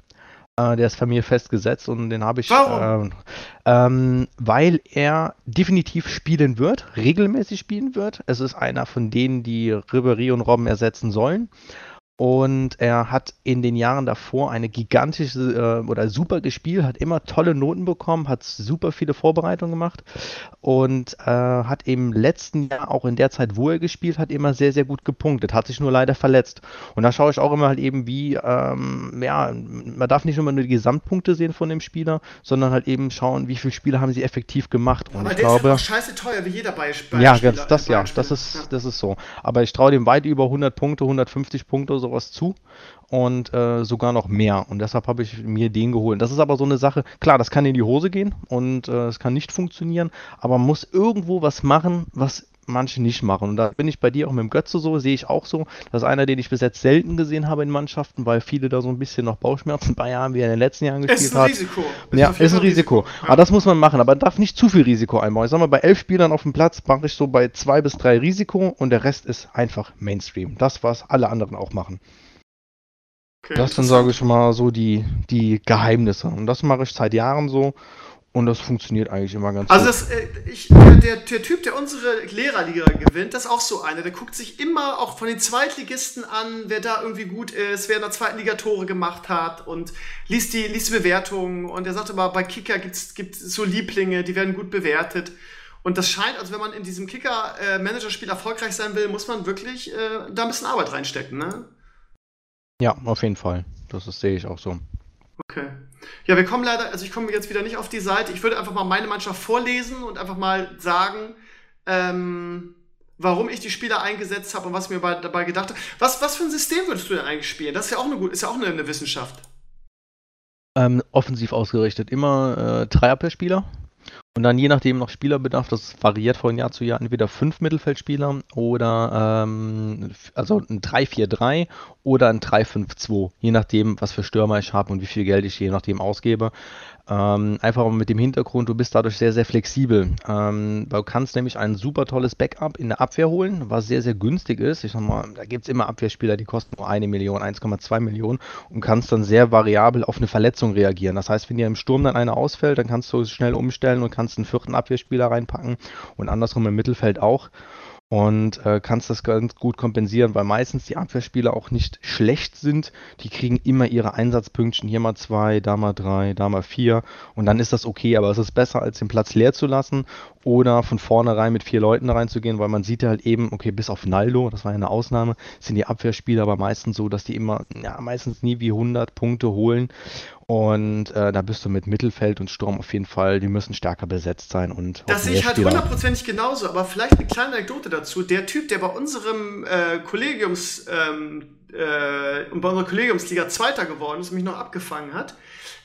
Äh, der ist bei mir festgesetzt und den habe ich, ähm, ähm, weil er definitiv spielen wird, regelmäßig spielen wird. Es ist einer von denen, die Ribéry und Robben ersetzen sollen. Und er hat in den Jahren davor eine gigantische äh, oder super gespielt, hat immer tolle Noten bekommen, hat super viele Vorbereitungen gemacht und äh, hat im letzten Jahr auch in der Zeit, wo er gespielt hat, immer sehr, sehr gut gepunktet, hat sich nur leider verletzt. Und da schaue ich auch immer halt eben, wie, ähm, ja, man darf nicht immer nur die Gesamtpunkte sehen von dem Spieler, sondern halt eben schauen, wie viele Spiele haben sie effektiv gemacht. Und aber ich der ist glaube, halt auch scheiße teuer, wie jeder Bay ja, ganz, das ja, das ist, das ist so. Aber ich traue dem weit über 100 Punkte, 150 Punkte, sowas zu und äh, sogar noch mehr. Und deshalb habe ich mir den geholt. Das ist aber so eine Sache, klar, das kann in die Hose gehen und äh, es kann nicht funktionieren, aber man muss irgendwo was machen, was manche nicht machen. Und da bin ich bei dir auch mit dem Götze so, sehe ich auch so. Das ist einer, den ich bis jetzt selten gesehen habe in Mannschaften, weil viele da so ein bisschen noch Bauchschmerzen bei haben, wie er in den letzten Jahren gespielt Ist ein hat. Risiko. Ja, ist ein Risiko. Aber das muss man machen. Aber man darf nicht zu viel Risiko einbauen. Ich sag mal, bei elf Spielern auf dem Platz mache ich so bei zwei bis drei Risiko und der Rest ist einfach Mainstream. Das, was alle anderen auch machen. Okay, Das sind, sage ich mal, so die, die Geheimnisse. Und das mache ich seit Jahren so. Und das funktioniert eigentlich immer ganz Also gut. das, äh, ich, der, der, Typ, der unsere Lehrerliga gewinnt, das ist auch so einer. Der guckt sich immer auch von den Zweitligisten an, wer da irgendwie gut ist, wer in der zweiten Liga Tore gemacht hat und liest die, liest die Bewertungen. Und er sagt immer, bei Kicker gibt's gibt's so Lieblinge, die werden gut bewertet. Und das scheint, also wenn man in diesem Kicker-Manager-Spiel erfolgreich sein will, muss man wirklich äh, da ein bisschen Arbeit reinstecken, ne? Ja, auf jeden Fall. Das ist, sehe ich auch so. Okay. Ja, wir kommen leider, also ich komme jetzt wieder nicht auf die Seite. Ich würde einfach mal meine Mannschaft vorlesen und einfach mal sagen, ähm, warum ich die Spieler eingesetzt habe und was mir bei, dabei gedacht habe. Was, was für ein System würdest du denn eigentlich spielen? Das ist ja auch eine, ist ja auch eine, eine Wissenschaft. Ähm, offensiv ausgerichtet. Immer äh, Dreierpair-Spieler. Und dann je nachdem noch Spielerbedarf, das variiert von Jahr zu Jahr, entweder fünf Mittelfeldspieler oder ähm, also ein 3-4-3 oder ein 3-5-2, je nachdem, was für Stürmer ich habe und wie viel Geld ich je nachdem ausgebe. Ähm, einfach mit dem Hintergrund, du bist dadurch sehr, sehr flexibel. Ähm, du kannst nämlich ein super tolles Backup in der Abwehr holen, was sehr, sehr günstig ist. Ich sag mal, da gibt es immer Abwehrspieler, die kosten nur eine Million, 1,2 Millionen und kannst dann sehr variabel auf eine Verletzung reagieren. Das heißt, wenn dir im Sturm dann einer ausfällt, dann kannst du schnell umstellen und kannst einen vierten Abwehrspieler reinpacken und andersrum im Mittelfeld auch und äh, kannst das ganz gut kompensieren, weil meistens die Abwehrspieler auch nicht schlecht sind. Die kriegen immer ihre Einsatzpünktchen, hier mal zwei, da mal drei, da mal vier. Und dann ist das okay, aber es ist besser, als den Platz leer zu lassen oder von vornherein mit vier Leuten reinzugehen, weil man sieht halt eben, okay, bis auf Naldo, das war ja eine Ausnahme, sind die Abwehrspieler aber meistens so, dass die immer, ja, meistens nie wie 100 Punkte holen Und äh, da bist du mit Mittelfeld und Sturm auf jeden Fall, die müssen stärker besetzt sein und Das sehe ich halt hundertprozentig genauso, aber vielleicht eine kleine Anekdote dazu. Der Typ, der bei unserem äh, Kollegiums, ähm, äh, bei unserer Kollegiumsliga Zweiter geworden ist und mich noch abgefangen hat,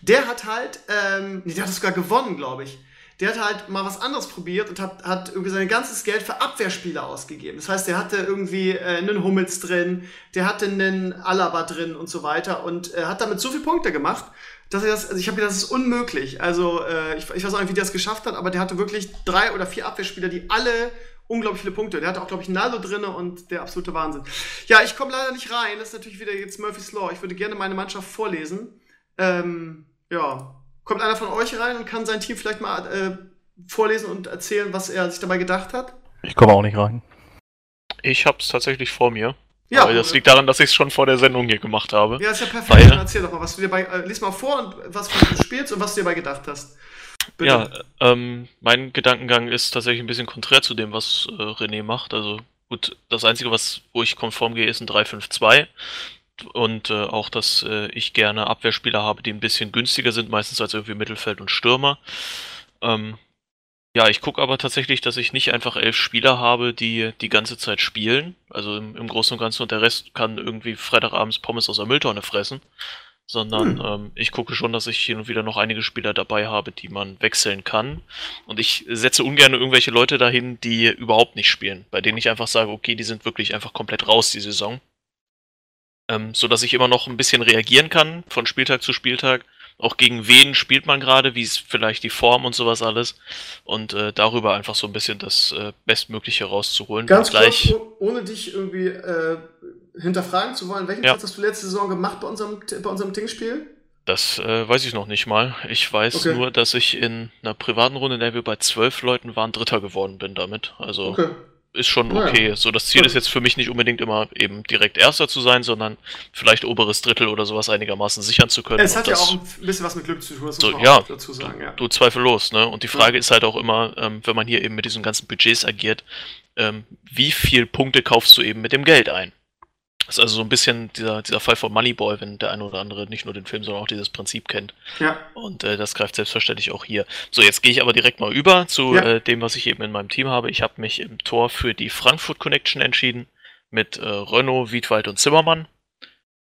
der hat halt, ähm, nee, der hat es sogar gewonnen, glaube ich. Der hat halt mal was anderes probiert und hat, hat irgendwie sein ganzes Geld für Abwehrspieler ausgegeben. Das heißt, der hatte irgendwie äh, einen Hummels drin, der hatte einen Alaba drin und so weiter und äh, hat damit so viele Punkte gemacht, dass er das, also ich habe gedacht, das ist unmöglich. Also äh, ich, ich weiß auch nicht, wie der das geschafft hat, aber der hatte wirklich drei oder vier Abwehrspieler, die alle unglaublich viele Punkte. Der hatte auch, glaube ich, Naldo drin und der absolute Wahnsinn. Ja, ich komme leider nicht rein. Das ist natürlich wieder jetzt Murphy's Law. Ich würde gerne meine Mannschaft vorlesen. Ähm, ja, kommt einer von euch rein und kann sein Team vielleicht mal äh, vorlesen und erzählen, was er sich dabei gedacht hat? Ich komme auch nicht rein. Ich habe es tatsächlich vor mir. Ja, aber das liegt daran, dass ich es schon vor der Sendung hier gemacht habe. Ja, ist ja perfekt. Weil, Dann erzähl doch mal, was du dir bei. Äh, lies mal vor und was du spielst und was du dir dabei gedacht hast. Bitte. Ja, ähm, mein Gedankengang ist tatsächlich ein bisschen konträr zu dem, was äh, René macht. Also gut, das Einzige, was, wo ich konform gehe, ist ein 3-5-2. Und äh, auch, dass äh, ich gerne Abwehrspieler habe, die ein bisschen günstiger sind, meistens als irgendwie Mittelfeld und Stürmer. Ähm, ja, ich gucke aber tatsächlich, dass ich nicht einfach elf Spieler habe, die die ganze Zeit spielen. Also im, im Großen und Ganzen und der Rest kann irgendwie Freitagabends Pommes aus der Mülltonne fressen. Sondern hm. ähm, ich gucke schon, dass ich hin und wieder noch einige Spieler dabei habe, die man wechseln kann. Und ich setze ungern irgendwelche Leute dahin, die überhaupt nicht spielen. Bei denen ich einfach sage, okay, die sind wirklich einfach komplett raus die Saison. Ähm, so dass ich immer noch ein bisschen reagieren kann von Spieltag zu Spieltag auch gegen wen spielt man gerade, wie ist vielleicht die Form und sowas alles und äh, darüber einfach so ein bisschen das äh, Bestmögliche rauszuholen. Ganz gleich, kurz, ohne dich irgendwie äh, hinterfragen zu wollen, welchen ja. Platz hast du letzte Saison gemacht bei unserem, bei unserem Dingspiel? Das äh, weiß ich noch nicht mal. Ich weiß okay. nur, dass ich in einer privaten Runde, in der wir bei zwölf Leuten waren, Dritter geworden bin damit. Also okay ist schon okay. Ja. So, das Ziel ist jetzt für mich nicht unbedingt immer eben direkt Erster zu sein, sondern vielleicht oberes Drittel oder sowas einigermaßen sichern zu können. Es hat ja auch ein bisschen was mit Glück zu tun, das so, muss man ja, dazu sagen. Ja. Du, du zweifellos, ne? Und die Frage ja. ist halt auch immer, ähm, wenn man hier eben mit diesen ganzen Budgets agiert, ähm, wie viel Punkte kaufst du eben mit dem Geld ein? Das ist also so ein bisschen dieser, dieser Fall von Moneyball, wenn der eine oder andere nicht nur den Film, sondern auch dieses Prinzip kennt. Ja. Und äh, das greift selbstverständlich auch hier. So, jetzt gehe ich aber direkt mal über zu ja. äh, dem, was ich eben in meinem Team habe. Ich habe mich im Tor für die Frankfurt Connection entschieden mit äh, Renault, Wiedwald und Zimmermann.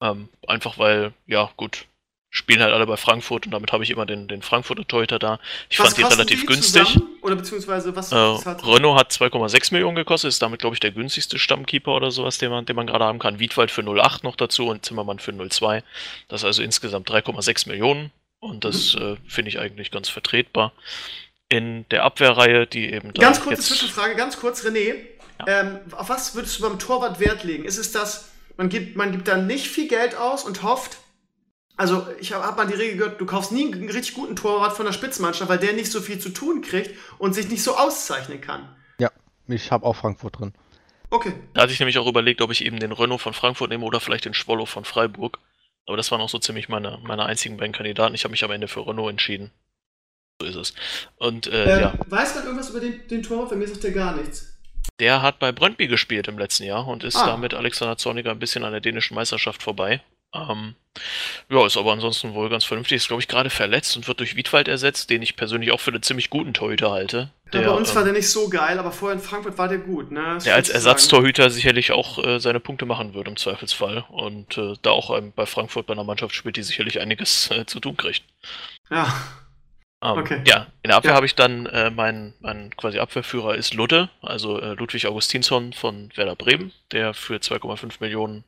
Ähm, einfach weil, ja, gut, spielen halt alle bei Frankfurt und damit habe ich immer den, den Frankfurter Torhüter da. Ich was fand die relativ die günstig. Zusammen? Oder beziehungsweise was, äh, hat Renault hat 2,6 Millionen gekostet, ist damit, glaube ich, der günstigste Stammkeeper oder sowas, den man, den man gerade haben kann. Wiedwald für 0,8 noch dazu und Zimmermann für 0,2. Das ist also insgesamt 3,6 Millionen und das mhm. äh, finde ich eigentlich ganz vertretbar. In der Abwehrreihe, die eben. Ganz kurze Zwischenfrage, ganz kurz, René. Ja. Ähm, auf was würdest du beim Torwart Wert legen? Ist es das, man gibt, man gibt da nicht viel Geld aus und hofft, also ich habe hab mal die Regel gehört, du kaufst nie einen richtig guten Torwart von der Spitzmannschaft, weil der nicht so viel zu tun kriegt und sich nicht so auszeichnen kann. Ja, ich habe auch Frankfurt drin. Okay. Da hatte ich nämlich auch überlegt, ob ich eben den Renault von Frankfurt nehme oder vielleicht den Schwollo von Freiburg. Aber das waren auch so ziemlich meine, meine einzigen beiden Kandidaten. Ich habe mich am Ende für Renault entschieden. So ist es. Und äh, äh, ja. Weiß man irgendwas über den, den Torwart? Bei mir sagt der gar nichts. Der hat bei Brøndby gespielt im letzten Jahr und ist ah. da mit Alexander Zorniger ein bisschen an der dänischen Meisterschaft vorbei. Ähm, ja, ist aber ansonsten wohl ganz vernünftig. Ist, glaube ich, gerade verletzt und wird durch Wiedwald ersetzt, den ich persönlich auch für einen ziemlich guten Torhüter halte. Der, ja, bei uns ähm, war der nicht so geil, aber vorher in Frankfurt war der gut. Ne? Der als Ersatztorhüter sicherlich auch äh, seine Punkte machen würde im Zweifelsfall. Und äh, da auch ähm, bei Frankfurt bei einer Mannschaft spielt, die sicherlich einiges äh, zu tun kriegt. Ja. Ähm, okay. Ja, in der Abwehr ja. habe ich dann äh, mein, mein quasi Abwehrführer ist Ludde, also äh, Ludwig Augustinsson von Werder Bremen, der für 2,5 Millionen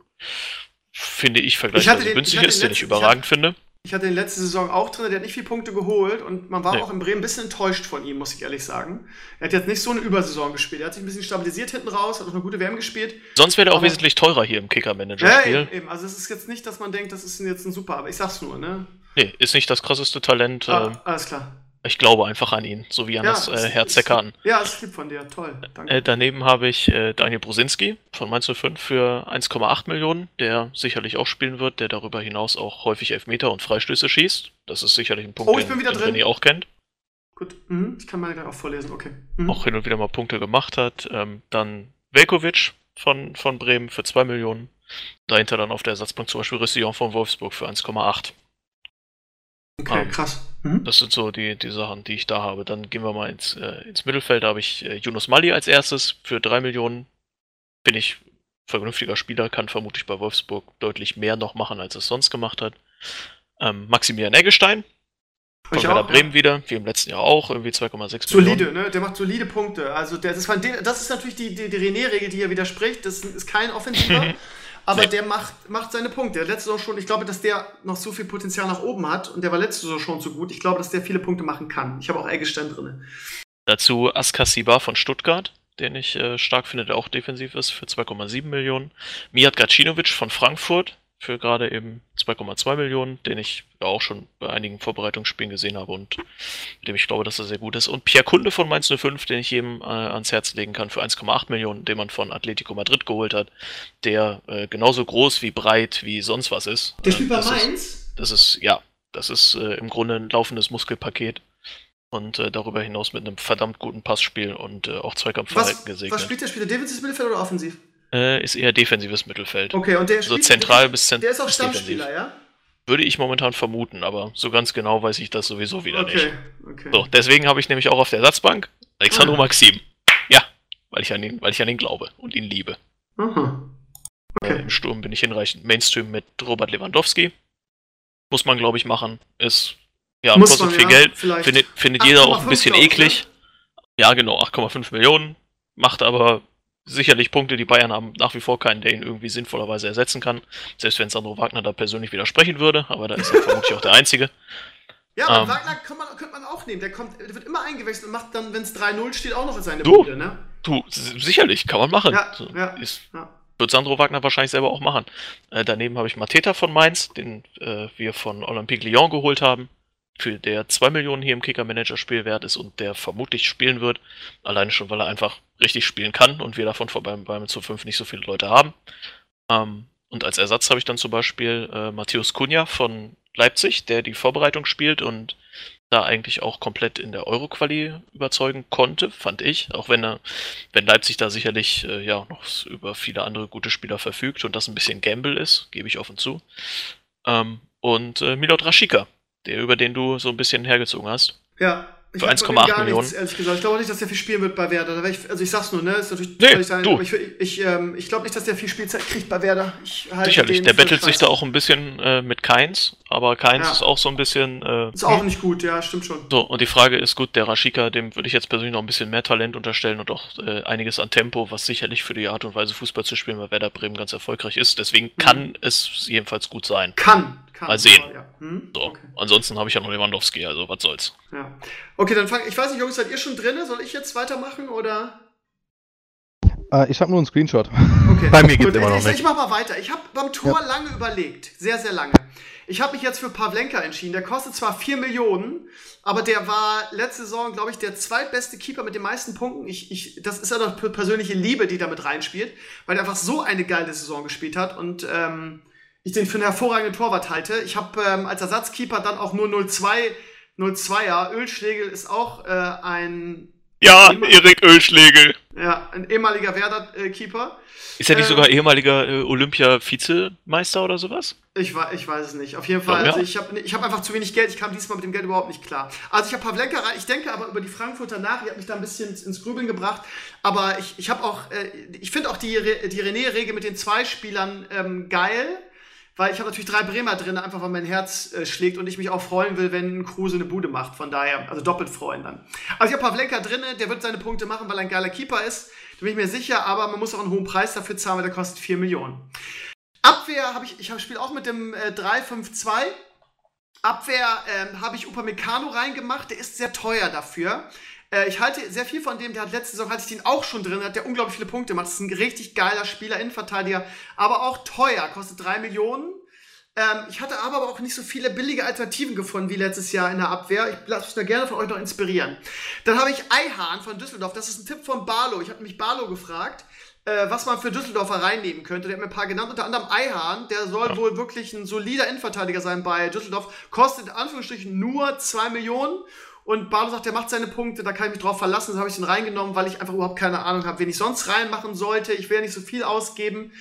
finde ich, vergleichsweise den, günstig ist, den, den ich überragend ich hatte, finde. Ich hatte den letzte Saison auch drin, der hat nicht viele Punkte geholt und man war nee. auch in Bremen ein bisschen enttäuscht von ihm, muss ich ehrlich sagen. Er hat jetzt nicht so eine Übersaison gespielt. Er hat sich ein bisschen stabilisiert hinten raus, hat auch eine gute WM gespielt. Sonst wäre er auch wesentlich teurer hier im Kicker-Manager-Spiel. Ja, eben, eben, Also es ist jetzt nicht, dass man denkt, das ist jetzt ein super, aber ich sag's nur, ne? Nee, ist nicht das krasseste Talent. Ah, äh, alles klar. Ich glaube einfach an ihn, so wie an ja, das äh, Herz der Karten. Ja, ist lieb von dir, toll. Danke. Äh, daneben habe ich äh, Daniel Brosinski von Mainz 05 für 1,8 Millionen, der sicherlich auch spielen wird, der darüber hinaus auch häufig Elfmeter und Freistöße schießt. Das ist sicherlich ein Punkt, oh, ich bin wieder den drin. Auch kennt. Gut, mhm. ich kann meine gleich auch vorlesen, okay. Mhm. Auch hin und wieder mal Punkte gemacht hat. Ähm, dann Velkovic von, von Bremen für 2 Millionen. Dahinter dann auf der Ersatzbank zum Beispiel Roussillon von Wolfsburg für 1,8. Okay, Ähm, krass. Mhm. Das sind so die, die Sachen, die ich da habe. Dann gehen wir mal ins, äh, ins Mittelfeld. Da habe ich äh, Yunus Mali als erstes für 3 Millionen. Bin ich vernünftiger Spieler, kann vermutlich bei Wolfsburg deutlich mehr noch machen, als es sonst gemacht hat. Ähm, Maximilian Eggestein von Ich Werder auch, ja. Bremen wieder, wie im letzten Jahr auch, irgendwie 2,6 Solide, ne? Der macht solide Punkte. Also der, das, war, das ist natürlich die, die, die René-Regel, die hier widerspricht. Das ist kein Offensiver, aber Nee. der macht, macht seine Punkte. Der letzte Saison schon, ich glaube, dass der noch so viel Potenzial nach oben hat und der war letzte Saison schon so gut. Ich glaube, dass der viele Punkte machen kann. Ich habe auch Eggestein drin. Dazu Askasiba von Stuttgart, den ich äh, stark finde, der auch defensiv ist, für 2,7 Millionen. Mijat Gacinovic von Frankfurt für gerade eben 2,2 Millionen, den ich ja auch schon bei einigen Vorbereitungsspielen gesehen habe und mit dem ich glaube, dass er sehr gut ist. Und Pierre Kunde von Mainz 05, den ich jedem äh, ans Herz legen kann, für 1,8 Millionen, den man von Atletico Madrid geholt hat, der äh, genauso groß wie breit wie sonst was ist. Der Äh, spielt bei das ist- Mainz. das ist, ja, das ist äh, im Grunde ein laufendes Muskelpaket. Und äh, darüber hinaus mit einem verdammt guten Passspiel und äh, auch Zweikampfverhalten Was, gesegnet. was spielt der? Spielt der defensives Mittelfeld oder offensiv? Äh, ist eher defensives Mittelfeld. Okay, und der So spielt, zentral bis zent Der ist auch Stammspieler, ja? Würde ich momentan vermuten, aber so ganz genau weiß ich das sowieso wieder Okay, nicht. okay. So, deswegen habe ich nämlich auch auf der Ersatzbank Alexandro Ah. Maxim. Ja, weil ich, an ihn, weil ich an ihn glaube und ihn liebe. Aha. Äh, Okay. Im Sturm bin ich hinreichend Mainstream mit Robert Lewandowski. Muss man, glaube ich, machen. Ist, ja, Muss kostet man, viel ja, Geld. vielleicht. Findet, findet jeder auch 8,5 ein bisschen glaub ich, eklig. Ja, genau, 8,5 Millionen. Macht aber sicherlich Punkte. Die Bayern haben nach wie vor keinen, der ihn irgendwie sinnvollerweise ersetzen kann. Selbst wenn Sandro Wagner da persönlich widersprechen würde, aber da ist er vermutlich auch der Einzige. Ja, aber Ähm. Wagner kann man, könnte man auch nehmen. Der, kommt, der wird immer eingewechselt und macht dann, wenn es 3-0 steht, auch noch seine Du. Punkte, ne? Du, sicherlich, kann man machen. Ja, So, ja. Ist, Ja. wird Sandro Wagner wahrscheinlich selber auch machen. Äh, daneben habe ich Mateta von Mainz, den äh, wir von Olympique Lyon geholt haben, für der 2 Millionen hier im Kicker-Manager-Spiel wert ist und der vermutlich spielen wird. Alleine schon, weil er einfach richtig spielen kann und wir davon vor beim, beim zu 5 nicht so viele Leute haben. Ähm, und als Ersatz habe ich dann zum Beispiel äh, Matthäus Kunja von Leipzig, der die Vorbereitung spielt und da eigentlich auch komplett in der Euro-Quali überzeugen konnte, fand ich. Auch wenn er, wenn Leipzig da sicherlich äh, ja noch über viele andere gute Spieler verfügt und das ein bisschen Gamble ist, gebe ich offen zu. Ähm, und äh, Milot Rashica, der über den du so ein bisschen hergezogen hast. Ja. Ich Für hab 1,8 von dem gar Millionen. Nichts, ehrlich gesagt. Ich glaube nicht, dass der viel spielen wird bei Werder. Ich, also ich sag's nur, ne? Ist natürlich Nee, sein, du. ich, ich, ähm, ich glaube nicht, dass der viel Spielzeit kriegt bei Werder. Ich halte Sicherlich, der bettelt sich scheiße. da auch ein bisschen äh, mit Keins, aber Keins Ja. ist auch so ein bisschen. Äh, Ist auch nicht gut, ja, stimmt schon. So, und die Frage ist, gut, der Rashika, dem würde ich jetzt persönlich noch ein bisschen mehr Talent unterstellen und auch äh, einiges an Tempo, was sicherlich für die Art und Weise Fußball zu spielen bei Werder Bremen ganz erfolgreich ist. Deswegen Mhm. kann es jedenfalls gut sein. Kann. Kann Mal sehen. aber Ja. Hm? So, Okay. ansonsten habe ich ja noch Lewandowski, also was soll's. ja. Okay, dann fang ich. weiß nicht, Jungs, seid ihr schon drin? Soll ich jetzt weitermachen oder? Äh, ich habe nur einen Screenshot. Okay. Bei mir geht's Gut, immer noch ich, nicht. Ich mach mal weiter. Ich habe beim Tor lange überlegt. Sehr, sehr lange. Ich habe mich jetzt für Pavlenka entschieden. Der kostet zwar 4 Millionen, aber der war letzte Saison, glaube ich, der zweitbeste Keeper mit den meisten Punkten. Ich, ich, das ist ja doch per- persönliche Liebe, die damit reinspielt, weil er einfach so eine geile Saison gespielt hat und ähm, ich den für einen hervorragenden Torwart halte. Ich habe ähm, als Ersatzkeeper dann auch nur 0-2, 0-2er. Ölschlegel ist auch äh, ein, Ja, Erik Ölschlegel. ja, ein ehemaliger Werder-Keeper. Ist er nicht Äh, sogar ehemaliger äh, Olympia-Vizemeister oder sowas? Ich, ich weiß es nicht. Auf jeden Fall, also ich habe ich hab einfach zu wenig Geld. Ich kam diesmal mit dem Geld überhaupt nicht klar. Also ich habe Pavlenka rein. Ich denke aber über die Frankfurter nach. Die hat mich da ein bisschen ins, Grübeln gebracht. Aber ich, ich habe auch, äh, ich finde auch die, die René-Regel mit den zwei Spielern ähm, geil. Weil ich habe natürlich drei Bremer drin, einfach weil mein Herz äh, schlägt und ich mich auch freuen will, wenn Kruse eine Bude macht. Von daher, also doppelt freuen dann. Also ich habe Pavlenka drin, der wird seine Punkte machen, weil er ein geiler Keeper ist. Da bin ich mir sicher, aber man muss auch einen hohen Preis dafür zahlen, weil der kostet 4 Millionen. Abwehr habe ich, ich spiele auch mit dem äh, 3-5-2. Abwehr ähm, habe ich Upamecano reingemacht, der ist sehr teuer dafür. Äh, ich halte sehr viel von dem, der hat letzte Saison, hatte ich den auch schon drin, hat der unglaublich viele Punkte gemacht. Das ist ein richtig geiler Spieler, Innenverteidiger, aber auch teuer, kostet 3 Millionen. Ähm, ich hatte aber auch nicht so viele billige Alternativen gefunden wie letztes Jahr in der Abwehr. Ich lasse mich da gerne von euch noch inspirieren. Dann habe ich Eihahn von Düsseldorf. Das ist ein Tipp von Barlow. Ich habe mich Barlow gefragt, äh, was man für Düsseldorfer reinnehmen könnte. Der hat mir ein paar genannt, unter anderem Eihahn. Der soll wohl wirklich ein solider Innenverteidiger sein bei Düsseldorf. Kostet in Anführungsstrichen nur 2 Millionen. Und Barlo sagt, der macht seine Punkte, da kann ich mich drauf verlassen. Das habe ich ihn reingenommen, weil ich einfach überhaupt keine Ahnung habe, wen ich sonst reinmachen sollte. Ich will ja nicht so viel ausgeben.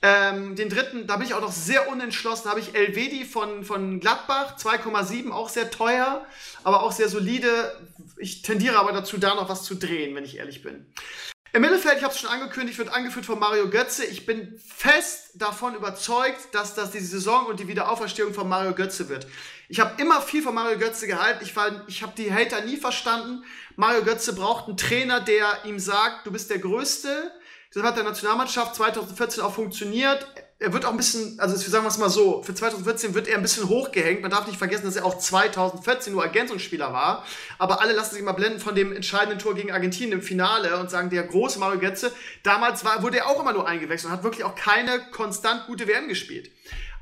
Ähm, den dritten, da bin ich auch noch sehr unentschlossen, da habe ich Elvedi von, von Gladbach, 2,7, auch sehr teuer, aber auch sehr solide. Ich tendiere aber dazu, da noch was zu drehen, wenn ich ehrlich bin. Im Mittelfeld, ich habe es schon angekündigt, wird angeführt von Mario Götze. Ich bin fest davon überzeugt, dass das die Saison und die Wiederauferstehung von Mario Götze wird. Ich habe immer viel von Mario Götze gehalten. Ich, ich habe die Hater nie verstanden. Mario Götze braucht einen Trainer, der ihm sagt, du bist der Größte, das hat der Nationalmannschaft 2014 auch funktioniert. Er wird auch ein bisschen, also sagen wir es mal so, für 2014 wird er ein bisschen hochgehängt. Man darf nicht vergessen, dass er auch 2014 nur Ergänzungsspieler war. Aber alle lassen sich mal blenden von dem entscheidenden Tor gegen Argentinien im Finale und sagen, der große Mario Götze, damals war, wurde er auch immer nur eingewechselt und hat wirklich auch keine konstant gute WM gespielt.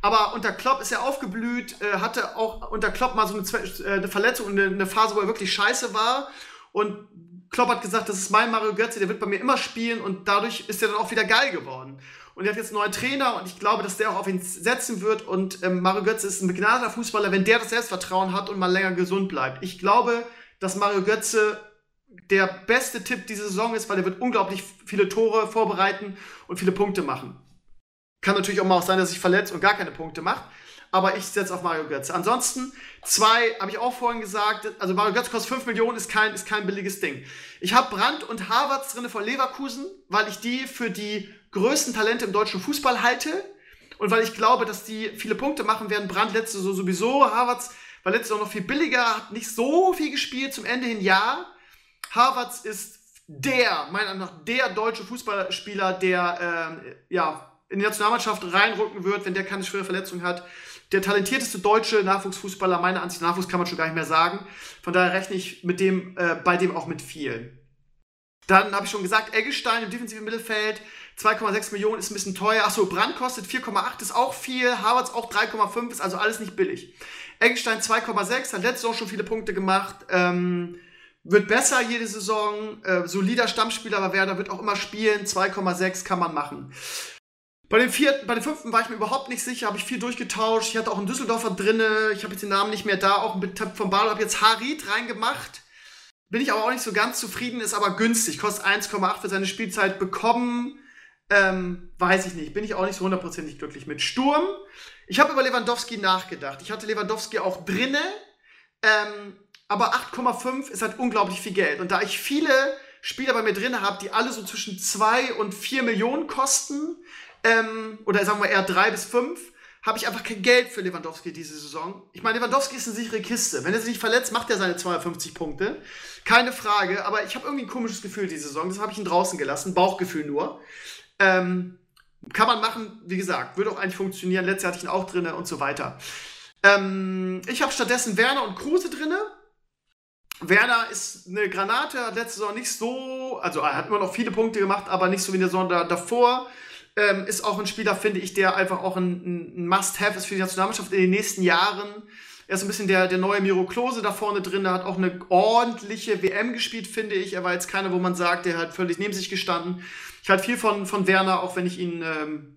Aber unter Klopp ist er aufgeblüht, äh, hatte auch unter Klopp mal so eine, äh, eine Verletzung und eine, eine Phase, wo er wirklich scheiße war. Und Klopp hat gesagt, das ist mein Mario Götze, der wird bei mir immer spielen und dadurch ist er dann auch wieder geil geworden. Und er hat jetzt einen neuen Trainer und ich glaube, dass der auch auf ihn setzen wird. Und ähm, Mario Götze ist ein begnadeter Fußballer, wenn der das Selbstvertrauen hat und mal länger gesund bleibt. Ich glaube, dass Mario Götze der beste Tipp diese Saison ist, weil er wird unglaublich viele Tore vorbereiten und viele Punkte machen. Kann natürlich auch mal sein, dass sich verletzt und gar keine Punkte macht aber ich setze auf Mario Götze. Ansonsten, zwei, habe ich auch vorhin gesagt, also Mario Götze kostet 5 Millionen, ist kein, ist kein billiges Ding. Ich habe Brandt und Havertz drin von Leverkusen, weil ich die für die größten Talente im deutschen Fußball halte und weil ich glaube, dass die viele Punkte machen werden. Brandt letzte so sowieso, Havertz war letztes auch noch viel billiger, hat nicht so viel gespielt, zum Ende hin ja. Havertz ist der, meiner Meinung nach, der deutsche Fußballspieler, der ähm, ja, in die Nationalmannschaft reinrücken wird, wenn der keine schwere Verletzung hat der talentierteste deutsche Nachwuchsfußballer, meiner Ansicht nach, Nachwuchs kann man schon gar nicht mehr sagen. Von daher rechne ich mit dem, äh, bei dem auch mit viel. Dann habe ich schon gesagt, Eggestein im defensiven Mittelfeld, 2,6 Millionen ist ein bisschen teuer. Achso, Brand kostet 4,8, ist auch viel. Harvards auch 3,5, ist also alles nicht billig. Eggestein 2,6, hat letztes Jahr schon viele Punkte gemacht. Ähm, wird besser jede Saison. Äh, solider Stammspieler aber Werder wird auch immer spielen. 2,6 kann man machen. Bei dem vierten, bei dem fünften war ich mir überhaupt nicht sicher, habe ich viel durchgetauscht. Ich hatte auch einen Düsseldorfer drinne, ich habe jetzt den Namen nicht mehr da, auch ein Tipp von Barlow, habe jetzt Harit reingemacht. Bin ich aber auch nicht so ganz zufrieden, ist aber günstig, kostet 1,8 für seine Spielzeit bekommen. Ähm, weiß ich nicht, bin ich auch nicht so hundertprozentig glücklich mit. Sturm, ich habe über Lewandowski nachgedacht. Ich hatte Lewandowski auch drinne, ähm, aber 8,5 ist halt unglaublich viel Geld. Und da ich viele Spieler bei mir drin habe, die alle so zwischen 2 und 4 Millionen kosten, ähm, oder sagen wir eher drei bis fünf, habe ich einfach kein Geld für Lewandowski diese Saison. Ich meine, Lewandowski ist eine sichere Kiste. Wenn er sich nicht verletzt, macht er seine 250 Punkte. Keine Frage, aber ich habe irgendwie ein komisches Gefühl diese Saison. Das habe ich ihn draußen gelassen. Bauchgefühl nur. Ähm, kann man machen, wie gesagt, würde auch eigentlich funktionieren. Letztes Jahr hatte ich ihn auch drin und so weiter. Ähm, ich habe stattdessen Werner und Kruse drin. Werner ist eine Granate, hat letzte Saison nicht so, also er hat immer noch viele Punkte gemacht, aber nicht so wie in der Saison da, davor. Ähm, ist auch ein Spieler, finde ich, der einfach auch ein, ein Must-Have ist für die Nationalmannschaft in den nächsten Jahren. Er ist ein bisschen der, der neue Miro Klose da vorne drin. Er hat auch eine ordentliche WM gespielt, finde ich. Er war jetzt keiner, wo man sagt, der hat völlig neben sich gestanden. Ich halte viel von, von Werner, auch wenn ich ihn, ähm,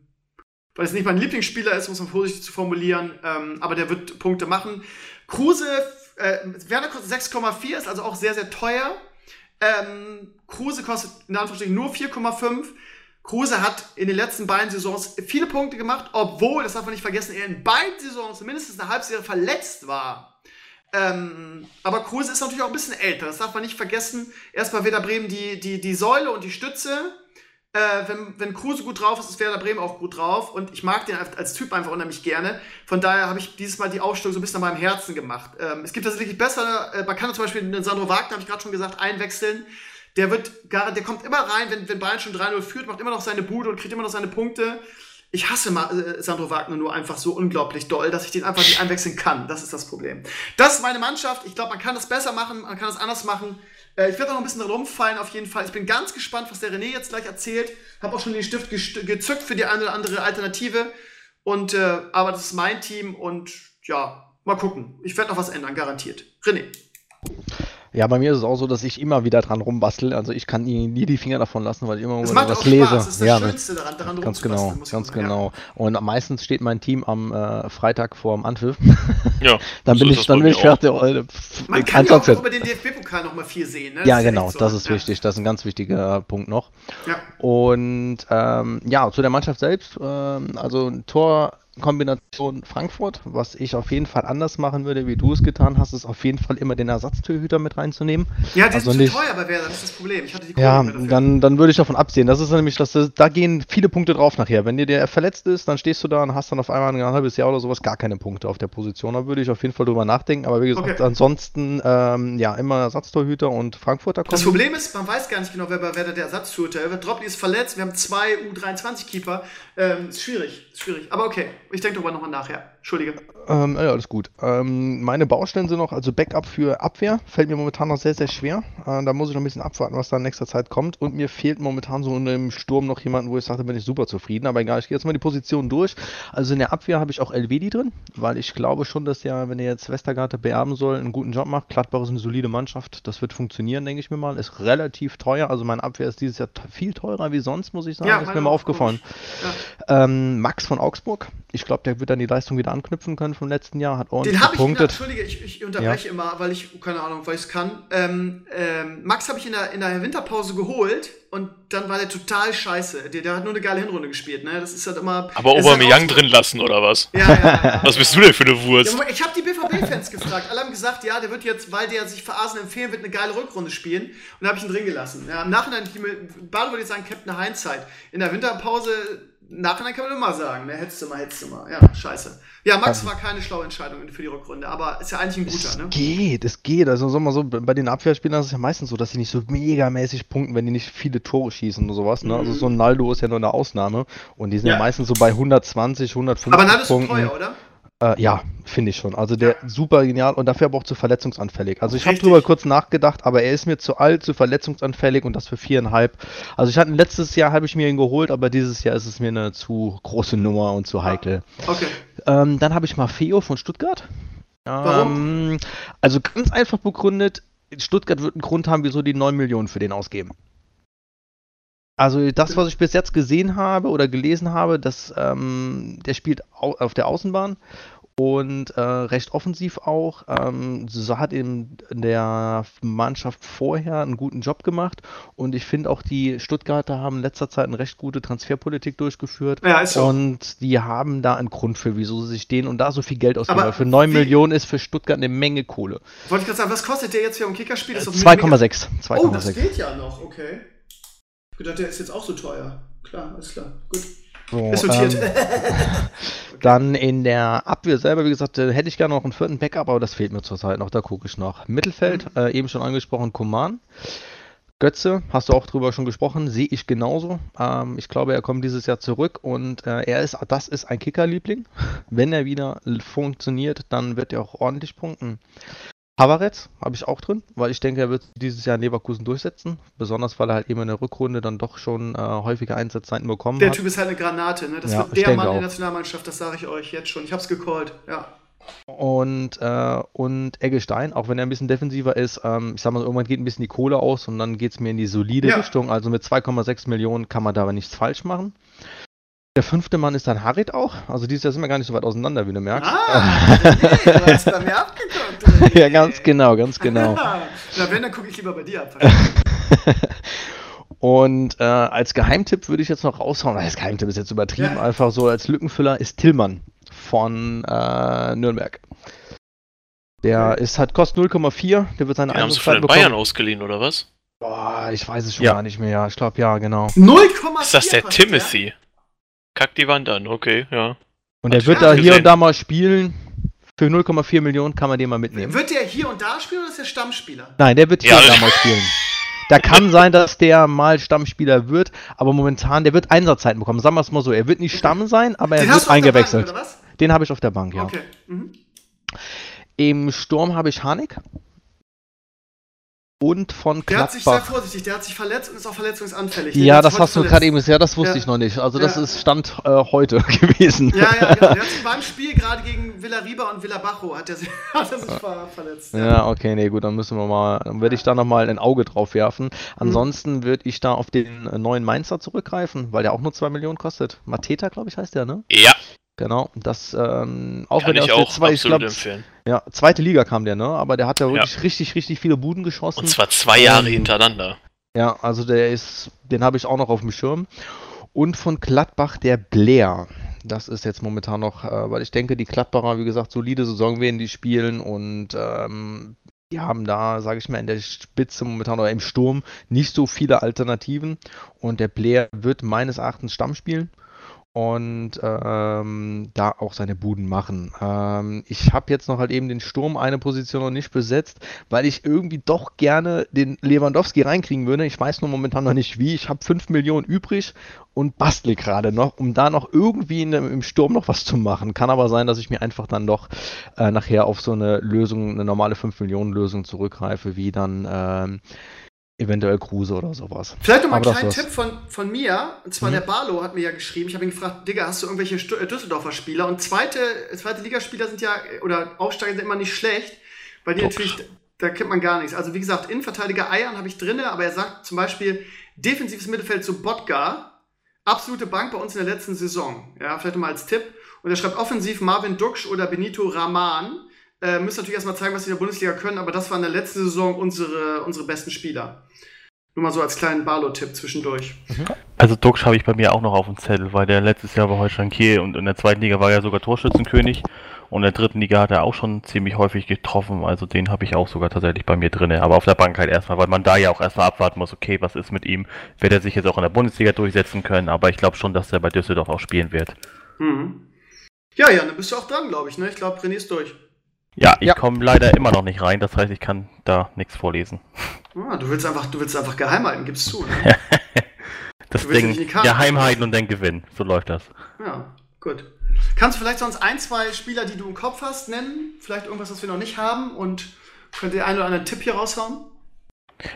weil es nicht mein Lieblingsspieler ist, muss man vorsichtig zu formulieren, ähm, aber der wird Punkte machen. Kruse, äh, Werner kostet 6,4, ist also auch sehr, sehr teuer. Ähm, Kruse kostet in Anführungsstrichen nur 4,5. Kruse hat in den letzten beiden Saisons viele Punkte gemacht, obwohl, das darf man nicht vergessen, er in beiden Saisons mindestens eine Halbserie verletzt war. Ähm, aber Kruse ist natürlich auch ein bisschen älter, das darf man nicht vergessen. Erst bei Werder Bremen die, die, die Säule und die Stütze. Äh, wenn, wenn Kruse gut drauf ist, ist Werder Bremen auch gut drauf. Und ich mag den als Typ einfach unheimlich gerne. Von daher habe ich dieses Mal die Aufstellung so ein bisschen an meinem Herzen gemacht. Ähm, es gibt tatsächlich besser, äh, man kann zum Beispiel den Sandro Wagner, habe ich gerade schon gesagt, einwechseln der wird der kommt immer rein, wenn, wenn Bayern schon 3-0 führt, macht immer noch seine Bude und kriegt immer noch seine Punkte. Ich hasse mal, äh, Sandro Wagner nur einfach so unglaublich doll, dass ich den einfach nicht einwechseln kann. Das ist das Problem. Das ist meine Mannschaft. Ich glaube, man kann das besser machen, man kann das anders machen. Äh, ich werde noch ein bisschen rumfallen auf jeden Fall. Ich bin ganz gespannt, was der René jetzt gleich erzählt. Habe auch schon den Stift gezückt für die eine oder andere Alternative. Und äh, aber das ist mein Team und ja, mal gucken. Ich werde noch was ändern, garantiert. René. Ja, bei mir ist es auch so, dass ich immer wieder dran rumbastel. Also ich kann nie, nie die Finger davon lassen, weil ich immer Das was auch lese. Spaß, das ist das ja, Schönste daran, daran ganz genau, ganz genau. Und meistens steht mein Team am äh, Freitag vor dem Anpfiff. Ja, dann so bin ich, dann bin ich fertig. Man kann ja auch über den DFB-Pokal noch mal viel sehen, ne? Ja, ist genau, so. das ist ja. wichtig. Das ist ein ganz wichtiger Punkt noch. Ja. Und ähm, ja, zu der Mannschaft selbst. Ähm, also ein Torkombination Frankfurt, was ich auf jeden Fall anders machen würde, wie du es getan hast, ist auf jeden Fall immer den Ersatztürhüter mit reinzunehmen. Ja, die Also zu nicht- teuer bei Werder, das ist das Problem. Ich hatte die Kohle Ja, dann, dann würde ich davon absehen. Das ist nämlich, dass das, da gehen viele Punkte drauf nachher. Wenn dir der verletzt ist, dann stehst du da und hast dann auf einmal ein halbes Jahr oder sowas gar keine Punkte auf der Position. Da würde ich auf jeden Fall drüber nachdenken. Aber wie gesagt, Okay. ansonsten ähm, ja immer Ersatztorhüter und Frankfurter Das kommen. Problem ist, man weiß gar nicht genau, wer bei Werder der Ersatztorhüter ist. Droppi ist verletzt, wir haben zwei U23-Keeper. Ähm, ist schwierig, ist schwierig. Aber okay, ich denke darüber nochmal nachher. Entschuldige. Ähm, ja, alles gut. Ähm, meine Baustellen sind noch, also Backup für Abwehr, fällt mir momentan noch sehr, sehr schwer. Äh, da muss ich noch ein bisschen abwarten, was da in nächster Zeit kommt. Und mir fehlt momentan so in dem Sturm noch jemanden, wo ich sage, da bin ich super zufrieden. Aber egal, ich gehe jetzt mal die Position durch. Also in der Abwehr habe ich auch Elvedi drin, weil ich glaube schon, dass der, wenn er jetzt Westergaard beerben soll, einen guten Job macht. Gladbach ist eine solide Mannschaft. Das wird funktionieren, denke ich mir mal. Ist relativ teuer. Also meine Abwehr ist dieses Jahr viel teurer wie sonst, muss ich sagen. ist mir mal aufgefallen. Ja. Ähm, Max von Augsburg. Ich glaube, der wird dann die Leistung wieder anknüpfen können vom letzten Jahr. Hat ordentlich Den habe ich, in der. Entschuldige, ich, ich unterbreche immer, weil ich, keine Ahnung, weil ich es kann. Ähm, ähm, Max habe ich in der, in der Winterpause geholt und dann war der total scheiße. Der, der hat nur eine geile Hinrunde gespielt, ne? Das ist halt immer. Aber Aubameyang drin lassen, oder was? Ja, ja, ja. Was bist du denn für eine Ja, Wurst? Ich habe die BVB-Fans gefragt. Alle haben gesagt, ja, der wird jetzt, weil der sich für Arsenal empfehlen wird, eine geile Rückrunde spielen. Und da habe ich ihn drin gelassen. Ja, Im Nachhinein, Bade würde ich sagen, Captain Hindsight. In der Winterpause, Nachhinein kann man immer sagen, ne, hättest du mal, hättest du mal. Ja, scheiße. Ja, Max war keine schlaue Entscheidung für die Rückrunde, aber ist ja eigentlich ein guter, Es ne? geht, es geht. Also sagen wir mal so, bei den Abwehrspielern ist es ja meistens so, dass sie nicht so megamäßig punkten, wenn die nicht viele Tore schießen oder sowas. Ne? Also so ein Naldo ist ja nur eine Ausnahme. Und die sind ja, Ja. meistens so bei 120, 150 Aber Naldo ist Punkten. teuer, oder? Äh, ja, finde ich schon. Also der super genial und dafür aber auch zu verletzungsanfällig. Also ich habe drüber kurz nachgedacht, aber er ist mir zu alt, zu verletzungsanfällig und das für viereinhalb. Also ich hatte letztes Jahr habe ich mir ihn geholt, aber dieses Jahr ist es mir eine zu große Nummer und zu heikel. Okay. Ähm, dann habe ich Maffeo von Stuttgart. Warum? Ähm, also ganz einfach begründet, Stuttgart wird einen Grund haben, wieso die 9 Millionen für den ausgeben. Also das, was ich bis jetzt gesehen habe oder gelesen habe, dass ähm, der spielt au auf der Außenbahn und äh, recht offensiv auch. Ähm, so hat in der Mannschaft vorher einen guten Job gemacht und ich finde auch die Stuttgarter haben in letzter Zeit eine recht gute Transferpolitik durchgeführt. Ja, ist so. Und die haben da einen Grund für, wieso sie sich den und da so viel Geld ausgeben. Aber für 9 wie- Millionen ist für Stuttgart eine Menge Kohle. Wollte ich gerade sagen, was kostet der jetzt für ein Kickerspiel? Ist doch 2,6. Oh, das 2,6. geht ja noch, okay. Gedacht, der ist jetzt auch so teuer. Klar, alles klar. Gut. So, ähm, dann in der Abwehr selber, wie gesagt, äh, hätte ich gerne noch einen vierten Backup, aber das fehlt mir zurzeit noch. Da gucke ich noch. Mittelfeld, äh, eben schon angesprochen, Koman. Götze, hast du auch drüber schon gesprochen, sehe ich genauso. Ähm, ich glaube, er kommt dieses Jahr zurück und äh, er ist, das ist ein Kickerliebling. Wenn er wieder funktioniert, dann wird er auch ordentlich punkten. Havertz habe ich auch drin, weil ich denke, er wird dieses Jahr in Leverkusen durchsetzen. Besonders, weil er halt eben in der Rückrunde dann doch schon äh, häufige Einsatzzeiten bekommen Der hat. Typ ist halt eine Granate, ne? Das Ja, wird der Mann in auch. der Nationalmannschaft, das sage ich euch jetzt schon. Ich hab's gecallt, ja. Und, äh, und Eggestein, auch wenn er ein bisschen defensiver ist, ähm, ich sag mal, irgendwann geht ein bisschen die Kohle aus und dann geht es mir in die solide Ja. Richtung. Also mit 2,6 Millionen kann man da aber nichts falsch machen. Der fünfte Mann ist dann Harit auch. Also dieses Jahr sind wir gar nicht so weit auseinander, wie du merkst. Ah, nee, du hast bei mir abgeguckt. René. ja, ganz genau, ganz genau. Na, wenn, dann gucke ich lieber bei dir ab. Und äh, als Geheimtipp würde ich jetzt noch raushauen, als Geheimtipp ist jetzt übertrieben, Ja. einfach so als Lückenfüller ist Tillmann von äh, Nürnberg. Der Okay. ist halt kostet 0,4, der wird seine Den haben sie von den Bayern ausgeliehen, oder was? Boah, ich weiß es schon Ja. gar nicht mehr. Ich glaube, ja, genau. 0,4 Ist das der Timothy? Kack die Wand an, okay, ja. Und der wird da gesehen. hier und da mal spielen. Für 0,4 Millionen kann man den mal mitnehmen. Wird der hier und da spielen oder ist der Stammspieler? Nein, der wird hier Ja. und da mal spielen. Da kann sein, dass der mal Stammspieler wird, aber momentan, der wird Einsatzzeiten bekommen. Sagen wir es mal so, er wird nicht Stamm sein, aber er Den hast wird du auf der Bank, eingewechselt. oder was? Den habe ich auf der Bank, ja. Okay. Mhm. Im Sturm habe ich Hanik. Und von Der hat sich sehr Gladbach. vorsichtig, der hat sich verletzt und ist auch verletzungsanfällig. Den Ja, das hast du gerade eben gesagt, das wusste Ja. ich noch nicht. Also das Ja. ist Stand äh, heute gewesen. Ja, ja, genau. Der hat sich beim Spiel gerade gegen Villariba und Villabajo hat er sich, hat er sich ver verletzt. Ja, okay, nee, gut, dann müssen wir mal, dann werde ich da nochmal ein Auge drauf werfen. Mhm. Ansonsten würde ich da auf den neuen Mainzer zurückgreifen, weil der auch nur 2 Millionen kostet. Mateta, glaube ich, heißt der, ne? Ja, Genau, das, ähm, auch kann wenn ich aus der zwei, ich glaub, empfehlen. ja, zweite Liga kam der, ne? Aber der hat ja wirklich richtig, richtig viele Buden geschossen. Und zwar zwei Jahre Ähm, hintereinander. Ja, also der ist, den habe ich auch noch auf dem Schirm. Und von Gladbach der Blair. Das ist jetzt momentan noch, äh, weil ich denke, die Gladbacher, wie gesagt, solide Saison werden die spielen und ähm, die haben da, sage ich mal, in der Spitze momentan oder im Sturm nicht so viele Alternativen. Und der Blair wird meines Erachtens Stamm spielen und ähm, da auch seine Buden machen. Ähm, ich habe jetzt noch halt eben den Sturm eine Position noch nicht besetzt, weil ich irgendwie doch gerne den Lewandowski reinkriegen würde. Ich weiß nur momentan noch nicht wie. Ich habe 5 Millionen übrig und bastle gerade noch, um da noch irgendwie dem- im Sturm noch was zu machen. Kann aber sein, dass ich mir einfach dann doch äh, nachher auf so eine Lösung, eine normale 5 Millionen Lösung zurückgreife, wie dann ähm, eventuell Kruse oder sowas. Vielleicht noch mal einen kleinen. Tipp von, von mir. Und zwar Mhm. der Barlo hat mir ja geschrieben. Ich habe ihn gefragt, Digga, hast du irgendwelche äh, Düsseldorfer Spieler? Und zweite, zweite Ligaspieler sind ja, oder Aufsteiger sind immer nicht schlecht, weil die Ups. natürlich, da kennt man gar nichts. Also wie gesagt, Innenverteidiger Eiern habe ich drinne, aber er sagt zum Beispiel, defensives Mittelfeld zu Bodga, absolute Bank bei uns in der letzten Saison. Ja, vielleicht nochmal als Tipp. Und er schreibt offensiv Marvin Duksch oder Benito Rahman. Äh, müssen natürlich erstmal zeigen, was sie in der Bundesliga können, aber das waren in der letzten Saison unsere, unsere besten Spieler. Nur mal so als kleinen Barlo-Tipp zwischendurch. Also Duxch habe ich bei mir auch noch auf dem Zettel, weil der letztes Jahr bei Holstein Kiel und in der zweiten Liga war er sogar Torschützenkönig und in der dritten Liga hat er auch schon ziemlich häufig getroffen, also den habe ich auch sogar tatsächlich bei mir drinne, aber auf der Bank halt erstmal, weil man da ja auch erstmal abwarten muss, okay, was ist mit ihm, wird er sich jetzt auch in der Bundesliga durchsetzen können, aber ich glaube schon, dass er bei Düsseldorf auch spielen wird. Mhm. Ja, ja, dann bist du auch dran, glaube ich. Ne? Ich glaube, René ist durch. Ja, ich Ja. komme leider immer noch nicht rein, das heißt, ich kann da nichts vorlesen. Ah, du willst einfach, du willst einfach geheim halten, gibst zu. Ne? Das Du Ding, geheim halten und dann gewinnen, so läuft das. ja, gut. Kannst du vielleicht sonst ein, zwei Spieler, die du im Kopf hast, nennen? Vielleicht irgendwas, was wir noch nicht haben und könnt ihr einen oder anderen Tipp hier raushauen?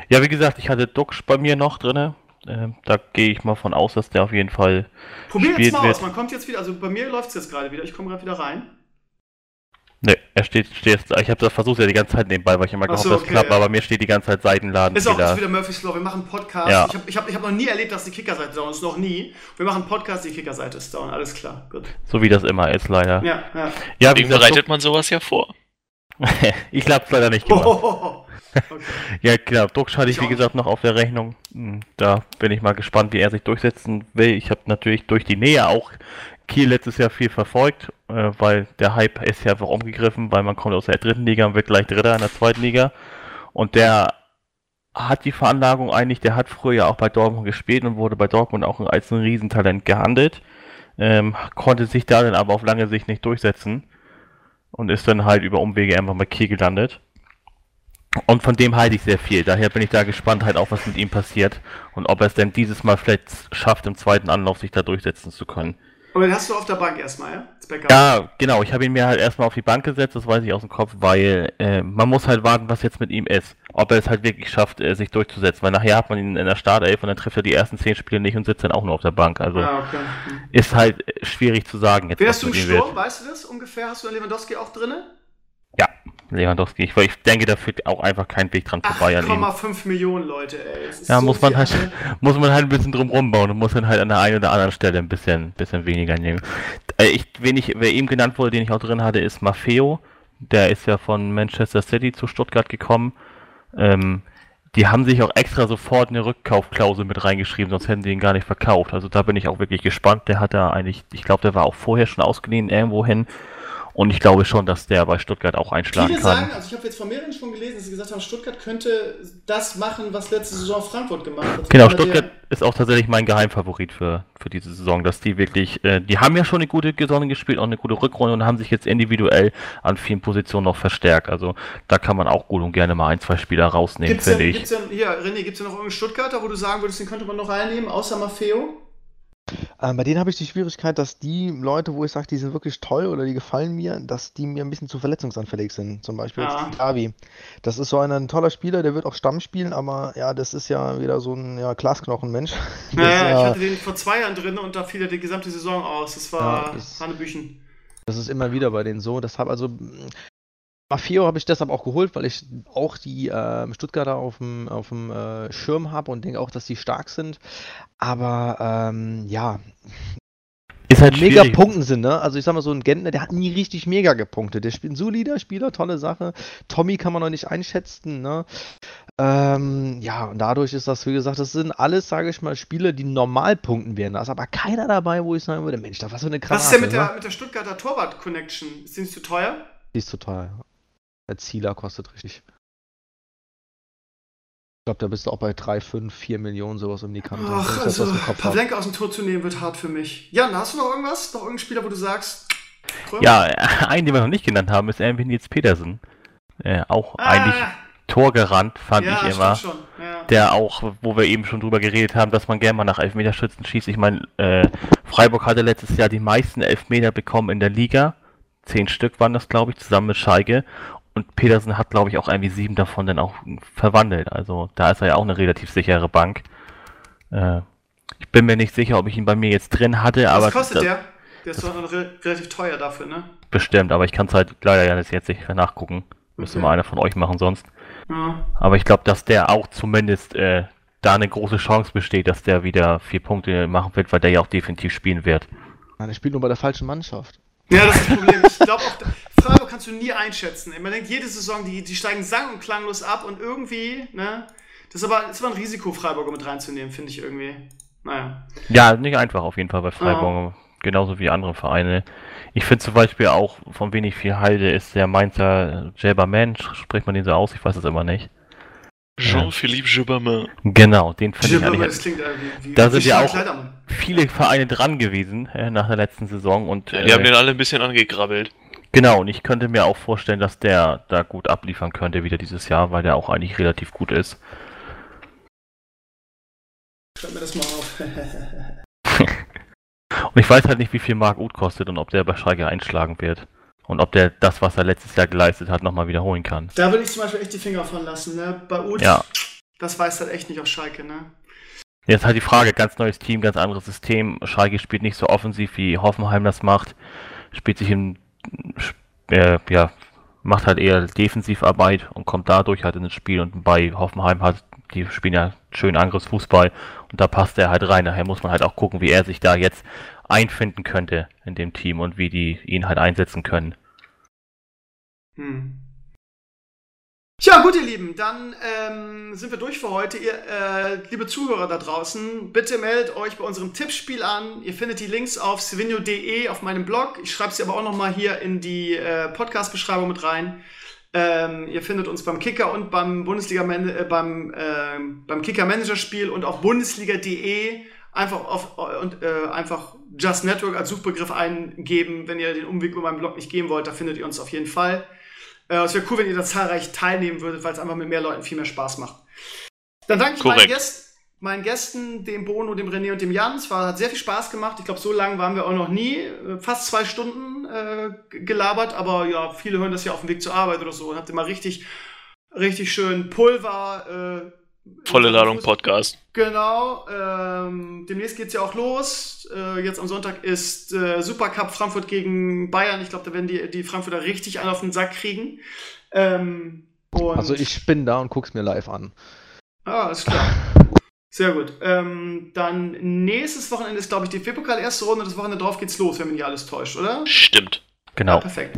Ja, wie gesagt, ich hatte Duxch bei mir noch drinne. Ähm, da gehe ich mal von aus, dass der auf jeden Fall. Probier jetzt mal wird- aus. Man kommt jetzt wieder, also bei mir läuft es jetzt gerade wieder. Ich komme gerade wieder rein. Ne, er steht, steht jetzt, ich habe das versucht ja die ganze Zeit nebenbei, weil ich immer gehofft, so, das okay, klappt, ja. aber mir steht die ganze Zeit Seitenladen. Ist auch ist wieder Murphy's Law. Wir machen einen Podcast. Ja. Ich habe ich hab, ich hab noch nie erlebt, dass die Kickerseite down ist. Noch nie. Wir machen einen Podcast, die Kickerseite ist down. Alles klar. Gut. So wie das immer ist, leider. Ja, ja. Ja, wie bereitet man sowas ja vor. so, ich hab's leider nicht gemacht. Hohoho. Okay. Ja, klar, Drucksch hatte ich, wie gesagt, noch auf der Rechnung. Hm, Da bin ich mal gespannt, wie er sich durchsetzen will. Ich habe natürlich durch die Nähe auch Kiel letztes Jahr viel verfolgt, äh, weil der Hype ist ja einfach umgegriffen, weil man kommt aus der dritten Liga und wird gleich Dritter in der zweiten Liga. Und der hat die Veranlagung eigentlich, der hat früher ja auch bei Dortmund gespielt und wurde bei Dortmund auch als ein Riesentalent gehandelt. Ähm, konnte sich da dann aber auf lange Sicht nicht durchsetzen und ist dann halt über Umwege einfach bei Kiel gelandet. Und von dem halte ich sehr viel. Daher bin ich da gespannt, halt auch was mit ihm passiert und ob er es denn dieses Mal vielleicht schafft, im zweiten Anlauf sich da durchsetzen zu können. Aber den hast du auf der Bank erstmal, ja? Ja, genau. Ich habe ihn mir halt erstmal auf die Bank gesetzt, das weiß ich aus dem Kopf, weil äh, man muss halt warten, was jetzt mit ihm ist. Ob er es halt wirklich schafft, äh, sich durchzusetzen. Weil nachher hat man ihn in der Startelf und dann trifft er die ersten zehn Spiele nicht und sitzt dann auch nur auf der Bank. Also Ah, okay. Hm. ist halt äh, schwierig zu sagen jetzt, hast du im ihm wird. Sturm? Weißt du das ungefähr? Hast du Lewandowski auch drinne? Ja, Lewandowski. Ich, ich denke, da führt auch einfach kein Weg dran vorbei an ihm. 8,5 Millionen Leute, ey. Ja, so muss man halt, Alter. muss man halt ein bisschen drum rumbauen und muss dann halt an der einen oder anderen Stelle ein bisschen, bisschen weniger nehmen. Äh, ich, wen ich, wer eben genannt wurde, den ich auch drin hatte, ist Maffeo. Der ist ja von Manchester City zu Stuttgart gekommen. Ähm, die haben sich auch extra sofort eine Rückkaufklausel mit reingeschrieben, sonst hätten sie ihn gar nicht verkauft. Also da bin ich auch wirklich gespannt. Der hat da eigentlich, ich glaube, der war auch vorher schon ausgeliehen irgendwo hin. Und ich glaube schon, dass der bei Stuttgart auch einschlagen Viele kann. sagen, also ich habe jetzt von mehreren schon gelesen, dass sie gesagt haben, Stuttgart könnte das machen, was letzte Saison Frankfurt gemacht hat. Genau, Stuttgart ist auch tatsächlich mein Geheimfavorit für, für diese Saison, dass die wirklich, äh, die haben ja schon eine gute Saison gespielt, auch eine gute Rückrunde und haben sich jetzt individuell an vielen Positionen noch verstärkt. Also da kann man auch gut und gerne mal ein, zwei Spieler rausnehmen, Gibt's denn, finde ich. gibt's denn, hier, René, gibt es denn noch irgendeinen Stuttgarter, wo du sagen würdest, den könnte man noch reinnehmen, außer Maffeo? Ähm, bei denen habe ich die Schwierigkeit, dass die Leute, wo ich sage, die sind wirklich toll oder die gefallen mir, dass die mir ein bisschen zu verletzungsanfällig sind. Zum Beispiel Ja. jetzt. Das ist so ein, ein toller Spieler, der wird auch Stamm spielen, aber ja, das ist ja wieder so ein ja, Glasknochenmensch. Naja, ist ich ja- hatte den vor zwei Jahren drin und da fiel er die gesamte Saison aus. Das war Ja, das- Hanebüchen. Das ist immer wieder bei denen so. Deshalb, also mh, Maffeo habe ich deshalb auch geholt, weil ich auch die ähm, Stuttgarter auf dem, auf dem äh, Schirm habe und denke auch, dass die stark sind. Aber ähm, ja, Ist halt mega schwierig. punkten sind, ne? Also ich sag mal, so ein Gentner, der hat nie richtig mega gepunktet. Der spielt ein solider Spieler, tolle Sache. Tommy kann man noch nicht einschätzen, ne? Ähm, ja, und dadurch ist das, wie gesagt, das sind alles, sage ich mal, Spiele, die normal punkten werden. Da ist aber keiner dabei, wo ich sagen würde, Mensch, da was für eine Granate. Was ist denn mit ne? der, mit der Stuttgarter Torwart-Connection? Ist die nicht zu teuer? Die ist total. Der Zieler kostet richtig. Ich glaube, da bist du auch bei 3, 5, 4 Millionen sowas um die Kante. Ach, das also. Pavlenka aus dem Tor zu nehmen wird hart für mich. Jan, hast du noch irgendwas? Noch irgendeinen Spieler, wo du sagst? Krömer? Ja, einen, den wir noch nicht genannt haben, ist irgendwie Nils Petersen. Äh, auch Ah, eigentlich torgerannt, fand ja, ich immer. Ja. Der auch, wo wir eben schon drüber geredet haben, dass man gerne mal nach Elfmeterschützen schießt. Ich meine, äh, Freiburg hatte letztes Jahr die meisten Elfmeter bekommen in der Liga. Zehn Stück waren das, glaube ich, zusammen mit Schalke. Und Petersen hat, glaube ich, auch irgendwie sieben davon dann auch verwandelt. Also da ist er ja auch eine relativ sichere Bank. Äh, ich bin mir nicht sicher, ob ich ihn bei mir jetzt drin hatte, aber Was kostet das- der? Der ist doch re relativ teuer dafür, ne? bestimmt, aber ich kann es halt leider ja jetzt nicht nachgucken. Müsste Okay. mal einer von euch machen sonst. Ja. Aber ich glaube, dass der auch zumindest äh, da eine große Chance besteht, dass der wieder vier Punkte machen wird, weil der ja auch definitiv spielen wird. Nein, der spielt nur bei der falschen Mannschaft. Ja, das ist das Problem. Ich glaube auch, Freiburg kannst du nie einschätzen. Man denkt, jede Saison, die, die steigen sang- und klanglos ab und irgendwie, ne? Das ist aber, ist aber ein Risiko, Freiburger mit reinzunehmen, finde ich irgendwie. Naja. Ja, nicht einfach auf jeden Fall bei Freiburg. Genauso wie andere Vereine. Ich finde zum Beispiel auch, von wenig viel halte, ist der Mainzer Jelberman. Spricht man den so aus? Ich weiß es immer nicht. Jean-Philippe Gibbermann. Genau, den finde ich Jibber, eigentlich das klingt äh, wie, wie Da sind ja auch- viele Vereine dran gewesen äh, nach der letzten Saison und Ja, die haben äh, den alle ein bisschen angegrabbelt. Genau, und ich könnte mir auch vorstellen, dass der da gut abliefern könnte wieder dieses Jahr, weil der auch eigentlich relativ gut ist. Schreib mir das mal auf. Und ich weiß halt nicht, wie viel Mark Uth kostet und ob der bei Schalke einschlagen wird. Und ob der das, was er letztes Jahr geleistet hat, nochmal wiederholen kann. da würde ich zum Beispiel echt die Finger von lassen, ne? Bei Uth, Ja. das weiß halt echt nicht auf Schalke, ne? Jetzt halt die Frage, ganz neues Team, ganz anderes System. Schalke spielt nicht so offensiv, wie Hoffenheim das macht. Spielt sich in, äh, ja, macht halt eher Defensivarbeit und kommt dadurch halt in das Spiel. Und bei Hoffenheim hat, die spielen ja schön Angriffsfußball und da passt er halt rein. Daher muss man halt auch gucken, wie er sich da jetzt einfinden könnte in dem Team und wie die ihn halt einsetzen können. Hm. Ja, gut, ihr Lieben, dann ähm, sind wir durch für heute. Ihr, äh, liebe Zuhörer da draußen, bitte meldet euch bei unserem Tippspiel an. Ihr findet die Links auf sevinio.de auf meinem Blog. Ich schreibe sie aber auch nochmal hier in die äh, Podcast-Beschreibung mit rein. Ähm, ihr findet uns beim Kicker und beim Bundesliga äh, beim, ähm, beim Kicker Manager Spiel und auf bundesliga.de einfach auf und äh, einfach Just Network als Suchbegriff eingeben, wenn ihr den Umweg über meinen Blog nicht gehen wollt, da findet ihr uns auf jeden Fall. Äh, es wäre cool, wenn ihr da zahlreich teilnehmen würdet, weil es einfach mit mehr Leuten viel mehr Spaß macht. Dann danke ich meinen. Gästen, meinen Gästen, dem Bono, dem René und dem Jan. Es war, hat sehr viel Spaß gemacht. Ich glaube, so lange waren wir auch noch nie. Äh, Fast zwei Stunden äh, gelabert, aber ja, viele hören das ja auf dem Weg zur Arbeit oder so und habt immer richtig, richtig schön Pulver. Volle Ladung Podcast. Genau, ähm, demnächst geht's ja auch los. Äh, jetzt am Sonntag ist äh, Supercup Frankfurt gegen Bayern. Ich glaube, da werden die, die Frankfurter richtig einen auf den Sack kriegen. Ähm, und Also ich bin da und guck's mir live an. Ah, ist klar. Sehr gut. Ähm, dann nächstes Wochenende ist, glaube ich, die DFB-Pokal erste Runde. Das Wochenende drauf geht's los, wenn mich nicht alles täuscht, oder? Stimmt. Ja, Genau. perfekt.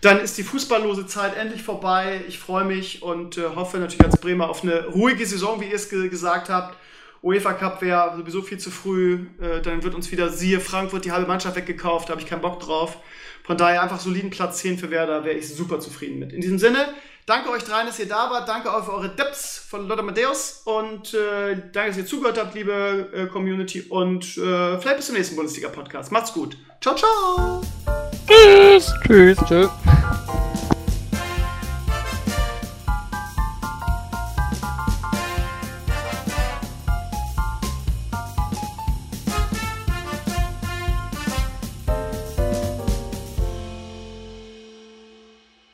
Dann ist die fußballlose Zeit endlich vorbei. Ich freue mich und äh, hoffe natürlich als Bremer auf eine ruhige Saison, wie ihr es ge gesagt habt. UEFA Cup wäre sowieso viel zu früh. Äh, dann wird uns wieder siehe Frankfurt die halbe Mannschaft weggekauft. Da habe ich keinen Bock drauf. Von daher einfach soliden Platz 10 für Werder wäre ich super zufrieden mit. In diesem Sinne, danke euch dreien, dass ihr da wart. Danke auch für eure Dips von Lotte Matthäus. Und äh, danke, dass ihr zugehört habt, liebe äh, Community. Und äh, vielleicht bis zum nächsten Bundesliga-Podcast. Macht's gut. Ciao, ciao. Tschüss. Tschüss. Tschö.